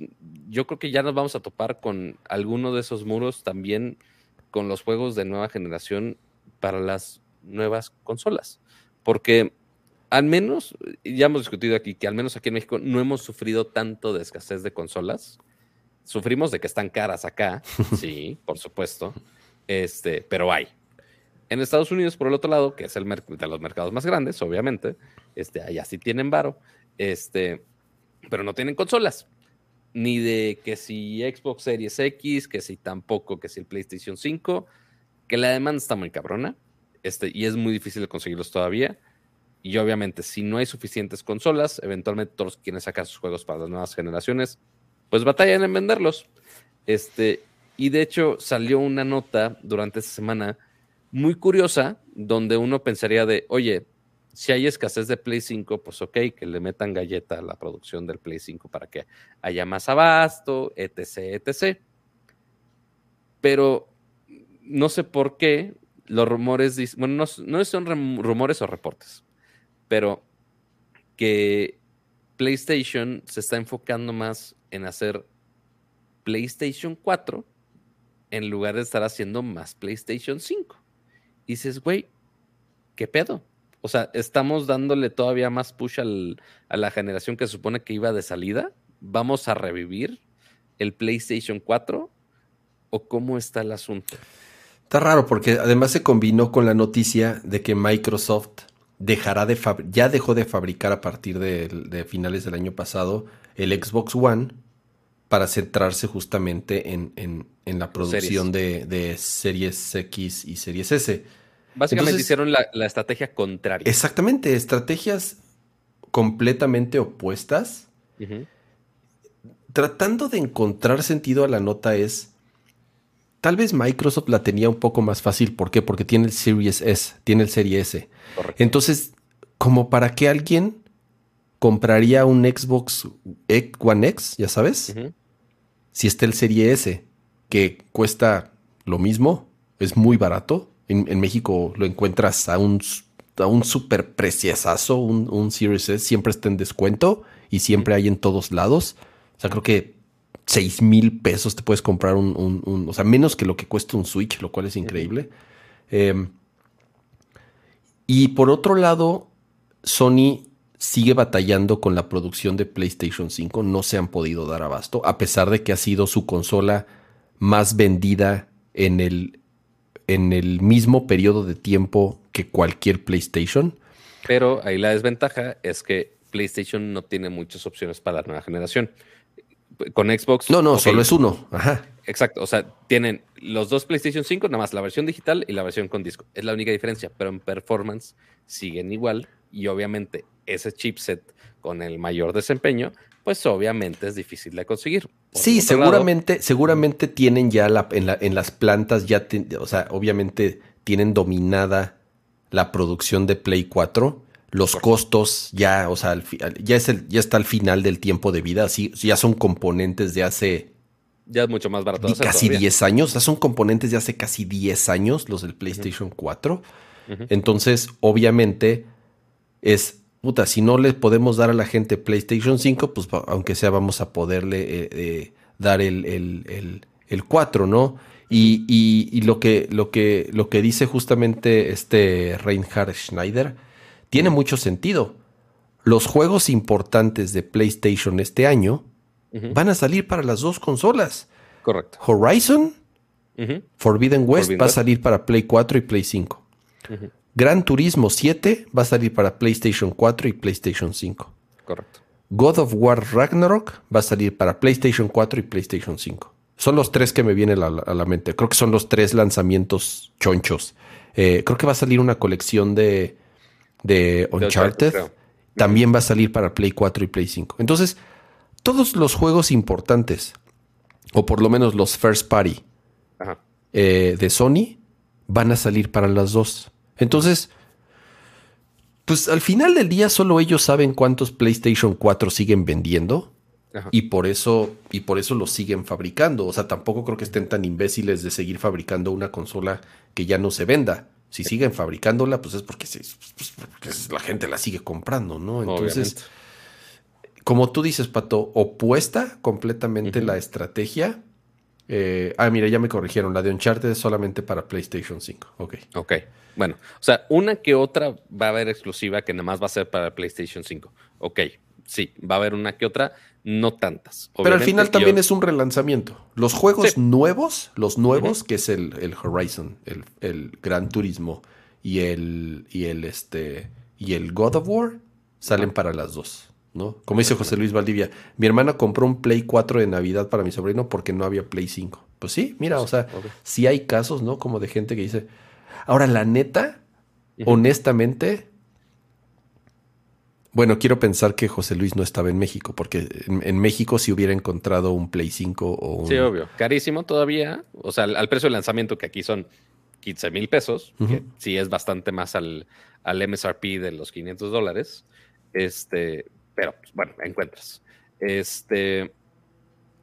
yo creo que ya nos vamos a topar con alguno de esos muros también con los juegos de nueva generación para las nuevas consolas. Porque al menos, ya hemos discutido aquí que al menos aquí en México no hemos sufrido tanto de escasez de consolas. Sufrimos de que están caras acá, sí, por supuesto, este, pero hay. En Estados Unidos, por el otro lado, que es el de los mercados más grandes, obviamente, este, allá sí tienen varo, este, pero no tienen consolas. Ni de que si Xbox Series X, que si tampoco, que si el PlayStation 5, que la demanda está muy cabrona este, y es muy difícil de conseguirlos todavía. Y obviamente, si no hay suficientes consolas, eventualmente todos quieren sacar sus juegos para las nuevas generaciones, pues batallan en venderlos. Este, y de hecho, salió una nota durante esta semana muy curiosa, donde uno pensaría de, oye, si hay escasez de Play 5, pues ok, que le metan galleta a la producción del Play 5 para que haya más abasto, etc., etc. Pero no sé por qué los rumores, bueno, no, son rumores o reportes, pero que PlayStation se está enfocando más en hacer PlayStation 4 en lugar de estar haciendo más PlayStation 5. Y dices, güey, ¿qué pedo? O sea, estamos dándole todavía más push a la generación que supone que iba de salida. ¿Vamos a revivir el PlayStation 4? ¿O cómo está el asunto? Está raro porque además se combinó con la noticia de que Microsoft dejará de ya dejó de fabricar a partir de, finales del año pasado el Xbox One para centrarse justamente en, la producción de, de, Series X y Series S. Básicamente hicieron la, estrategia contraria. Exactamente, estrategias completamente opuestas. tratando de encontrar sentido a la nota es, tal vez Microsoft la tenía un poco más fácil. ¿Por qué? Porque tiene el Series S, tiene el Serie S. Entonces, como para que alguien compraría un Xbox One X, ya sabes, si está el Serie S, que cuesta lo mismo, es muy barato. En, México lo encuentras a un, a un super preciosazo, un, un Series S, siempre está en descuento y siempre hay en todos lados. O sea, creo que 6 mil pesos te puedes comprar un, o sea, menos que lo que cuesta un Switch, lo cual es increíble. Em, y por otro lado, Sony sigue batallando con la producción de PlayStation 5, no se han podido dar abasto, a pesar de que ha sido su consola más vendida en el, en el mismo periodo de tiempo que cualquier PlayStation. Pero ahí la desventaja es que PlayStation no tiene muchas opciones para la nueva generación. Con Xbox. No, no, solo es uno. Ajá. Exacto. O sea, tienen los dos PlayStation 5, nada más la versión digital y la versión con disco. Es la única diferencia, pero en performance siguen igual. Y obviamente ese chipset con el mayor desempeño, pues obviamente es difícil de conseguir. sí, seguramente, seguramente tienen ya la, en, las plantas, ya, o sea, obviamente tienen dominada la producción de Play 4 los costos ya, o sea, ya, es el, ya está al final del tiempo de vida, así, ya son componentes de hace... Ya es mucho más barato. casi 10 años, ya son componentes de hace casi 10 años los del PlayStation 4. Entonces, obviamente, es, puta, si no le podemos dar a la gente PlayStation 5, pues aunque sea vamos a poderle eh, eh, dar el, el, el, 4, ¿no? Y, y, y, lo, que, lo, que, lo que dice justamente este Reinhard Schneider tiene mucho sentido. Los juegos importantes de PlayStation este año van a salir para las dos consolas. Correcto. Horizon, Forbidden West va a salir para Play 4 y Play 5. Gran Turismo 7 va a salir para PlayStation 4 y PlayStation 5. Correcto. God of War Ragnarok va a salir para PlayStation 4 y PlayStation 5. Son los tres que me vienen a la, mente. Creo que son los tres lanzamientos chonchos. Eh, creo que va a salir una colección de de Uncharted, también va a salir para Play 4 y Play 5. Entonces, todos los juegos importantes, o por lo menos los first party eh, de Sony, van a salir para las dos. Entonces, pues al final del día solo ellos saben cuántos PlayStation 4 siguen vendiendo. Y por eso, y por eso lo siguen fabricando. O sea, tampoco creo que estén tan imbéciles de seguir fabricando una consola que ya no se venda. Si siguen fabricándola, pues es porque, pues, la gente la sigue comprando, ¿no? Entonces, como tú dices, Pato, opuesta completamente la estrategia. Eh, ah, mira, ya me corrigieron. La de Uncharted es solamente para PlayStation 5. Ok. Ok. Bueno, o sea, una que otra va a haber exclusiva que nada más va a ser para PlayStation 5. Ok. Sí, va a haber una que otra no tantas. Pero al final también es un relanzamiento. Los juegos nuevos, los nuevos, que es el, Horizon, el, Gran Turismo y el, y el, este, y el God of War, salen para las dos. ¿no? Como dice José Luis Valdivia, mi hermana compró un Play 4 de Navidad para mi sobrino porque no había Play 5. Pues sí, mira, o sea, sí hay casos, ¿no? Como de gente que dice. Ahora, la neta, honestamente, bueno, quiero pensar que José Luis no estaba en México, porque en, México si hubiera encontrado un Play 5 o un... Sí, obvio. Carísimo todavía. O sea, al, precio de lanzamiento, que aquí son 15 mil pesos, que sí es bastante más al, al MSRP de los 500 dólares. Este, pero, pues, bueno, encuentras. Este...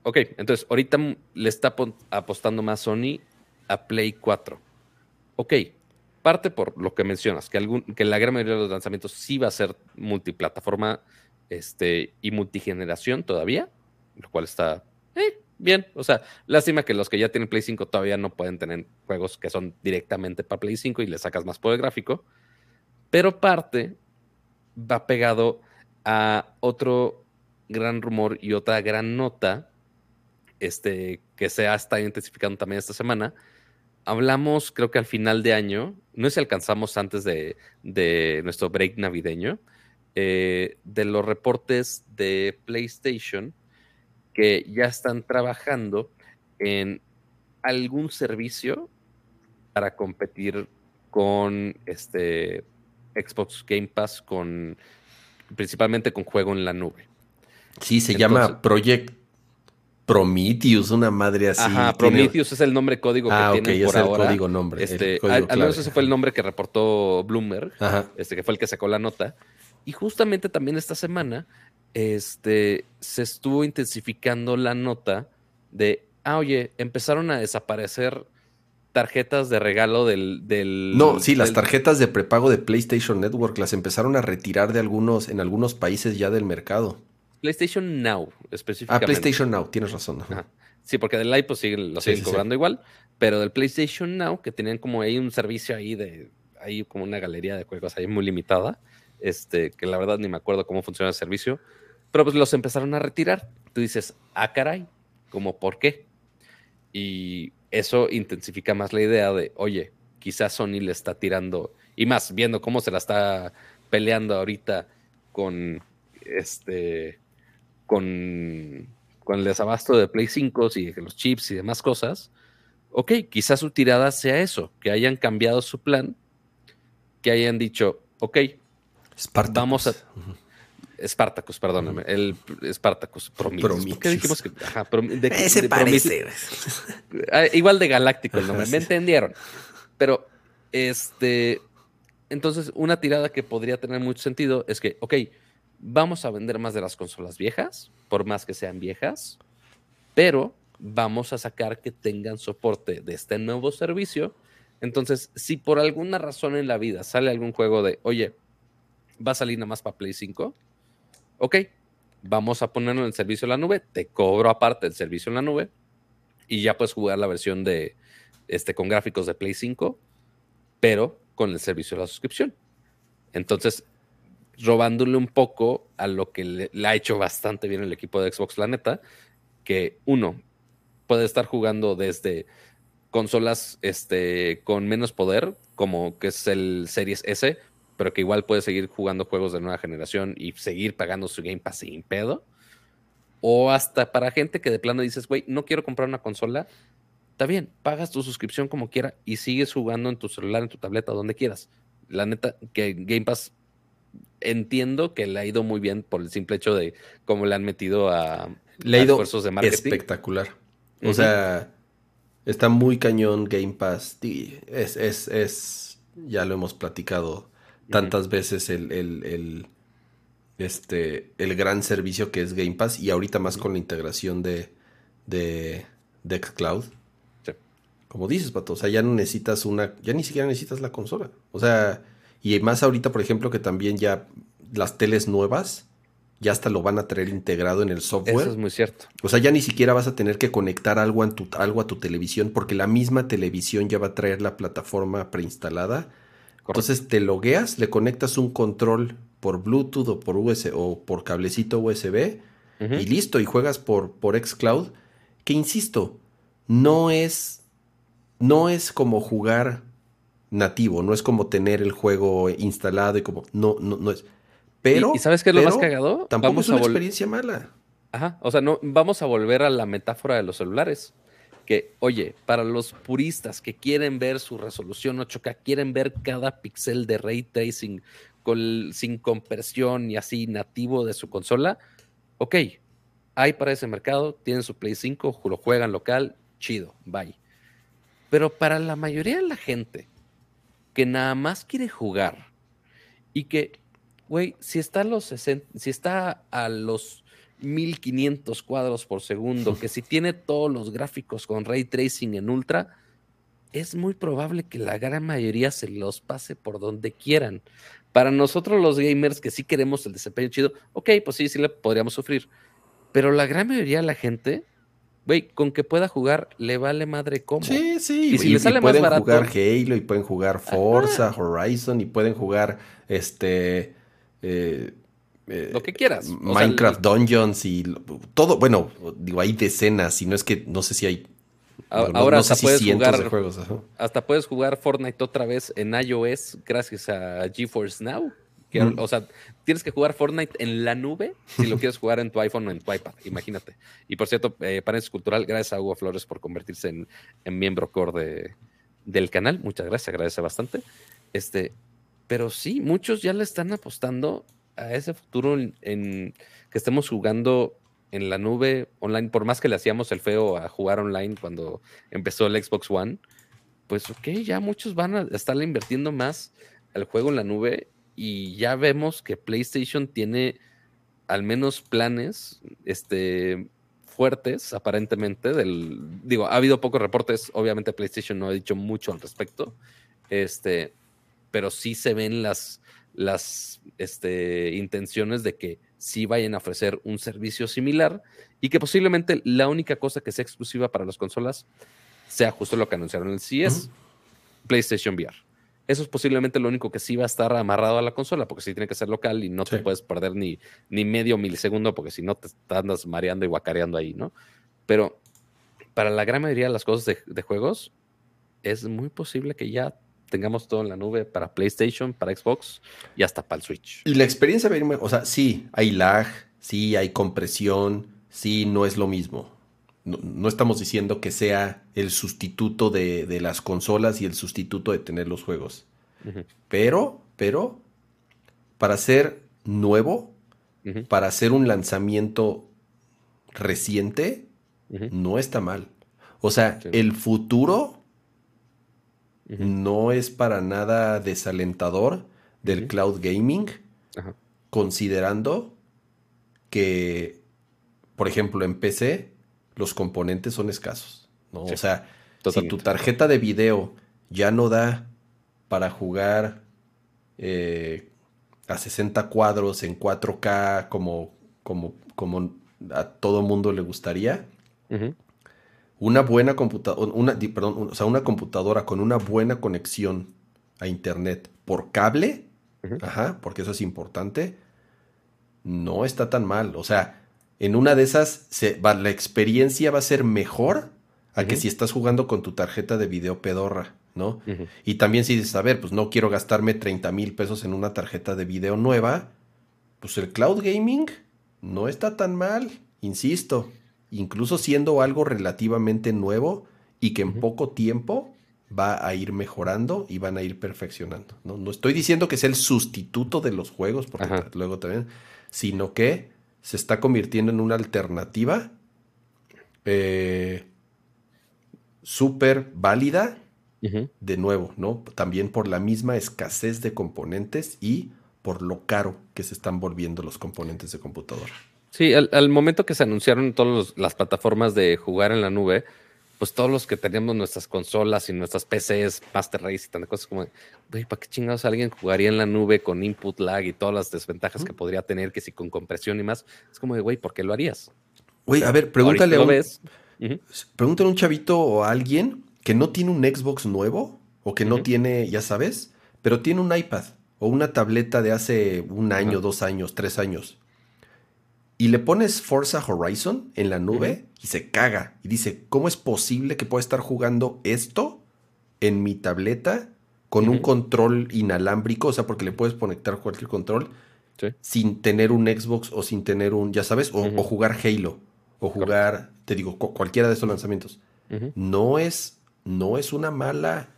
Ok, entonces ahorita le está apostando más Sony a Play 4. Ok, Parte por lo que mencionas, que, algún, que la gran mayoría de los lanzamientos sí va a ser multiplataforma este, y multigeneración todavía, lo cual está eh, bien. O sea, lástima que los que ya tienen Play 5 todavía no pueden tener juegos que son directamente para Play 5 y le sacas más poder gráfico. Pero parte va pegado a otro gran rumor y otra gran nota este, que se ha estado intensificando también esta semana, hablamos, creo que al final de año, no sé si alcanzamos antes de, nuestro break navideño, eh, de los reportes de PlayStation que ya están trabajando en algún servicio para competir con este Xbox Game Pass, con principalmente con juego en la nube. Sí, se llama Project Prometheus, una madre así. Ajá, Prometheus es el nombre código que ah, tienen por es ahora. El código nombre. Este, al, menos ese fue el nombre que reportó Bloomberg, este que fue el que sacó la nota. Y justamente también esta semana este, se estuvo intensificando la nota de, ah, oye, empezaron a desaparecer tarjetas de regalo del... del no, sí, las tarjetas de prepago de PlayStation Network las empezaron a retirar de algunos, en algunos países ya del mercado. PlayStation Now, específicamente. Ah, PlayStation Now, tienes razón. Sí, porque del iPod siguen, lo siguen cobrando igual, pero del PlayStation Now, que tenían como ahí un servicio ahí de, ahí como una galería de juegos ahí muy limitada, este, que la verdad ni me acuerdo cómo funciona el servicio, pero pues los empezaron a retirar. Tú dices, ah, caray, ¿cómo por qué? Y eso intensifica más la idea de, oye, quizás Sony le está tirando, y más viendo cómo se la está peleando ahorita con este con, con el desabasto de Play 5 y de los chips y demás cosas, ok, quizás su tirada sea eso, que hayan cambiado su plan, que hayan dicho, ok, Spartacus. vamos a... Spartacus, perdóname, el Spartacus Prometheus. ¿Qué dijimos que? Ajá, de, Ese parece. Ah, igual de galáctico el nombre, me entendieron. Pero, este, entonces, una tirada que podría tener mucho sentido es que, ok, vamos a vender más de las consolas viejas, por más que sean viejas, pero vamos a sacar que tengan soporte de este nuevo servicio. Entonces, si por alguna razón en la vida sale algún juego de, oye, va a salir nada más para Play 5, ok, vamos a ponerlo en el servicio en la nube, te cobro aparte el servicio en la nube y ya puedes jugar la versión de este con gráficos de Play 5, pero con el servicio de la suscripción. Entonces, robándole un poco a lo que le, ha hecho bastante bien el equipo de Xbox, la neta, que uno puede estar jugando desde consolas este, con menos poder, como que es el Series S, pero que igual puede seguir jugando juegos de nueva generación y seguir pagando su Game Pass sin pedo. O hasta para gente que de plano dices, güey, no quiero comprar una consola. Está bien, pagas tu suscripción como quiera y sigues jugando en tu celular, en tu tableta, donde quieras. La neta, que Game Pass entiendo que le ha ido muy bien por el simple hecho de cómo le han metido a, le ha ido esfuerzos de marketing. Espectacular. O sea, está muy cañón Game Pass. Es, es, es, ya lo hemos platicado tantas veces el, el, este, el gran servicio que es Game Pass y ahorita más con la integración de, de, de Xcloud. Como dices, Pato, o sea, ya no necesitas una, ya ni siquiera necesitas la consola. O sea, y más ahorita, por ejemplo, que también ya las teles nuevas ya hasta lo van a traer integrado en el software. Eso es muy cierto. O sea, ya ni siquiera vas a tener que conectar algo a tu, algo a tu televisión porque la misma televisión ya va a traer la plataforma preinstalada. Entonces te logueas, le conectas un control por Bluetooth o por USB o por cablecito USB y listo, y juegas por, por Xcloud, que insisto, no es, no es como jugar nativo, no es como tener el juego instalado y como, no, no, no es. Pero. ¿Y, sabes qué es lo más cagado? Tampoco vamos es una experiencia mala. Ajá, o sea, no, vamos a volver a la metáfora de los celulares. Que, oye, para los puristas que quieren ver su resolución 8K, quieren ver cada pixel de ray tracing sin compresión y así nativo de su consola, ok, hay para ese mercado, tienen su Play 5, lo juegan local, chido, bye. Pero para la mayoría de la gente que nada más quiere jugar y que, güey, si está a los si está a los 1500 cuadros por segundo, que si tiene todos los gráficos con ray tracing en ultra, es muy probable que la gran mayoría se los pase por donde quieran. Para nosotros los gamers que sí queremos el desempeño chido, ok, pues sí, sí le podríamos sufrir. Pero la gran mayoría de la gente Güey, con que pueda jugar, le vale madre cómo. Sí, sí. Y si le sale pueden jugar Halo y pueden jugar Forza, Horizon y pueden jugar este. Eh, eh, lo que quieras. Minecraft Dungeons y todo. Bueno, digo, hay decenas, y no es que no sé si hay. Ahora hasta puedes jugar. Juegos, hasta puedes jugar Fortnite otra vez en iOS gracias a GeForce Now. O sea, tienes que jugar Fortnite en la nube si lo quieres jugar en tu iPhone o en tu iPad, imagínate. Y por cierto, eh, Paréntesis Cultural, gracias a Hugo Flores por convertirse en, miembro core del canal. Muchas gracias, agradece bastante. Este, pero sí, muchos ya le están apostando a ese futuro en, que estemos jugando en la nube online, por más que le hacíamos el feo a jugar online cuando empezó el Xbox One, pues ok, ya muchos van a estar invirtiendo más al juego en la nube y ya vemos que PlayStation tiene al menos planes este, fuertes, aparentemente. Del, digo, ha habido pocos reportes, obviamente PlayStation no ha dicho mucho al respecto, este, pero sí se ven las, las este, intenciones de que sí vayan a ofrecer un servicio similar y que posiblemente la única cosa que sea exclusiva para las consolas sea justo lo que anunciaron en el CES, PlayStation VR. Eso es posiblemente lo único que sí va a estar amarrado a la consola, porque sí tiene que ser local y no te puedes perder ni, ni medio milisegundo, porque si no te andas mareando y guacareando ahí, ¿no? Pero para la gran mayoría de las cosas de, juegos, es muy posible que ya tengamos todo en la nube para PlayStation, para Xbox y hasta para el Switch. Y la experiencia va a ir, o sea, sí, hay lag, sí, hay compresión, sí, no es lo mismo. No, estamos diciendo que sea el sustituto de, las consolas y el sustituto de tener los juegos. Pero, pero, para ser nuevo, para hacer un lanzamiento reciente, no está mal. O sea, el futuro no es para nada desalentador del cloud gaming, considerando que, por ejemplo, en PC, los componentes son escasos. ¿no? o sea, si tu tarjeta de video ya no da para jugar eh, a 60 cuadros en 4K como, como, como a todo mundo le gustaría, una buena computadora, una, perdón, o sea, una computadora con una buena conexión a internet por cable, ajá, porque eso es importante, no está tan mal. O sea, en una de esas la experiencia va a ser mejor a que si estás jugando con tu tarjeta de video pedorra, ¿no? Y también si dices, a ver, pues no quiero gastarme 30 mil pesos en una tarjeta de video nueva, pues el cloud gaming no está tan mal, insisto, incluso siendo algo relativamente nuevo y que en poco tiempo va a ir mejorando y van a ir perfeccionando. No, no estoy diciendo que sea el sustituto de los juegos, porque luego también, sino que se está convirtiendo en una alternativa eh, súper válida, de nuevo, ¿no? También por la misma escasez de componentes y por lo caro que se están volviendo los componentes de computadora. Sí, al, momento que se anunciaron todas las plataformas de jugar en la nube, pues todos los que teníamos nuestras consolas y nuestras PCs, Master Race y tantas cosas como, güey, ¿para qué chingados alguien jugaría en la nube con input lag y todas las desventajas que podría tener, que si con compresión y más? Es como de, güey, ¿por qué lo harías? Güey, a ver, pregúntale a un, pregúntale a un chavito o a alguien que no tiene un Xbox nuevo o que no tiene, ya sabes, pero tiene un iPad o una tableta de hace un año, dos años, tres años y le pones Forza Horizon en la nube y se caga y dice, ¿cómo es posible que pueda estar jugando esto en mi tableta con un control inalámbrico? O sea, porque le puedes conectar cualquier control sin tener un Xbox o sin tener un, ya sabes, o, jugar Halo o jugar, te digo, cualquiera de esos lanzamientos. No es, no es una mala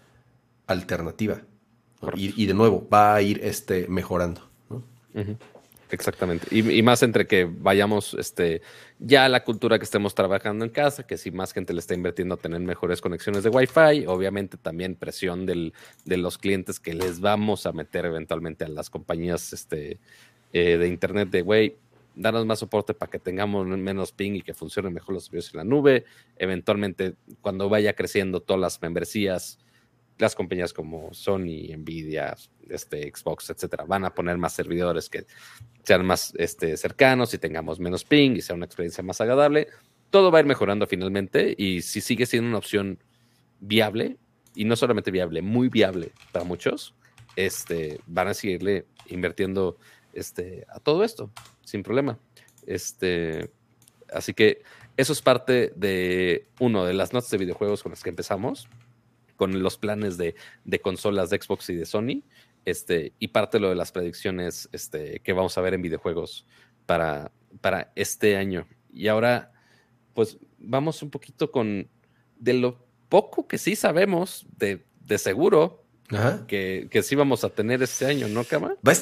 alternativa. Y, de nuevo, va a ir este, mejorando. Exactamente. Y, más entre que vayamos este, ya la cultura que estemos trabajando en casa, que si más gente le está invirtiendo a tener mejores conexiones de Wi-Fi, obviamente también presión del, de los clientes que les vamos a meter eventualmente a las compañías este, eh, de Internet de, güey, danos más soporte para que tengamos menos ping y que funcionen mejor los servicios en la nube. Eventualmente, cuando vaya creciendo todas las membresías, las compañías como Sony, Nvidia, este, Xbox, etcétera, van a poner más servidores que sean más este, cercanos y tengamos menos ping y sea una experiencia más agradable. Todo va a ir mejorando finalmente y si sigue siendo una opción viable, y no solamente viable, muy viable para muchos, este, van a seguirle invirtiendo este, a todo esto sin problema. Este, así que eso es parte de uno de las notas de videojuegos con las que empezamos con los planes de, consolas de Xbox y de Sony. Este, y parte de lo de las predicciones este, que vamos a ver en videojuegos para, para este año. Y ahora, pues vamos un poquito con de lo poco que sí sabemos de, seguro Que, que, sí vamos a tener este año, ¿no, Cama? Va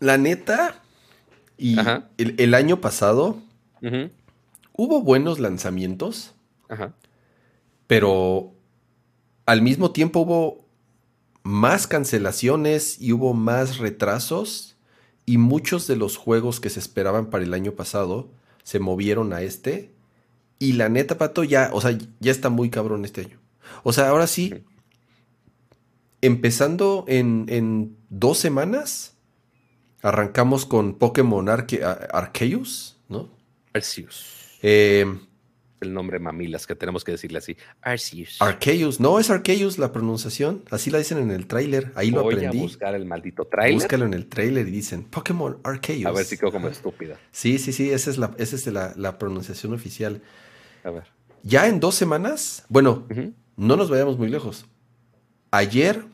la neta, y el, año pasado Hubo buenos lanzamientos, pero al mismo tiempo hubo más cancelaciones y hubo más retrasos y muchos de los juegos que se esperaban para el año pasado se movieron a este y la neta, Pato, ya, o sea, ya está muy cabrón este año. O sea, ahora sí, empezando en, dos semanas, arrancamos con Pokémon Arceus, ¿no? Arceus. Eh, el nombre mamilas que tenemos que decirle así. Arceus. Arceus. No, es Arceus la pronunciación. Así la dicen en el tráiler. Ahí lo aprendí. Voy a buscar el maldito tráiler. Búscalo en el tráiler y dicen Pokémon Arceus. A ver si quedo como estúpida. Sí, sí, sí. Esa es la, esa es la pronunciación oficial. A ver. Ya en dos semanas, bueno, no nos vayamos muy lejos. Ayer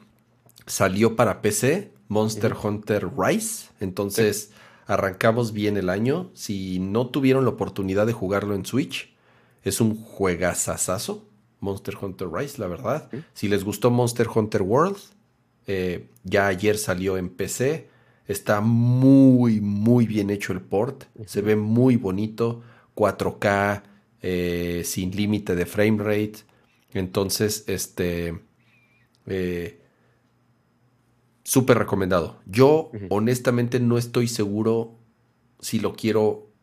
salió para PC Monster Hunter Rise, entonces arrancamos bien el año. Si no tuvieron la oportunidad de jugarlo en Switch, es un juegazazazo. Monster Hunter Rise, la verdad. Si les gustó Monster Hunter World, eh, ya ayer salió en PC. Está muy, muy bien hecho el port. Se ve muy bonito. 4K, eh, sin límite de frame rate. Entonces, este... Eh, súper recomendado. Yo honestamente no estoy seguro si lo quiero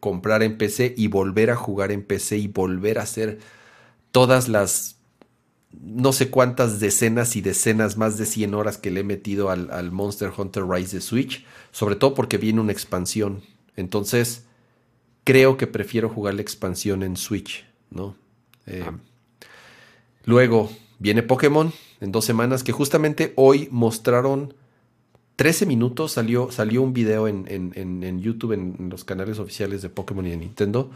comprar en PC y volver a jugar en PC y volver a hacer todas las no sé cuántas decenas y decenas, más de 100 horas que le he metido al, al Monster Hunter Rise de Switch, sobre todo porque viene una expansión. Entonces, creo que prefiero jugar la expansión en Switch, ¿no? Eh, luego viene Pokémon en dos semanas, que justamente hoy mostraron 13 minutos, salió, salió un video en, YouTube, en, los canales oficiales de Pokémon y de Nintendo.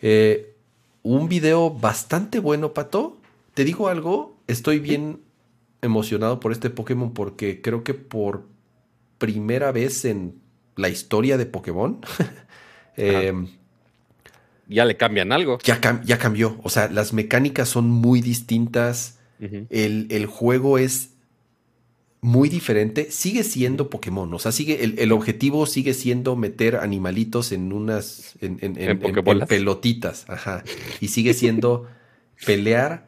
Eh, un video bastante bueno, Pato. Te digo algo, estoy bien emocionado por este Pokémon porque creo que por primera vez en la historia de Pokémon Eh, ya le cambian algo. Ya, ya, cambió. O sea, las mecánicas son muy distintas. el, juego es muy diferente. Sigue siendo Pokémon. O sea, sigue, el, objetivo sigue siendo meter animalitos en unas. en, en, pelotitas. Ajá. Y sigue siendo pelear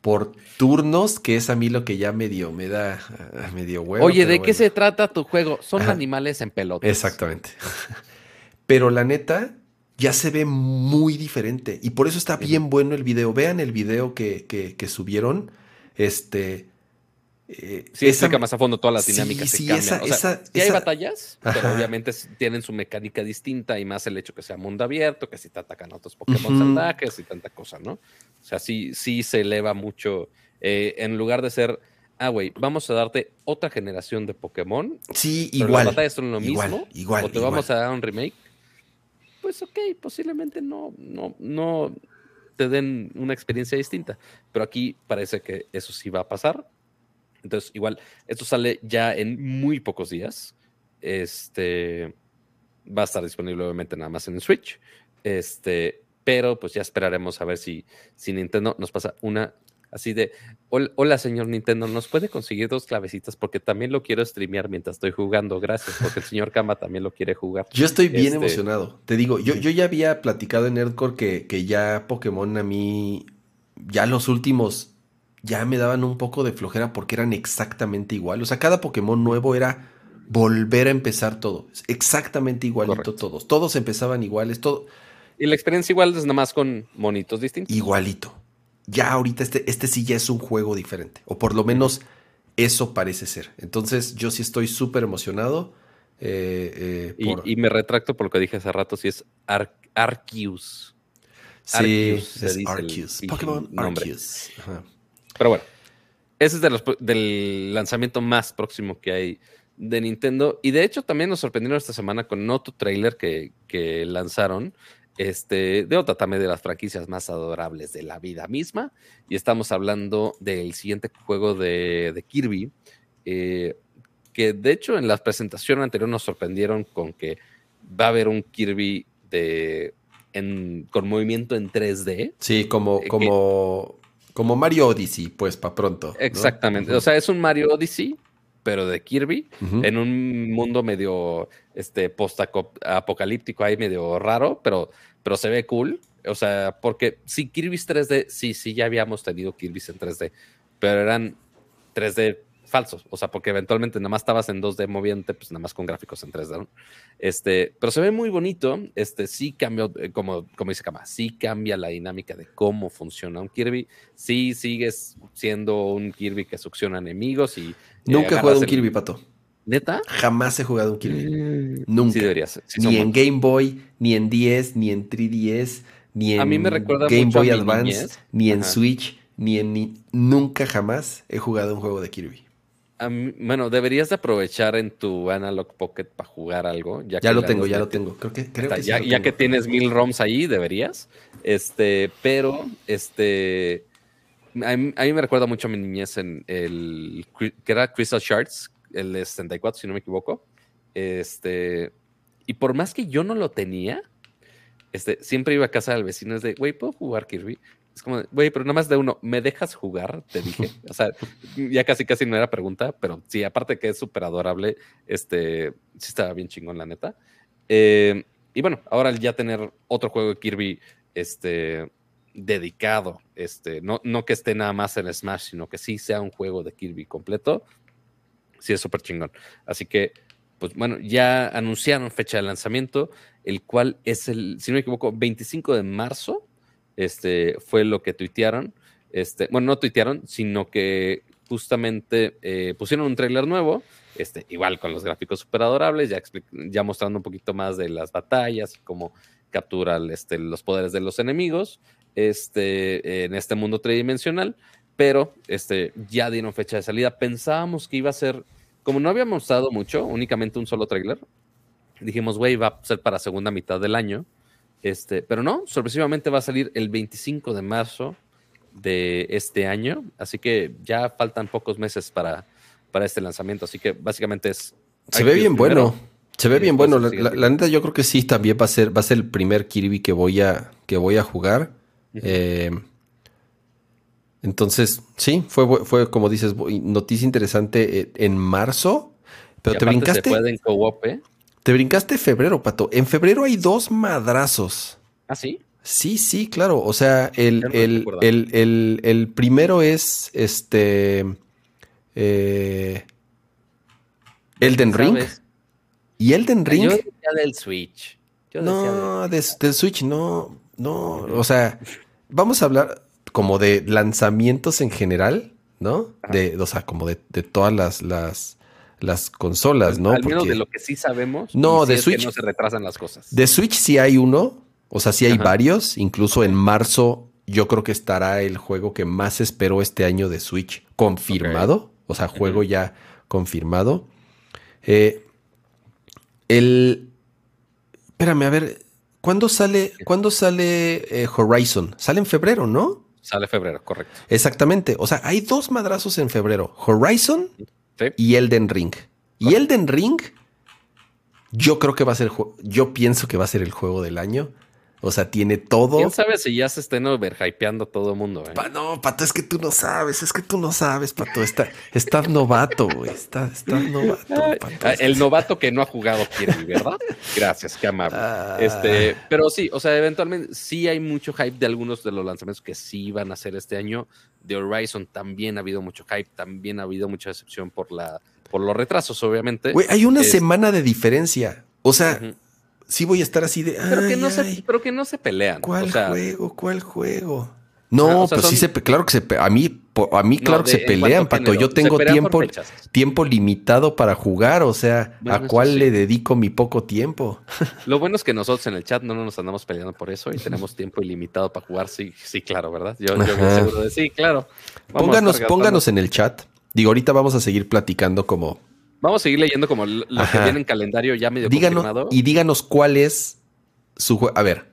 por turnos, que es a mí lo que ya medio me da ah, medio huevo. Oye, ¿de qué se trata tu juego? Son animales en pelotas. Exactamente. Pero la neta, ya se ve muy diferente. Y por eso está bien bueno el video. Vean el video que, que, subieron. Este. Eh, sí, explica más a fondo todas las dinámicas sí, que cambian. Esa, hay batallas, pero obviamente tienen su mecánica distinta y más el hecho que sea mundo abierto, que si te atacan otros Pokémon salvajes y tanta cosa, ¿no? O sea, sí, sí se eleva mucho. Eh, en lugar de ser, ah, güey, vamos a darte otra generación de Pokémon. Sí, igual. Las batallas son lo mismo. Igual, O te vamos a dar un remake pues ok, posiblemente no, no, no te den una experiencia distinta. Pero aquí parece que eso sí va a pasar. Entonces, igual, esto sale ya en muy pocos días. Este va a estar disponible, obviamente, nada más en Switch. Este, pero pues ya esperaremos a ver si, si Nintendo nos pasa una Así de, hola señor Nintendo, ¿nos puede conseguir dos clavecitas? Porque también lo quiero streamear mientras estoy jugando, gracias, porque el señor Kama también lo quiere jugar. Yo estoy bien este, emocionado, te digo, yo, yo ya había platicado en Nerdcore que, que ya Pokémon a mí, ya los últimos, ya me daban un poco de flojera porque eran exactamente igual. O sea, cada Pokémon nuevo era volver a empezar todo, exactamente igualito todos, todos empezaban iguales, todo. Y la experiencia igual es nada más con monitos distintos. Igualito ya ahorita este, este sí ya es un juego diferente. O por lo menos eso parece ser. Entonces yo sí estoy súper emocionado. Eh, eh, y, me retracto por lo que dije hace rato, si es Arceus. Sí, es Arceus. Pokémon Arceus. Pero bueno, ese es de los, del lanzamiento más próximo que hay de Nintendo. Y de hecho también nos sorprendieron esta semana con otro trailer que, que lanzaron este, de otra también de las franquicias más adorables de la vida misma. Y estamos hablando del siguiente juego de, Kirby, eh, que de hecho en la presentación anterior nos sorprendieron con que va a haber un Kirby de, con movimiento en 3D. Sí, como, eh, como, como Mario Odyssey, pues para pronto. Exactamente, o sea, es un Mario Odyssey, pero de Kirby, en un mundo medio este, post-apocalíptico ahí medio raro, pero, pero se ve cool. O sea, porque sí, Kirby's 3D, sí, sí, ya habíamos tenido Kirby's en 3D, pero eran 3D falsos, o sea, porque eventualmente nada más estabas en 2D moviente, pues nada más con gráficos en 3D, Este, pero se ve muy bonito, este, sí cambió, eh, como, como dice Kama, sí cambia la dinámica de cómo funciona un Kirby, sí sigues siendo un Kirby que succiona enemigos y... Nunca he jugado un Kirby, Pato. ¿Neta? Jamás he jugado un Kirby. Mm, Nunca. Sí deberías. ni en Game Boy, ni en 10, ni en 3DS, ni en a mí me recuerda Game Boy Advance, ni en Switch, ni en... Ni... Nunca jamás he jugado un juego de Kirby bueno, deberías de aprovechar en tu Analog Pocket para jugar algo. Ya, ya lo tengo, ya lo tengo. Creo que, creo que ya, ya que tienes mil ROMs ahí, deberías. Este, pero, este, a mí, me recuerda mucho a mi niñez en el, que era Crystal Shards, el de 64, si no me equivoco. Este, y por más que yo no lo tenía, este, siempre iba a casa del vecino, es de, güey, ¿puedo jugar Kirby? Es como, güey, pero nada más de uno, ¿me dejas jugar? Te dije. O sea, ya casi casi no era pregunta, pero sí, aparte que es súper adorable, este, sí estaba bien chingón, la neta. Eh, y bueno, ahora ya tener otro juego de Kirby, este, dedicado, este, no, no que esté nada más en Smash, sino que sí sea un juego de Kirby completo, sí es súper chingón. Así que, pues bueno, ya anunciaron fecha de lanzamiento, el cual es el, si no me equivoco, 25 de marzo este, fue lo que tuitearon. Este, bueno, no tuitearon, sino que justamente eh, pusieron un tráiler nuevo, este, igual con los gráficos super adorables, ya, ya mostrando un poquito más de las batallas y cómo captura este, los poderes de los enemigos este, en este mundo tridimensional, pero este, ya dieron fecha de salida. Pensábamos que iba a ser, como no habíamos mostrado mucho, únicamente un solo tráiler, dijimos, güey, va a ser para segunda mitad del año. Este, pero no, sorpresivamente va a salir el 25 de marzo de este año, así que ya faltan pocos meses para, para este lanzamiento, así que básicamente es... Se ve bien bueno, se ve bien bueno, la, neta yo creo que sí, también va a ser, va a ser el primer Kirby que voy a, que voy a jugar. Eh, entonces, sí, fue, fue como dices, noticia interesante eh, en marzo, pero te brincaste... Se puede en ¿eh? Te brincaste febrero, Pato. En febrero hay dos madrazos. ¿Ah, sí? Sí, sí, claro. O sea, el, el, primero es este. Eh, Elden Ring. Y Elden Ring. Yo decía del Switch. no, del... Switch no. No. O sea, vamos a hablar como de lanzamientos en general, ¿no? De, o sea, como de, de todas las, las las consolas, ¿no? Al menos de lo que sí sabemos. No, de Switch. no se retrasan las cosas. De Switch sí hay uno, o sea, sí hay varios. Incluso en marzo yo creo que estará el juego que más espero este año de Switch confirmado. O sea, juego ya confirmado. Eh, el. Espérame, a ver. ¿Cuándo sale, ¿cuándo sale eh, Horizon? Sale en febrero, ¿no? Sale febrero, correcto. Exactamente. O sea, hay dos madrazos en febrero. Horizon y Elden Ring. Y Elden Ring, yo creo que va a ser, yo pienso que va a ser el juego del año. O sea, tiene todo. ¿Quién sabe si ya se estén overhypeando todo el mundo? Eh? no, Pato, es que tú no sabes, es que tú no sabes, Pato. Está, estás novato, güey. Estás, novato, Pato. El novato que no ha jugado Kirby, ¿verdad? Gracias, qué amable. Ah. Este, pero sí, o sea, eventualmente sí hay mucho hype de algunos de los lanzamientos que sí van a ser este año. De Horizon también ha habido mucho hype, también ha habido mucha decepción por la por los retrasos, obviamente. Güey, hay una semana de diferencia. O sea, sí voy a estar así de. Pero, que, no Se, pero que no se pelean. ¿Cuál juego? ¿Cuál juego? No, pero sí se, claro que se, a mí, a mí claro que se pelean, Pato. Yo tengo tiempo, tiempo limitado para jugar, o sea, ¿a cuál le dedico mi poco tiempo? Lo bueno es que nosotros en el chat no nos andamos peleando por eso y tenemos tiempo ilimitado para jugar, sí, sí, claro, ¿verdad? Yo, yo me seguro de sí, claro. pónganos, pónganos en el chat. Digo, ahorita vamos a seguir platicando como Vamos a seguir leyendo como lo que viene en calendario ya medio díganos, confirmado. Y díganos cuál es su juego. A ver,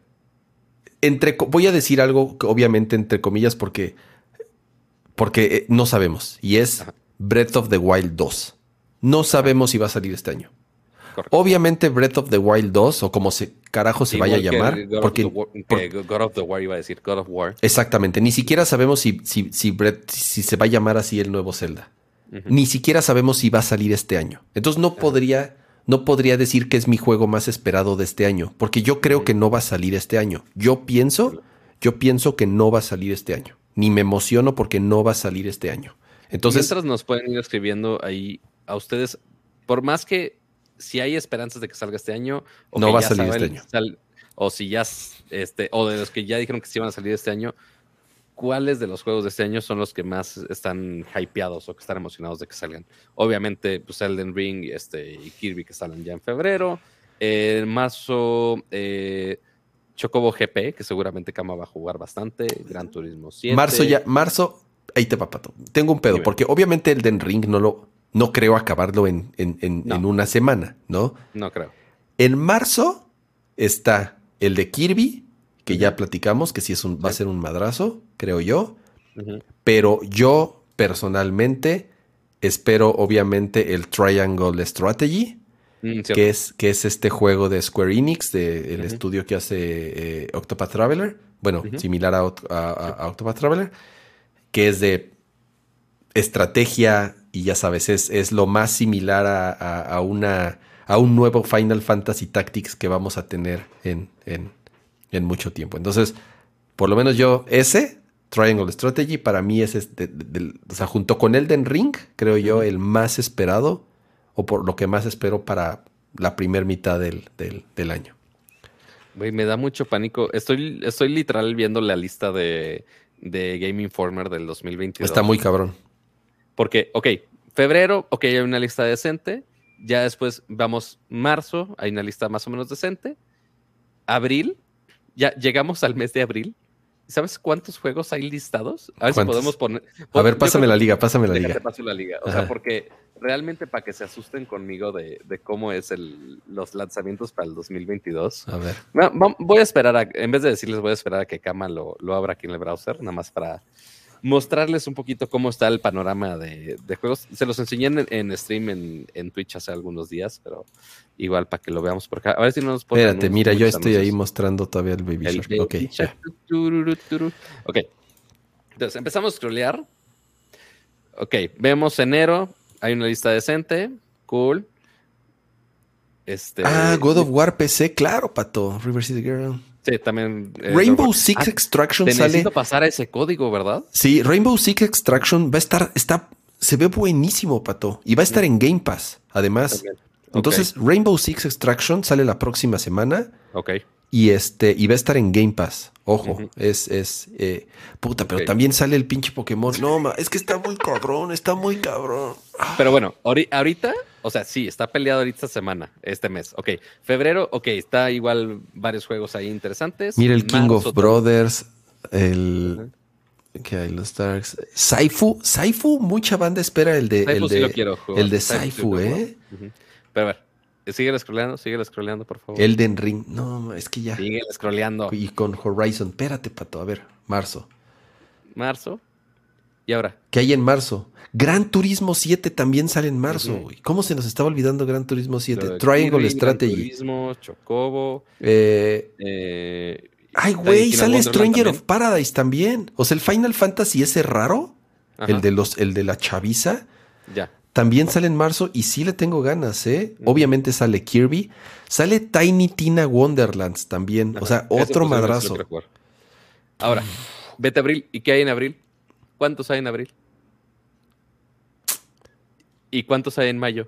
entre, voy a decir algo, obviamente, entre comillas, porque, porque eh, no sabemos. Y es Breath of the Wild 2. No sabemos si va a salir este año. Obviamente Breath of the Wild 2 o como se carajo se vaya a llamar. porque, God of the War iba a decir God of War. Exactamente. Ni siquiera sabemos si, si, si, si se va a llamar así el nuevo Zelda. ni siquiera sabemos si va a salir este año. Entonces no podría, no podría decir que es mi juego más esperado de este año, porque yo creo que no va a salir este año. Yo pienso, yo pienso que no va a salir este año. Ni me emociono porque no va a salir este año. Entonces, Mientras nos pueden ir escribiendo ahí a ustedes, por más que si hay esperanzas de que salga este año, o no va a salir este año. o si ya, este, o de los que ya dijeron que sí van a salir este año, ¿cuáles de los juegos de este año son los que más están hypeados o que están emocionados de que salgan? Obviamente, pues Elden Ring este, y Kirby que salen ya en febrero. En marzo, eh, Chocobo GP, que seguramente Kama va a jugar bastante. Gran Turismo 7. Marzo ya, marzo, ahí te papato. Tengo un pedo, porque obviamente Elden Ring no lo, no creo acabarlo en, en, una semana, ¿no? No creo. En marzo está el de Kirby, que ya platicamos, que sí es un, va a ser un madrazo, creo yo. Pero yo personalmente espero obviamente el Triangle Strategy, mm, que, es, que es este juego de Square Enix, del estudio que hace eh, Octopath Traveler, bueno, similar a, Octopath Traveler, que es de estrategia y ya sabes, es, es lo más similar a, una, a un nuevo Final Fantasy Tactics que vamos a tener en, en, en mucho tiempo. Entonces, por lo menos yo, ese Triangle Strategy para mí es este, o sea, junto con Elden Ring, creo yo, el más esperado o por lo que más espero para la primera mitad del, año. me da mucho pánico. Estoy, estoy literal viendo la lista de, de Game Informer del 2022. Está muy cabrón. Porque, ok, febrero, ok, hay una lista decente. Ya después vamos marzo, hay una lista más o menos decente. Abril, ya llegamos al mes de abril ¿Sabes cuántos juegos hay listados? A ver si podemos poner. A ver, pásame la liga, pásame la liga. la liga. O sea, porque realmente para que se asusten conmigo de, cómo es el, los lanzamientos para el 2022. A ver. voy a esperar a, en vez de decirles, voy a esperar a que Kama lo, lo abra aquí en el browser, nada más para mostrarles un poquito cómo está el panorama de, juegos. Se los enseñé en, stream en, Twitch hace algunos días, pero igual para que lo veamos por acá. A ver si no nos ponen. Espérate, mira, yo estoy ahí mostrando todavía el Baby Shark. Ok, Ok. Entonces, empezamos a scrollear. Ok, vemos enero. Hay una lista decente. Cool. Este, ah, God of War PC, claro, pato. River City Girl. Sí, también. Eh, Rainbow Six ah, Extraction te sale. Necesito pasar a ese código, ¿verdad? Sí, Rainbow Six Extraction va a estar, está, se ve buenísimo, pato. Y va a estar en Game Pass, además. Entonces, Rainbow Six Extraction sale la próxima semana. Ok. Y este, y va a estar en Game Pass. Ojo, es, es, eh, puta, pero también sale el pinche Pokémon. No, es que está muy cabrón, está muy cabrón. Pero bueno, ahorita o sea, sí, está peleado ahorita esta semana, este mes. Ok, febrero, ok, está igual varios juegos ahí interesantes. Mira el King of Brothers, el... que hay los Darks. Saifu, Saifu, mucha banda espera el de... el de, El de Saifu, ¿eh? Pero a ver, sigue scrolleando, sigue scrolleando, por favor. Elden Ring, no, es que ya... Sigue scrolleando. Y con Horizon, espérate, Pato, a ver, marzo. Marzo, ¿y ahora? ¿Qué hay en marzo? Gran Turismo 7 también sale en marzo. ¿Cómo se nos estaba olvidando Gran Turismo 7? Triangle Strategy. Gran Turismo, Chocobo. Eh, eh, ay, güey, sale Stranger of Paradise también. O sea, el Final Fantasy ese raro, el de los, el de la chaviza. Ya. También sale en marzo y sí le tengo ganas, ¿eh? Obviamente sale Kirby. Sale Tiny Tina Wonderlands también. O sea, otro madrazo. Ahora, vete a abril. ¿Y qué hay en abril? ¿Cuántos hay en abril? ¿Y cuántos hay en mayo?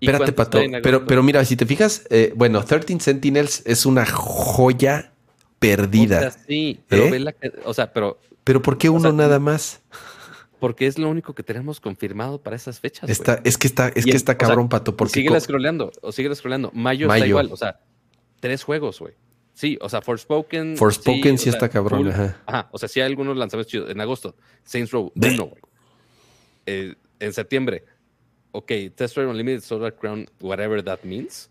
Espérate, Pato. Pero, pero mira, si te fijas, eh, bueno, 13 Sentinels es una joya perdida. sí, pero ¿eh? ve la, o sea, pero. Pero ¿por qué uno nada más? Porque es lo único que tenemos confirmado para esas fechas. Está, es que está, es que está cabrón, Pato. Porque sigue scrolleando, o sigue scrolleando. Mayo, Mayo, está igual, o sea, tres juegos, güey. Sí, o sea, Forspoken. Forspoken sí, sí está cabrón, ajá. Ajá, o sea, sí hay algunos lanzamientos chidos. En agosto, Saints Row uno, güey. Eh, en septiembre, ok, Test Drive Unlimited Solar Crown, whatever that means.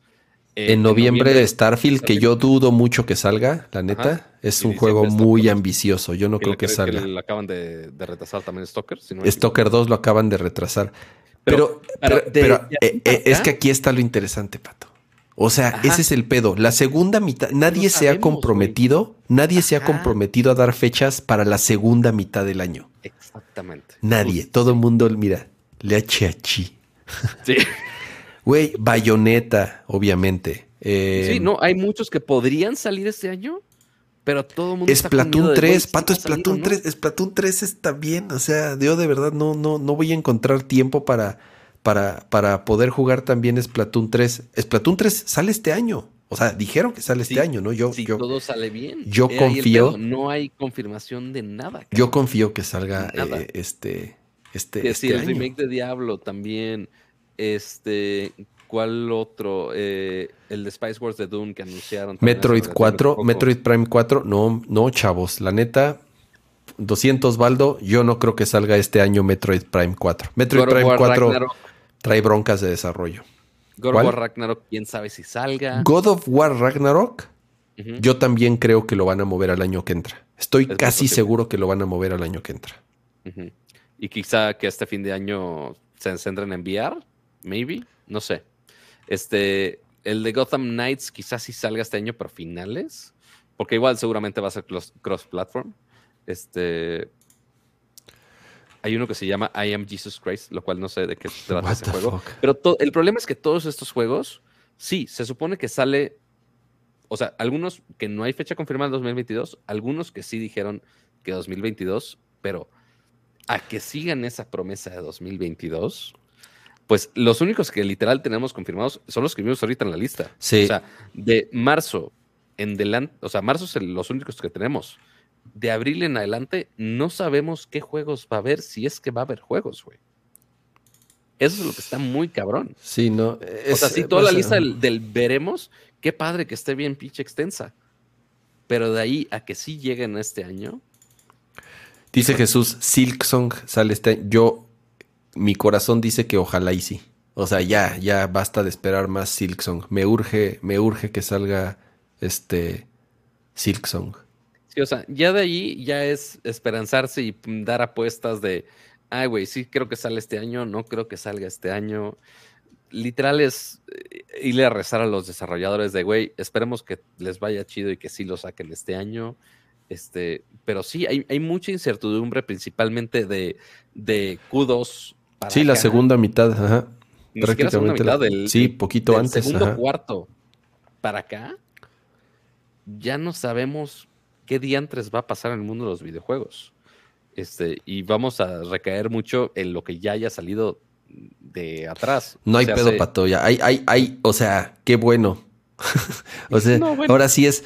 Eh, en, noviembre, Starfield, que yo dudo mucho que salga, la neta, es un juego muy ambicioso. Yo no creo que salga. lo acaban de, retrasar también Stalker. Stalker 2 lo acaban de retrasar. Pero, pero, eh, eh, es que aquí está lo interesante, Pato. O sea, ese es el pedo. La segunda mitad, nadie se ha comprometido, nadie se ha comprometido a dar fechas para la segunda mitad del año. Exactamente. Nadie. Todo el mundo, mira, Le eche Sí. Güey, Bayonetta, obviamente. sí, eh, no, hay muchos que podrían salir este año, pero todo el mundo Splatoon 3, Pato, Splatoon 3, Splatoon 3 está bien, o sea, yo de verdad no, no, no voy a encontrar tiempo para, para, para poder jugar también Splatoon 3. Splatoon 3 sale este año. O sea, dijeron que sale este año, ¿no? Yo, si todo sale bien. Yo confío. No hay confirmación de nada. Yo confío que salga eh, este, este, que este el remake de Diablo también. Este, ¿cuál otro? Eh, el de Spice Wars de Doom que anunciaron. Metroid 4, Metroid Prime 4. No, no, chavos. La neta, 200 baldo. Yo no creo que salga este año Metroid Prime 4. Metroid Prime 4 trae broncas de desarrollo. God of War Ragnarok, quién sabe si salga. God of War Ragnarok, yo también creo que lo van a mover al año que entra. Estoy casi seguro que lo van a mover al año que entra. Y quizá que este fin de año se centren en VR, maybe, no sé. Este, el de Gotham Knights quizás sí salga este año, pero finales, porque igual seguramente va a ser cross-platform. Este, hay uno que se llama I Am Jesus Christ, lo cual no sé de qué trata ese juego. Pero el problema es que todos estos juegos, sí, se supone que sale. O sea, algunos que no hay fecha confirmada en 2022, algunos que sí dijeron que 2022, pero a que sigan esa promesa de 2022, pues los únicos que literal tenemos confirmados son los que vimos ahorita en la lista. Sí. O sea, de marzo en delante, o sea, marzo son los únicos que tenemos de abril en adelante no sabemos qué juegos va a haber, si es que va a haber juegos, güey. Eso es lo que está muy cabrón. Sí, no. o sea, sí, toda la lista del, veremos, qué padre que esté bien pinche extensa. Pero de ahí a que sí lleguen este año. Dice Jesús, Silksong sale este Yo, mi corazón dice que ojalá y sí. O sea, ya, ya basta de esperar más Silksong. Me urge, me urge que salga este Silksong. Sí, o sea, ya de ahí ya es esperanzarse y dar apuestas de, ay, güey, sí creo que sale este año, no creo que salga este año. Literal es eh, irle a rezar a los desarrolladores de, güey, esperemos que les vaya chido y que sí lo saquen este año. Este, pero sí, hay, mucha incertidumbre, principalmente de, de Q2. Sí, la segunda mitad, ajá. Prácticamente la mitad del, sí, poquito antes. Segundo cuarto para acá, ya no sabemos qué diantres va a pasar en el mundo de los videojuegos. Este, y vamos a recaer mucho en lo que ya haya salido de atrás. No hay pedo, Pato, ya. Hay, hay, hay, o sea, qué bueno. o sea, ahora sí es,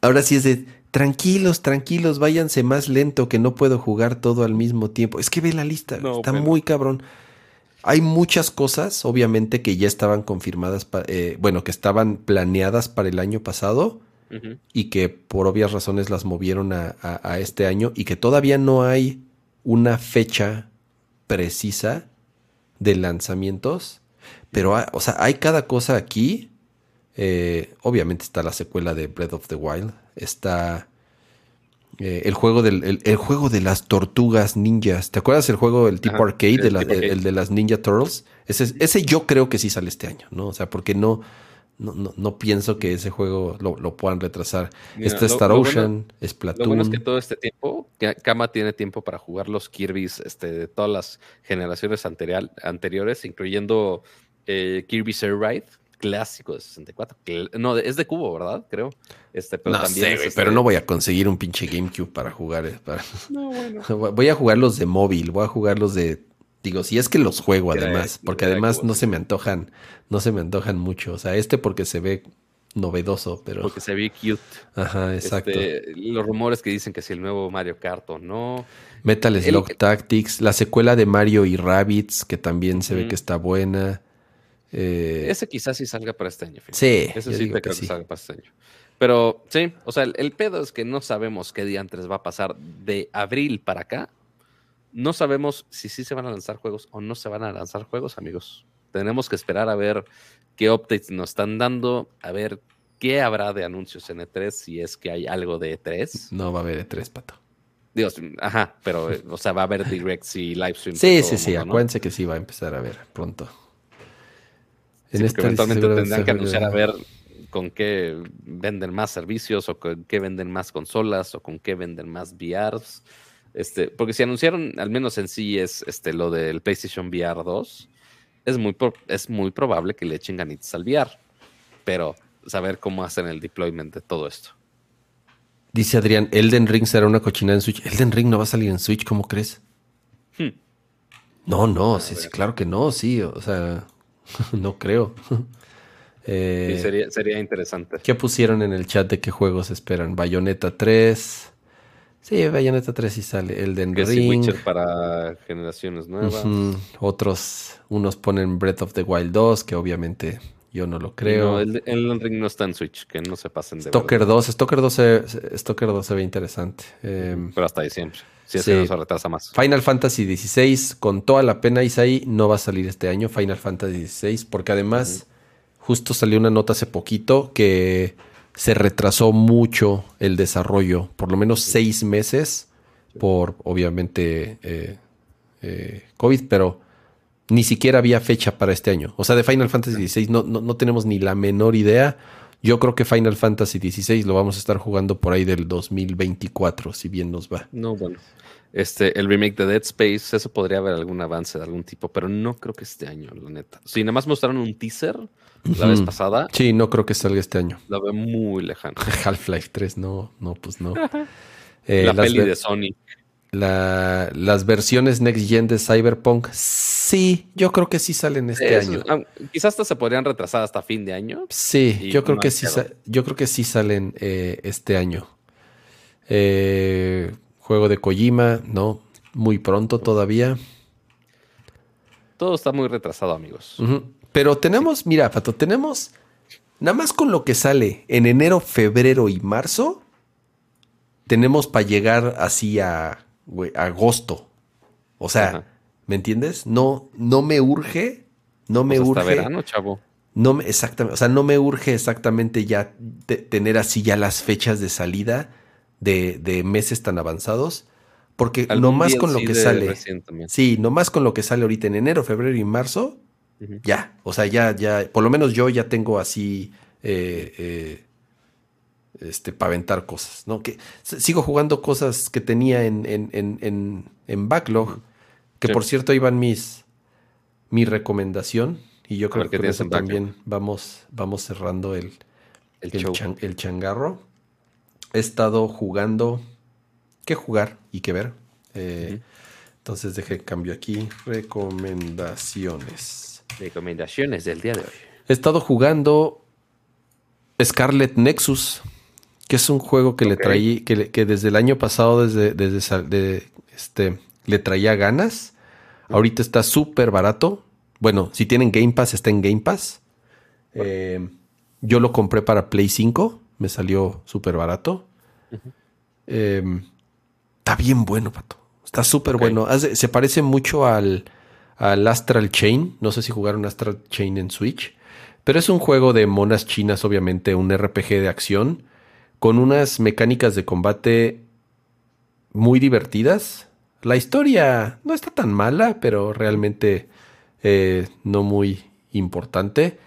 ahora sí es de tranquilos, tranquilos, váyanse más lento que no puedo jugar todo al mismo tiempo. Es que ve la lista, está muy cabrón. Hay muchas cosas, obviamente, que ya estaban confirmadas, eh, bueno, que estaban planeadas para el año pasado y que por obvias razones las movieron a, este año y que todavía no hay una fecha precisa de lanzamientos. Pero, o sea, hay cada cosa aquí. Eh, obviamente está la secuela de Breath of the Wild. Está eh, el, juego del, el, juego de las tortugas ninjas. ¿Te acuerdas el juego, el tipo arcade, el, el, de las Ninja Turtles? Ese, ese yo creo que sí sale este año, ¿no? O sea, porque no no, no, no, pienso que ese juego lo, puedan retrasar. este Star Ocean, es Splatoon. Lo bueno es que todo este tiempo, Kama tiene tiempo para jugar los Kirby's este, de todas las generaciones anteriores, incluyendo eh, Kirby's Air Ride, clásico de 64. no, es de cubo, ¿verdad? Creo. Este, pero no también sé, pero no voy a conseguir un pinche GameCube para jugar. Eh, no, bueno. Voy a jugar los de móvil, voy a jugar los de Digo, si es que los juego además, porque además no se me antojan, no se me antojan mucho. O sea, este porque se ve novedoso, pero. Porque se ve cute. Ajá, exacto. Este, los rumores que dicen que si el nuevo Mario Kart o no. Metal Slug Tactics, la secuela de Mario y Rabbits, que también se ve que está buena. Eh, Ese quizás sí salga para este año. Sí. Ese sí creo que, salga para este año. Pero sí, o sea, el, el, pedo es que no sabemos qué día antes va a pasar de abril para acá no sabemos si sí se van a lanzar juegos o no se van a lanzar juegos, amigos. Tenemos que esperar a ver qué updates nos están dando, a ver qué habrá de anuncios en E3, si es que hay algo de E3. No va a haber E3, pato. Dios, ajá, pero, o sea, va a haber directs y live streams. Sí, sí, sí, acuérdense que sí va a empezar a ver pronto. En eventualmente tendrán que anunciar a ver con qué venden más servicios o con qué venden más consolas o con qué venden más VRs Este, porque si anunciaron, al menos en sí, es este, lo del PlayStation VR 2, es muy, es muy probable que le echen ganitas al VR. Pero saber cómo hacen el deployment de todo esto. Dice Adrián, Elden Ring será una cochinada en Switch. Elden Ring no va a salir en Switch, ¿cómo crees? Hmm. No, no, sí, sí, claro que no, sí, o sea, no creo. Eh, sería, sería interesante. ¿Qué pusieron en el chat de qué juegos esperan? Bayonetta 3. Sí, Bayonetta 3 sí sale. Elden Ring. Witcher para generaciones nuevas. Otros, unos ponen Breath of the Wild 2, que obviamente yo no lo creo. No, el, Elden Ring no está en Switch, que no se pasen de Stalker 2, Stalker 2 se, Stalker 2 se ve interesante. Em, Pero hasta diciembre. Si es que no se retrasa más. Final Fantasy XVI, con toda la pena, Isaí, no va a salir este año, Final Fantasy XVI, porque además justo salió una nota hace poquito que se retrasó mucho el desarrollo, por lo menos seis meses, por obviamente eh, eh, COVID, pero ni siquiera había fecha para este año. O sea, de Final Fantasy XVI no, no, tenemos ni la menor idea. Yo creo que Final Fantasy XVI lo vamos a estar jugando por ahí del 2024, si bien nos va. No, bueno. Este, el remake de Dead Space, eso podría haber algún avance de algún tipo, pero no creo que este año, la neta. Si nada más mostraron un teaser la vez pasada. Sí, no creo que salga este año. La veo muy lejano. Half-Life 3, no, no, pues no. Eh, la peli de Sony. Las versiones Next Gen de Cyberpunk, sí, yo creo que sí salen este año. Ah, quizás hasta se podrían retrasar hasta fin de año. Sí, yo creo que sí, yo creo que sí salen eh, este año. Eh, juego de Kojima, no, muy pronto todavía. Todo está muy retrasado, amigos. Pero tenemos, mira, Pato, tenemos nada más con lo que sale en enero, febrero y marzo, tenemos para llegar así a agosto. O sea, ¿me entiendes? No, no me urge, no me pues urge. verano, chavo. No me, exactamente, o sea, no me urge exactamente ya tener así ya las fechas de salida de, de meses tan avanzados. Porque nomás con lo que sale. Sí, nomás con lo que sale ahorita en enero, febrero y marzo, ya, o sea, ya, ya, por lo menos yo ya tengo así, eh, eh, este, para aventar cosas, ¿no? Que sigo jugando cosas que tenía en, en, en, backlog, que por cierto iban mis, mi recomendación, y yo creo que con eso también vamos, vamos cerrando el, el, changarro. He estado jugando, ¿qué jugar y qué ver? Eh, entonces dejé cambio aquí, recomendaciones. Recomendaciones del día de hoy. He estado jugando Scarlet Nexus, que es un juego que le traí, que, que, desde el año pasado, desde, desde este, le traía ganas. Ahorita está súper barato. Bueno, si tienen Game Pass, está en Game Pass. Eh, yo lo compré para Play 5. Me salió súper barato. Eh, está bien bueno, pato. Está súper bueno. se parece mucho al, al Astral Chain. No sé si jugaron Astral Chain en Switch. Pero es un juego de monas chinas, obviamente, un RPG de acción, con unas mecánicas de combate muy divertidas. La historia no está tan mala, pero realmente eh, no muy importante.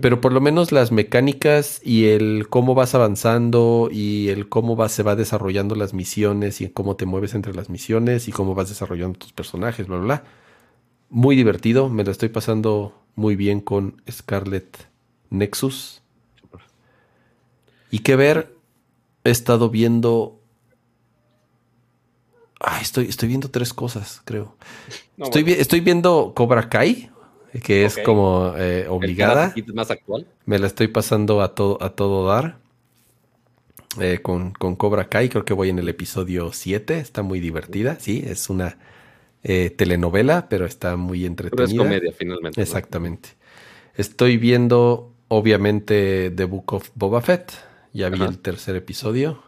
Pero por lo menos las mecánicas y el cómo vas avanzando y el cómo va, se va desarrollando las misiones y cómo te mueves entre las misiones y cómo vas desarrollando tus personajes, bla, bla, bla muy divertido, me lo estoy pasando muy bien con Scarlet Nexus. Y que ver, he estado viendo... Ay, estoy, estoy viendo tres cosas, creo. estoy, estoy viendo Cobra Kai, que es como eh, obligada. más actual? Me la estoy pasando a todo, a todo dar. Eh, con, con, Cobra Kai, creo que voy en el episodio 7, está muy divertida, sí, es una eh, telenovela, pero está muy entretenida. Pero es comedia finalmente. Exactamente. Estoy viendo, obviamente, The Book of Boba Fett. Ya vi el tercer episodio.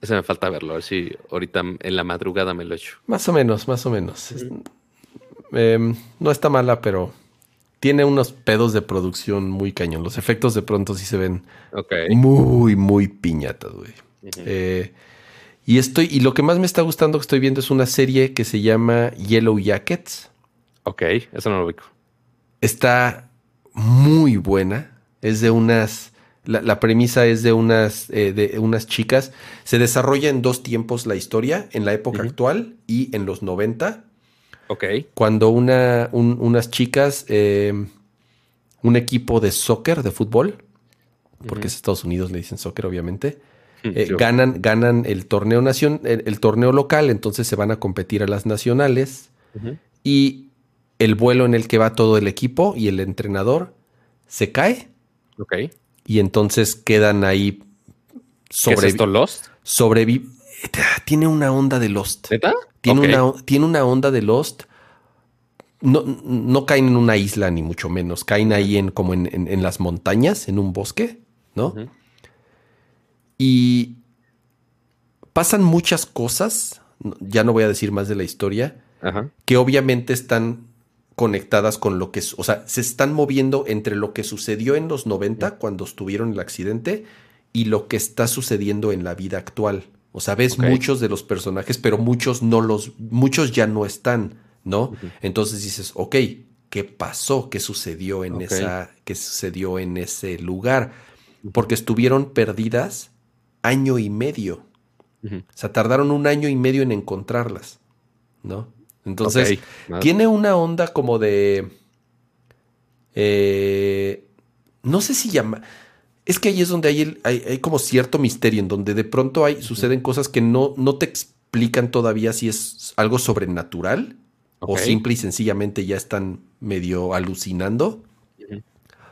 Ese me falta verlo, a ver si ahorita en la madrugada me lo echo. Más o menos, más o menos. Em, no está mala, pero tiene unos pedos de producción muy cañón. Los efectos de pronto sí se ven muy, muy piñatas, güey. eh, y estoy, y lo que más me está gustando que estoy viendo es una serie que se llama Yellow Jackets. Ok, eso no lo ubico. Está muy buena. Es de unas La, premisa es de unas, eh, de unas chicas. Se desarrolla en dos tiempos la historia, en la época actual y en los 90. Ok. Cuando una, unas chicas, eh, un equipo de soccer, de fútbol, porque es Estados Unidos, le dicen soccer, obviamente, eh, ganan, ganan el torneo nación, el, torneo local, entonces se van a competir a las nacionales. Y el vuelo en el que va todo el equipo y el entrenador se cae. Ok. Y entonces quedan ahí sobre, ¿Es esto Lost? Tiene una onda de Lost. Tiene, una, tiene una onda de Lost. No, no, caen en una isla, ni mucho menos. Caen ahí en, como en, las montañas, en un bosque, ¿no? Y pasan muchas cosas. Ya no voy a decir más de la historia. Que obviamente están conectadas con lo que, o sea, se están moviendo entre lo que sucedió en los 90 cuando estuvieron el accidente y lo que está sucediendo en la vida actual. O sea, ves muchos de los personajes, pero muchos no los, muchos ya no están, ¿no? Entonces dices, ok, ¿qué pasó? ¿Qué sucedió en esa, qué sucedió en ese lugar? Porque estuvieron perdidas año y medio. O sea, tardaron un año y medio en encontrarlas, ¿no? Entonces, tiene una onda como de. Eh, no sé si llama. Es que ahí es donde hay, hay, como cierto misterio, en donde de pronto hay, suceden cosas que no, no te explican todavía si es algo sobrenatural o simple y sencillamente ya están medio alucinando.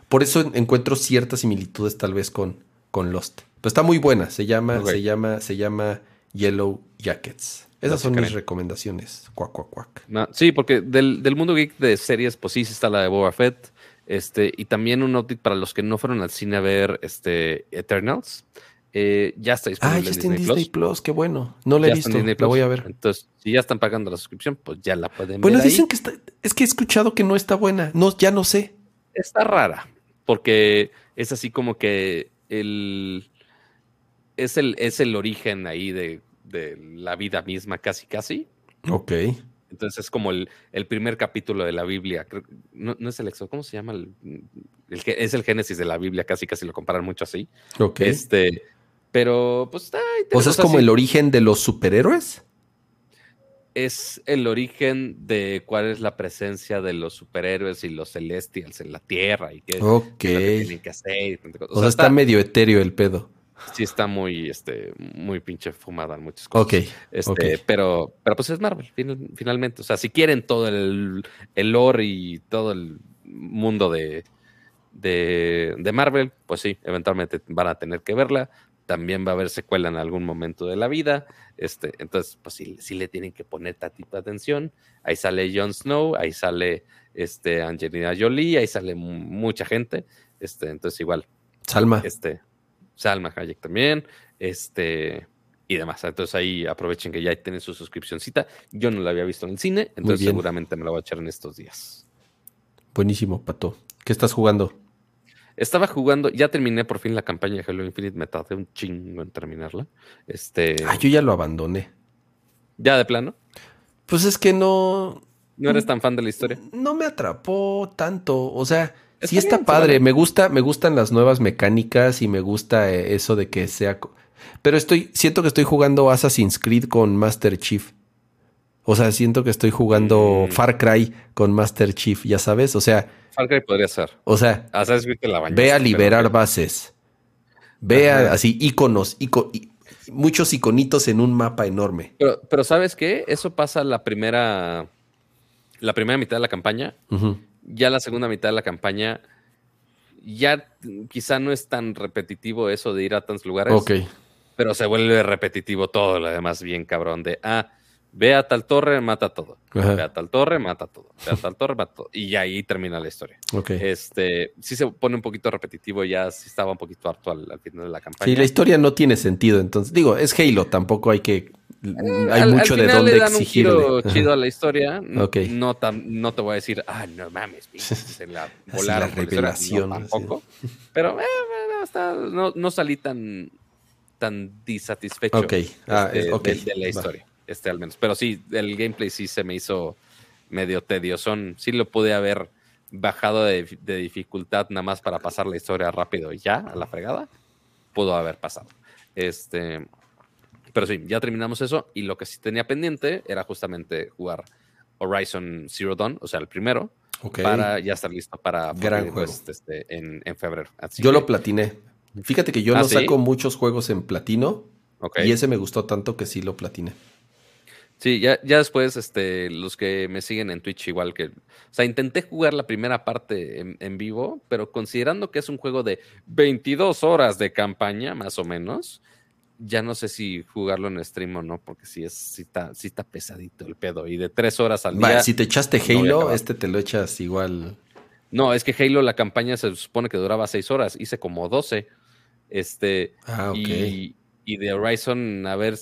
Por eso encuentro ciertas similitudes tal vez con, con Lost. Pero está muy buena. Se llama, se llama, se llama Yellow Jackets. Esas son mis recomendaciones. Cuac, cuac, cuac. sí, porque del, mundo geek de series, pues sí está la de Boba Fett. Este, y también un update para los que no fueron al cine a ver este, Eternals. Eh, ya está disponible. Ah, ya está en Disney, Plus. qué bueno. No la he visto, la voy a ver. Entonces, si ya están pagando la suscripción, pues ya la pueden ver. Bueno, dicen que está, es que he escuchado que no está buena. No, ya no sé. Está rara, porque es así como que el es el, es el origen ahí de de la vida misma, casi, casi. Ok. Entonces es como el, primer capítulo de la Biblia. No, es el Éxodo, ¿cómo se llama? El, es el Génesis de la Biblia, casi casi lo comparan mucho así. Ok. Este, pero pues está. O sea, es como el origen de los superhéroes. Es el origen de cuál es la presencia de los superhéroes y los celestials en la Tierra y qué, tienen que hacer. O, sea, está medio etéreo el pedo sí está muy, este, muy pinche fumada en muchas cosas. Ok. Este, Pero, pero pues es Marvel, finalmente. O sea, si quieren todo el, el lore y todo el mundo de, de, Marvel, pues sí, eventualmente van a tener que verla. También va a haber secuela en algún momento de la vida. Este, entonces, pues sí, sí le tienen que poner tatito atención. Ahí sale Jon Snow, ahí sale este, Angelina Jolie, ahí sale mucha gente. Este, entonces, igual. Salma. Este, Salma Hayek también, este, y demás. Entonces ahí aprovechen que ya tienen su suscripcióncita. Yo no la había visto en el cine, entonces seguramente me la voy a echar en estos días. Buenísimo, Pato. ¿Qué estás jugando? Estaba jugando, ya terminé por fin la campaña de Halo Infinite, me tardé un chingo en terminarla. Este. Ah, yo ya lo abandoné. ¿Ya de plano? Pues es que no. ¿No eres tan fan de la historia? No me atrapó tanto. O sea, sí está padre, me gusta, me gustan las nuevas mecánicas y me gusta eh, eso de que sea. Pero estoy, siento que estoy jugando Assassin's Creed con Master Chief. O sea, siento que estoy jugando mm. Far Cry con Master Chief, ya sabes. O sea. Far Cry podría ser. O sea, la ve a liberar bases. Ve a, así iconos, muchos iconitos en un mapa enorme. Pero, pero ¿sabes qué? Eso pasa la primera. La primera mitad de la campaña ya la segunda mitad de la campaña, ya quizá no es tan repetitivo eso de ir a tantos lugares. Ok. Pero se vuelve repetitivo todo lo demás, bien cabrón, de, ah, ve a tal torre, mata todo. Ve a tal torre, mata todo. Ve a tal torre, mata todo. Y ahí termina la historia. Este, sí se pone un poquito repetitivo, ya sí estaba un poquito harto al, al final de la campaña. Sí, la historia no tiene sentido, entonces, digo, es Halo, tampoco hay que Mm, hay mucho de dónde le dan exigirle. Un chido a la historia. No, no te voy a decir, ah, no mames, se la volaron. la revelación. tampoco. Pero eh, no, salí tan, tan disatisfecho ah, este, de, la historia. Este al menos. Pero sí, el gameplay sí se me hizo medio tedioso. Sí lo pude haber bajado de, dificultad nada más para pasar la historia rápido y ya, a la fregada, pudo haber pasado. Este, pero sí, ya terminamos eso y lo que sí tenía pendiente era justamente jugar Horizon Zero Dawn, o sea, el primero, para ya estar listo para Gran este, en, febrero. yo lo platiné. Fíjate que yo ¿Ah, no saco muchos juegos en platino y ese me gustó tanto que sí lo platiné. Sí, ya, ya después, este, los que me siguen en Twitch, igual que. O sea, intenté jugar la primera parte en, vivo, pero considerando que es un juego de 22 horas de campaña, más o menos, ya no sé si jugarlo en stream o no, porque sí, es, sí, está, sí está pesadito el pedo. Y de 3 horas al día. si te echaste Halo, este te lo echas igual. No, es que Halo, la campaña se supone que duraba 6 horas. Hice como 12. Este. Ah, ok. Y, y de Horizon, a ver,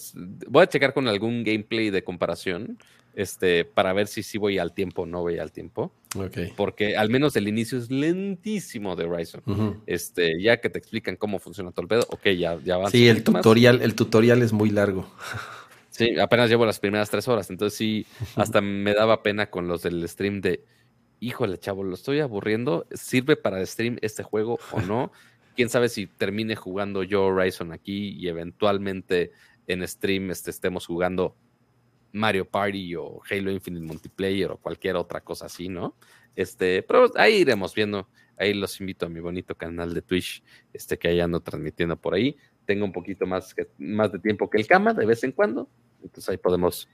voy a checar con algún gameplay de comparación, este, para ver si sí voy al tiempo o no voy al tiempo. Okay. Porque al menos el inicio es lentísimo de Horizon. Este, ya que te explican cómo funciona todo el pedo, ok, ya, ya va. Sí, el tutorial, el tutorial es muy largo. Sí, apenas llevo las primeras tres horas, entonces sí, hasta me daba pena con los del stream de, híjole, chavo, lo estoy aburriendo, ¿sirve para stream este juego o no? Quién sabe si termine jugando yo Horizon aquí y eventualmente en stream este, estemos jugando Mario Party o Halo Infinite Multiplayer o cualquier otra cosa así, ¿no? Este, pero ahí iremos viendo. Ahí los invito a mi bonito canal de Twitch, este que ahí ando transmitiendo por ahí. Tengo un poquito más, más de tiempo que el cama de vez en cuando. Entonces ahí podemos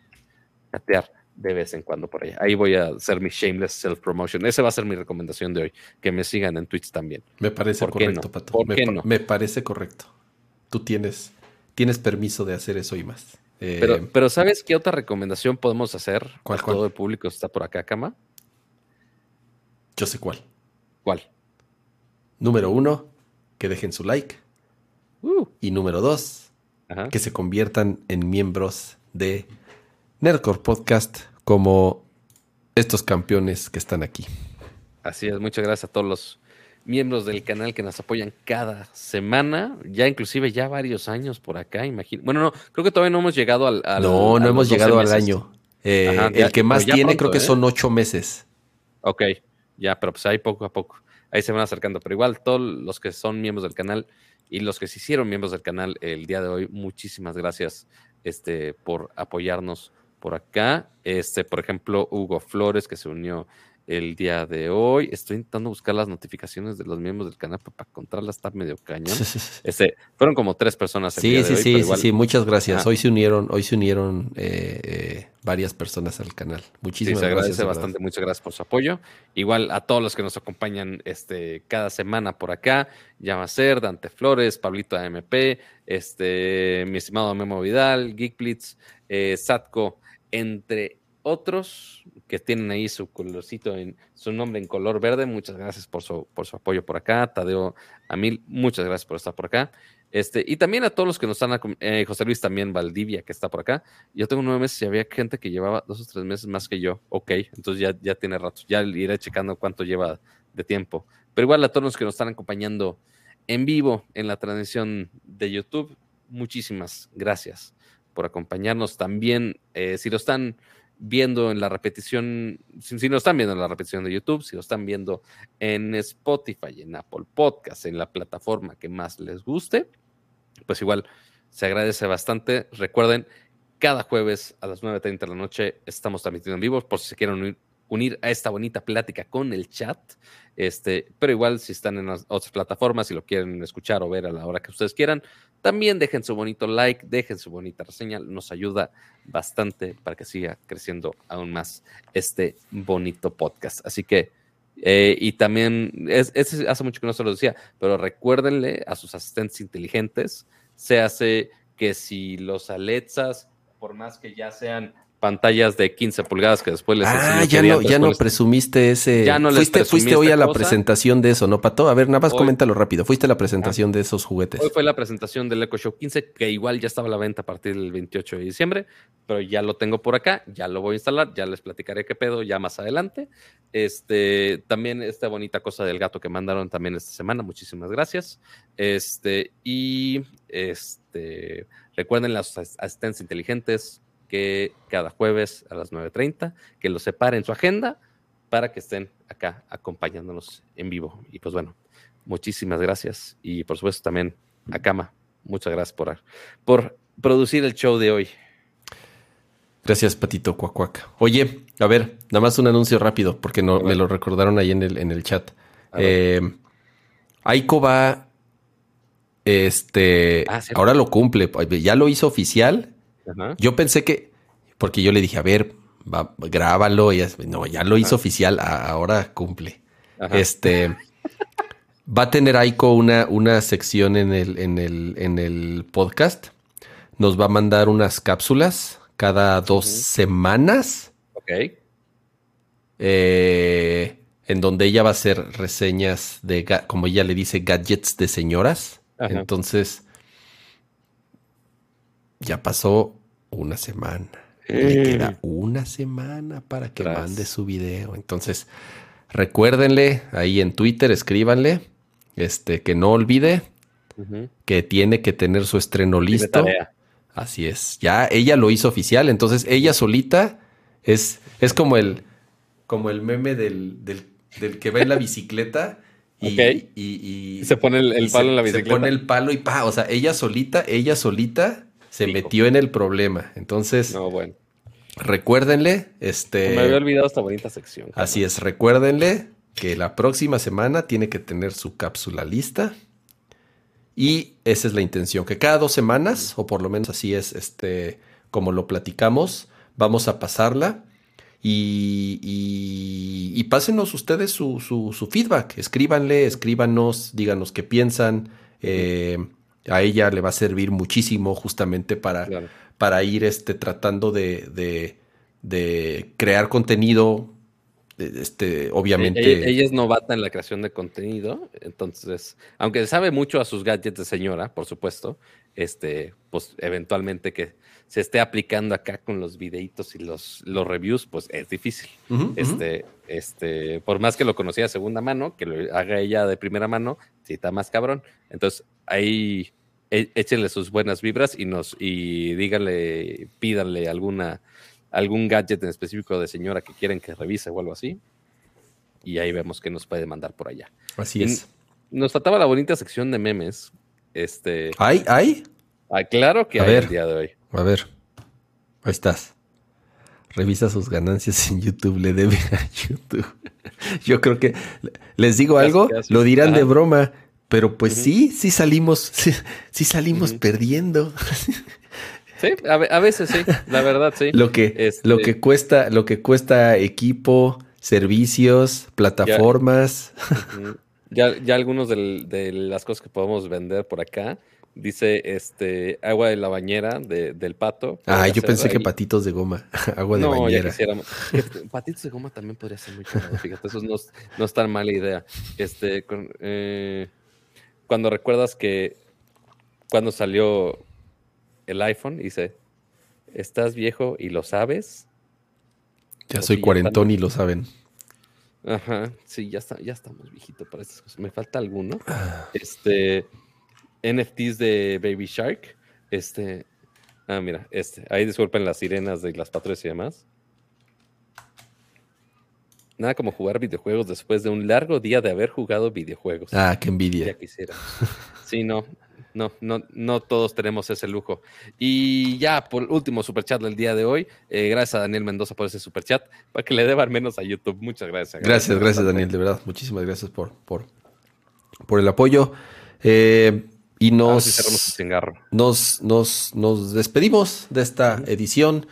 chatear de vez en cuando por allá. Ahí voy a hacer mi shameless self-promotion. Esa va a ser mi recomendación de hoy. Que me sigan en Twitch también. Me parece correcto, Pato. me, parece correcto. Tú tienes, tienes permiso de hacer eso y más. Eh, pero, pero ¿sabes qué otra recomendación podemos hacer? ¿Cuál, todo el público está por acá, Cama. Yo sé cuál. ¿Cuál? Número uno, que dejen su like. Uh. Y número dos, que se conviertan en miembros de Nerdcore Podcast como estos campeones que están aquí. Así es, muchas gracias a todos los miembros del canal que nos apoyan cada semana, ya inclusive ya varios años por acá, imagino. Bueno, no, creo que todavía no hemos llegado al... no, no hemos llegado al año. Eh, el que más tiene creo que ¿eh? son ocho meses. Ok, ya, pero pues ahí poco a poco. Ahí se van acercando, pero igual todos los que son miembros del canal y los que se hicieron miembros del canal el día de hoy, muchísimas gracias este, por apoyarnos por acá. Este, por ejemplo, Hugo Flores, que se unió el día de hoy. Estoy intentando buscar las notificaciones de los miembros del canal para encontrarlas, está medio cañón. Este, fueron como tres personas. El sí, día sí, de hoy, sí, sí, sí, muchas gracias. Hoy se unieron, hoy se unieron eh, eh, varias personas al canal. Muchísimas sí, se agradece gracias, bastante, muchas gracias por su apoyo. Igual a todos los que nos acompañan este, cada semana por acá, Yamacer, Dante Flores, Pablito AMP, este, mi estimado Memo Vidal, Geekblitz, eh, Satco, entre otros que tienen ahí su colorcito en su nombre en color verde. Muchas gracias por su, por su apoyo por acá. Tadeo Amil, muchas gracias por estar por acá. Este, y también a todos los que nos están, eh, José Luis también, Valdivia, que está por acá. Yo tengo nueve meses y había gente que llevaba dos o tres meses más que yo. Ok, entonces ya, ya tiene rato. Ya iré checando cuánto lleva de tiempo. Pero igual a todos los que nos están acompañando en vivo en la transmisión de YouTube, muchísimas gracias por acompañarnos también. Eh, si lo están viendo en la repetición, si, si, lo están viendo en la repetición de YouTube, si lo están viendo en Spotify, en Apple Podcast, en la plataforma que más les guste, pues igual se agradece bastante. Recuerden, cada jueves a las 9.30 de la noche estamos transmitiendo en vivo, por si se quieren unir, unir a esta bonita plática con el chat. Este, pero igual, si están en otras plataformas y lo quieren escuchar o ver a la hora que ustedes quieran, también dejen su bonito like, dejen su bonita reseña, nos ayuda bastante para que siga creciendo aún más este bonito podcast. Así que, eh, y también, es, hace mucho que no se lo decía, pero recuérdenle a sus asistentes inteligentes, se hace que si los Alexas, por más que ya sean pantallas de 15 pulgadas que después les Ah, ya no, ya no presumiste ese. Ya no fuiste, fuiste hoy a la presentación de eso, ¿no, Pato? A ver, nada más coméntalo rápido. Fuiste a la presentación de esos juguetes. Hoy fue la presentación del Echo Show 15, que igual ya estaba a la venta a partir del 28 de diciembre, pero ya lo tengo por acá, ya lo voy a instalar, ya les platicaré qué pedo ya más adelante. Este, también esta bonita cosa del gato que mandaron también esta semana, muchísimas gracias. Este, y este, recuerden las asistentes inteligentes, que cada jueves a las 9.30, que lo separe en su agenda para que estén acá acompañándonos en vivo. Y pues bueno, muchísimas gracias. Y por supuesto también a Kama, muchas gracias por, por producir el show de hoy. Gracias, Patito Cuacuac. Oye, a ver, nada más un anuncio rápido, porque no, me lo recordaron ahí en el, en el chat. Eh, Aiko va. Este. Ah, ahora lo cumple. Ya lo hizo oficial. Yo pensé que. Porque yo le dije, a ver, va, grábalo. Y no, ya lo hizo oficial. ahora cumple. Este. va a tener Aiko una, una sección en el, en, el, en el podcast. Nos va a mandar unas cápsulas cada dos semanas. Ok. Eh, en donde ella va a hacer reseñas de, como ella le dice, gadgets de señoras. Entonces, ya pasó una semana. Le queda una semana para que mande su video. Entonces, recuérdenle ahí en Twitter, escríbanle, este, que no olvide que tiene que tener su estreno listo. Así es. Ya ella lo hizo oficial, entonces ella solita es, es como el como el meme del, del, del que va en la bicicleta y, y, se pone el, palo en la bicicleta. Se pone el palo y pa, o sea, ella solita, ella solita se metió en el problema. Entonces, no, bueno. recuérdenle, este. Me había olvidado esta bonita sección. Así es, recuérdenle que la próxima semana tiene que tener su cápsula lista. Y esa es la intención, que cada dos semanas, o por lo menos así es, este, como lo platicamos, vamos a pasarla. Y, y, pásenos ustedes su, su, feedback, escríbanle, escríbanos, díganos qué piensan. Eh, a ella le va a servir muchísimo justamente para, para ir este, tratando de, de, de crear contenido este, obviamente. E-, ella, es novata en la creación de contenido, entonces, aunque sabe mucho a sus gadgets de señora, por supuesto, este, pues eventualmente que se esté aplicando acá con los videitos y los, los reviews, pues es difícil. este, este, por más que lo conocía de segunda mano, que lo haga ella de primera mano, si está más cabrón. Entonces, ahí e-, échenle sus buenas vibras y nos, y díganle, pídanle alguna algún gadget en específico de señora que quieren que revise o algo así. Y ahí vemos que nos puede mandar por allá. Así es. Nos trataba la bonita sección de memes. Este. ¿Hay? ¿Hay? Ah, claro que hay el día de hoy. A ver. Ahí estás. Revisa sus ganancias en YouTube, le debe a YouTube. Yo creo que les digo algo, lo dirán de broma, pero pues sí, sí salimos, sí, salimos perdiendo. Sí, a, veces sí, la verdad sí. lo que, este lo que cuesta, lo que cuesta equipo, servicios, plataformas. Ya, ya, algunos de las cosas que podemos vender por acá. Dice este agua de la bañera del pato. Ah, yo pensé que patitos de goma. agua de no, bañera. Patitos de goma también podría ser muy caro, fíjate, eso no, no es tan mala idea. Este, eh, cuando recuerdas que cuando salió el iPhone dice, estás viejo y lo sabes. Ya soy cuarentón y lo saben. Ajá, sí, ya, está, ya estamos viejitos para estas cosas. Me falta alguno. Ah. Este, NFTs de Baby Shark. Este, ah, mira, este. Ahí disculpen las sirenas de las patrullas y demás. Nada como jugar videojuegos después de un largo día de haber jugado videojuegos. Ah, qué envidia. Ya quisiera. Sí, no, no, no, no todos tenemos ese lujo. Y ya, por último, superchat del día de hoy. Eh, gracias a Daniel Mendoza por ese superchat, para que le deban menos a YouTube. Muchas gracias. Gracias, gracias, Daniel, de verdad. Muchísimas gracias por, por, por el apoyo. Eh, y nos, nos, nos, nos, despedimos de esta edición.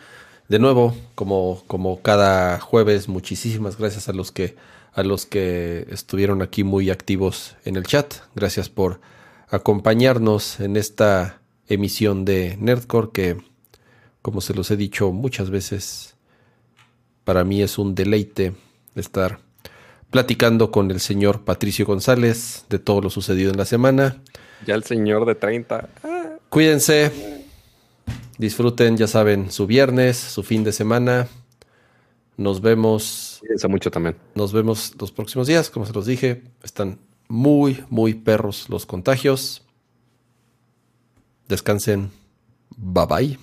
De nuevo, como, como cada jueves, muchísimas gracias a los que a los que estuvieron aquí muy activos en el chat. Gracias por acompañarnos en esta emisión de Nerdcore que, como se los he dicho muchas veces, para mí es un deleite estar platicando con el señor Patricio González de todo lo sucedido en la semana. Ya el señor de 30. Cuídense, disfruten, ya saben, su viernes, su fin de semana. Nos vemos. Cuídense mucho también. Nos vemos los próximos días, como se los dije. Están muy, muy perros los contagios. Descansen. Bye bye.